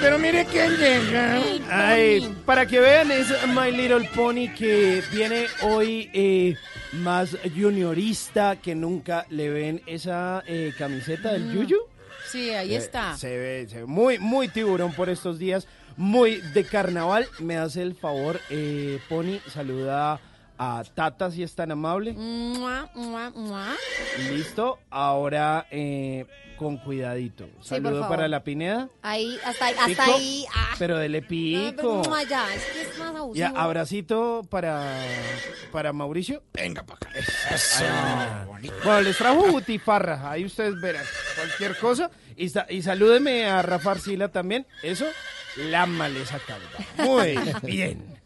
Pero mire quién llega. Ay, para que vean, es My Little Pony que viene hoy eh, más juniorista que nunca. ¿Le ven esa eh, camiseta del Mm. Yuyu? Sí, ahí Eh, está. Se ve, se ve muy, muy tiburón por estos días, muy de carnaval. Me hace el favor, eh, Pony, saluda a Tata si es tan amable. Mua, mua, mua. Listo, ahora eh, con cuidadito. Saludo para la Pineda. Ahí, hasta ahí, hasta Pico, ahí. ah. Pero dele No, pico. pero allá, es que es más Y abusivo. abracito para, para Mauricio. Venga para acá. Bueno, les trajo butifarra. Ahí ustedes verán cualquier cosa. Y, sa- y salúdeme a Rafa Arcila también. Eso, la maleza calva. Muy bien.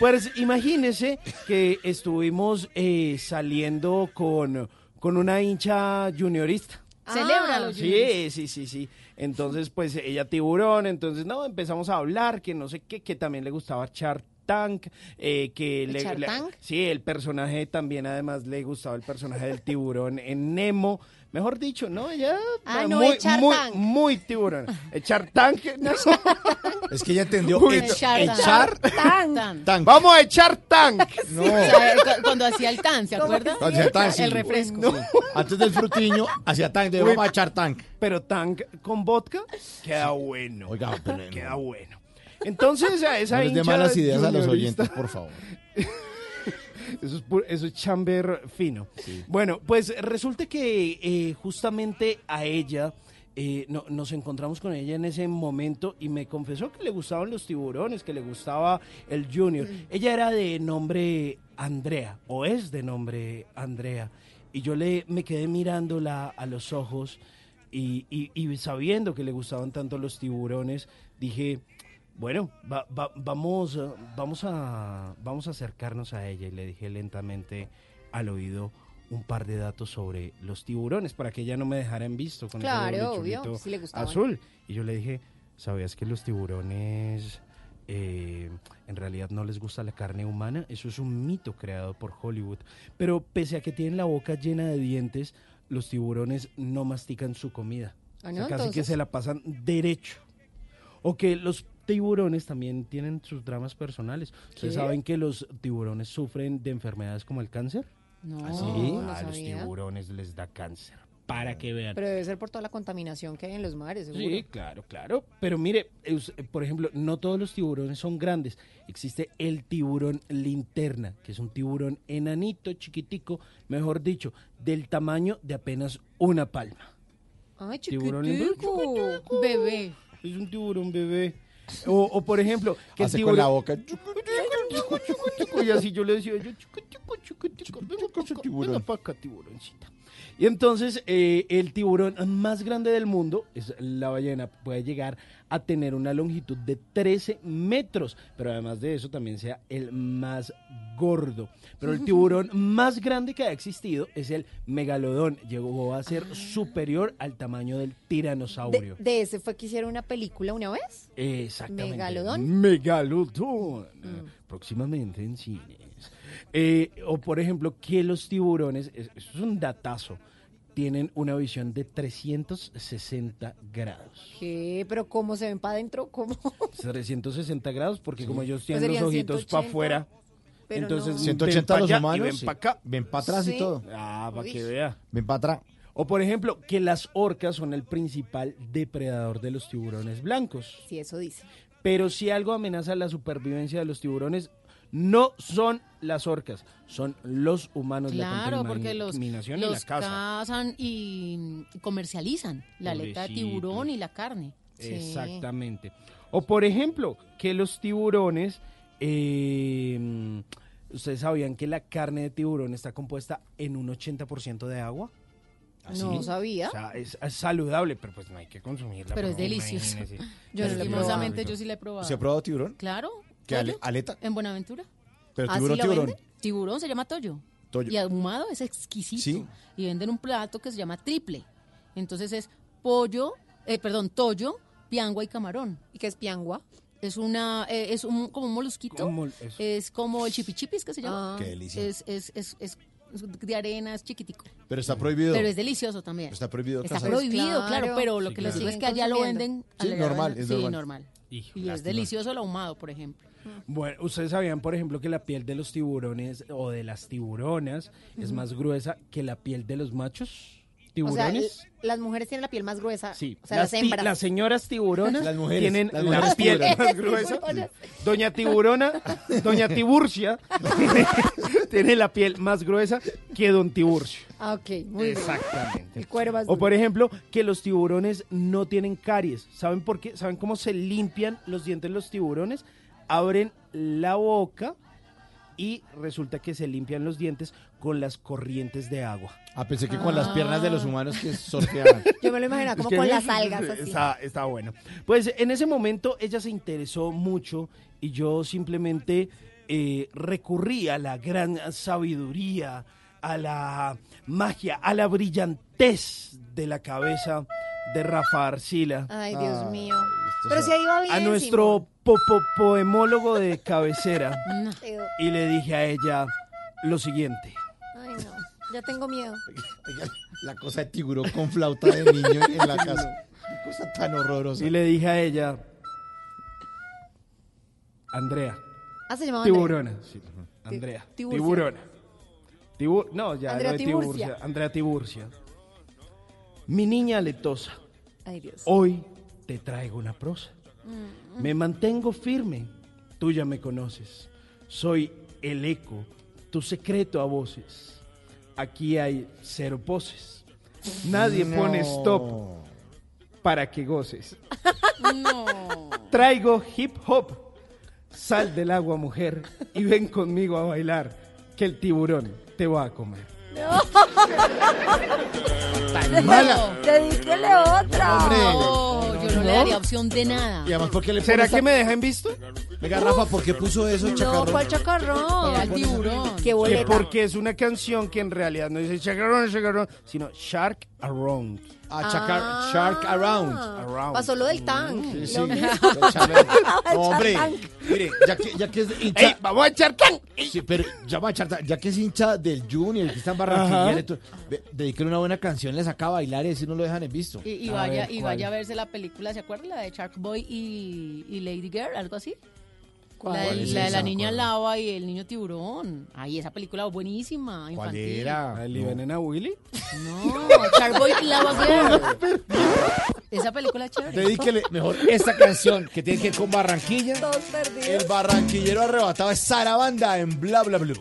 Pues imagínense que estuvimos eh, saliendo con, con una hincha juniorista. Celébralo, Sí, sí, sí, sí. Entonces, pues ella tiburón, entonces, no, empezamos a hablar, que no sé qué, que también le gustaba echar Tank, eh, que le, Shark le- Tank? sí, el personaje también además le gustaba el personaje del tiburón en Nemo. Mejor dicho, no, ella Ah, no, muy, Shark muy, Tank. muy tiburón. Echar tank, no. Es que ella entendió Uy, ech- Echar echar Tan. tank. Vamos a echar tank. No. Cuando hacía el tan, ¿se acuerda? Hacía tank, sí. El refresco. Sí. Antes del frutiño, hacía tank, de vamos a echar tank. Pero tank con vodka queda bueno. Oiga, pero queda bueno. Entonces, a esa no les hincha malas ideas a los oyentes, por favor. Eso es, pu- eso es chamber fino. Bueno, pues resulta que eh, justamente a ella, eh, no- nos encontramos con ella en ese momento y me confesó que le gustaban los tiburones, que le gustaba el junior. Ella era de nombre Andrea, o es de nombre Andrea. Y yo le, me quedé mirándola a los ojos y, y- y sabiendo que le gustaban tanto los tiburones, dije, bueno, va- va- vamos, vamos, a, vamos a acercarnos a ella y le dije lentamente al oído un par de datos sobre los tiburones para que ella no me dejara en visto con Claro, ese obvio, sí le gustaban. azul. Y yo le dije, ¿sabías que los tiburones eh, en realidad no les gusta la carne humana? Eso es un mito creado por Hollywood. Pero pese a que tienen la boca llena de dientes, los tiburones no mastican su comida. Ah, O ¿no? sea, casi que se la pasan derecho. O que los tiburones también tienen sus dramas personales. ¿Ustedes saben que los tiburones sufren de enfermedades como el cáncer? No, ¿Ah, sí? no a los tiburones les da cáncer. Para que vean. Pero debe ser por toda la contaminación que hay en los mares, seguro. Sí, claro, claro. Pero mire, por ejemplo, no todos los tiburones son grandes. Existe el tiburón linterna, que es un tiburón enanito, chiquitico, mejor dicho, del tamaño de apenas una palma. Ay, Tiburón chiquitico. Bebé. Es un tiburón bebé. O, o, por ejemplo, que el Hace tiburón... con la boca. Y así yo le decía, yo, chico, chico, chico, chico, ven acá, ven pa' acá, tiburoncita. Y entonces eh, el tiburón más grande del mundo, es la ballena, puede llegar a tener una longitud de 13 metros, pero además de eso también sea el más gordo. Pero el tiburón más grande que ha existido es el megalodón, llegó a ser superior al tamaño del De, tiranosaurio. de ese fue que hicieron una película una vez. Exactamente. ¿Megalodón? Megalodón. Próximamente en cines. Eh, o por ejemplo, que los tiburones, es- eso es un datazo, tienen una visión de 360 grados. ¿Qué? ¿Pero cómo se ven para adentro? ¿Cómo? 360 grados porque como ellos Pues tienen los serían ojitos para 180, afuera, pero entonces no. 180 ven los pa' allá y humanos. ven sí. para acá. Ven para atrás y todo. Ah, para Uy. que vea. Ven para atrás. O por ejemplo, que las orcas son el principal depredador de los tiburones blancos. Sí, eso dice. Pero si algo amenaza la supervivencia de los tiburones, no son las orcas, son los humanos Claro, la porque los, contaminación y la los caza. cazan y comercializan la aleta de tiburón y la carne. Sí. Exactamente. O por ejemplo, que los tiburones, eh, ustedes sabían que la carne de tiburón está compuesta en un 80% de agua. No sabía. O sea, es, es saludable, pero pues no hay que consumirla. Pero es delicioso. imagínese. Yo Lastimosamente yo sí la he probado. ¿Se ha probado tiburón? Claro. ¿Qué ale- ¿Toyo? aleta? En Buenaventura. Pero ¿Ah, tiburón, lo tiburón. venden? Tiburón se llama toyo. Toyo. Y ahumado es exquisito. Sí. Y venden un plato que se llama triple. Entonces es pollo, eh, perdón, toyo, piangua y camarón. ¿Y qué es piangua? Es una, eh, es un, como un molusquito. Como el- eso. Es como el chipichipis que se llama. Ah. Qué delicia. Es, es, es, es, es de arena, es chiquitico. Pero está prohibido. Pero es delicioso también. Está prohibido Está cazar. prohibido, Claro. claro, pero lo Sí, que les claro. digo es que allá lo venden. Sí, allá lo normal, venden- es sí, normal. normal. Hijo, Y es delicioso el ahumado, por ejemplo. Bueno, ustedes sabían, por ejemplo, que la piel de los tiburones o de las tiburonas es más gruesa que la piel de los machos O sea, tiburones. las mujeres tienen la piel más gruesa. Sí, O sea, las, las, ti- hembras. las señoras tiburonas Las mujeres, tienen las la piel más gruesa. Doña Tiburona, Doña Tiburcia, tiene la piel más gruesa que Don Tiburcio. Ah, ok, muy bien. Exactamente. El cuero más O por ejemplo, que los tiburones no tienen caries. ¿Saben por qué? ¿Saben cómo se limpian los dientes los tiburones? Abren la boca y resulta que se limpian los dientes con las corrientes de agua. Ah, pensé que con las piernas de los humanos que sorteaban. Yo me lo imaginaba como Es que con las algas así. Está, está bueno. Pues en ese momento ella se interesó mucho y yo simplemente eh, recurrí a la gran sabiduría, a la magia, a la brillantez de la cabeza de Rafa Arcila. Ay, Dios mío. Pero si ahí va bien. a nuestro po- po- poemólogo de cabecera y le dije a ella lo siguiente. Ay, no. Ya tengo miedo. La cosa de tiburón con flauta de niño en la casa. Qué cosa tan horrorosa. Y le dije a ella, Andrea, Ah, se llamaba Andrea. tiburona. Sí, Andrea, Tiburcia. tiburona. Tibu- no, ya Andrea de Tiburcia. Tiburcia. Andrea Tiburcia. Mi niña letosa, Ay, Dios. hoy te traigo una prosa. Mm. Me mantengo firme, tú ya me conoces. Soy el eco, tu secreto a voces. Aquí hay cero poses. Nadie No. pone stop para que goces. No. Traigo hip hop. Sal del agua, mujer, y ven conmigo a bailar, que el tiburón te va a comer. Tan mala. Dedíquele otra. Hombre. No, yo no, le daría opción de nada. Y además, ¿por qué le ¿Será que me dejan visto? Venga, Rafa, ¿por qué puso eso, No, chacarrón? ¿cuál chacarrón? Era el tiburón. Qué Que boleta. porque es una canción que en realidad no dice chacarrón, chacarrón, sino Shark Around. Ah, chacar- Ah. Shark Around. Around. Pasó lo del tank. Sí, sí. Chales. No, hombre, mire, ya que, ya que es hincha... ¡Ey, vamos a echar can! Sí, pero ya, va a echar ya que es hincha del Junior, que está en Barranquilla, una buena canción, le saca a bailar y así no lo dejan en visto. Y, vaya, ver, y vaya a verse la película, ¿se acuerdan? La de Shark Boy y, y Lady Girl, algo así. ¿Cuál? La, de- ¿Cuál es la de la niña ¿Cuál? lava y el niño tiburón. Ay, esa película buenísima, ¿Cuál infantil. era? ¿El Ibenena Willy? No, Shark Boy y Lava Girl. Esa película es chévere. Dedíquele mejor esta canción que tiene que ver con Barranquilla. Todos perdidos. El barranquillero arrebatado es Sarabanda en Bla Bla Blue.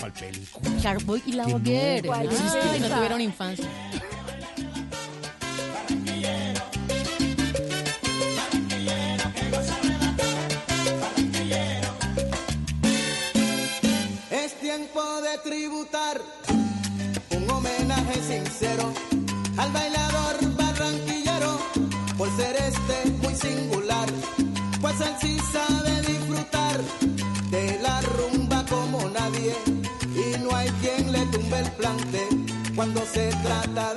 ¿Cuál película? Shark Boy y Lava no, Girl. ¿cuál es Ay, no esa? tuvieron infancia. tributar. Un homenaje sincero al bailador barranquillero por ser este muy singular, pues él sí sabe disfrutar de la rumba como nadie y no hay quien le tumbe el plante cuando se trata de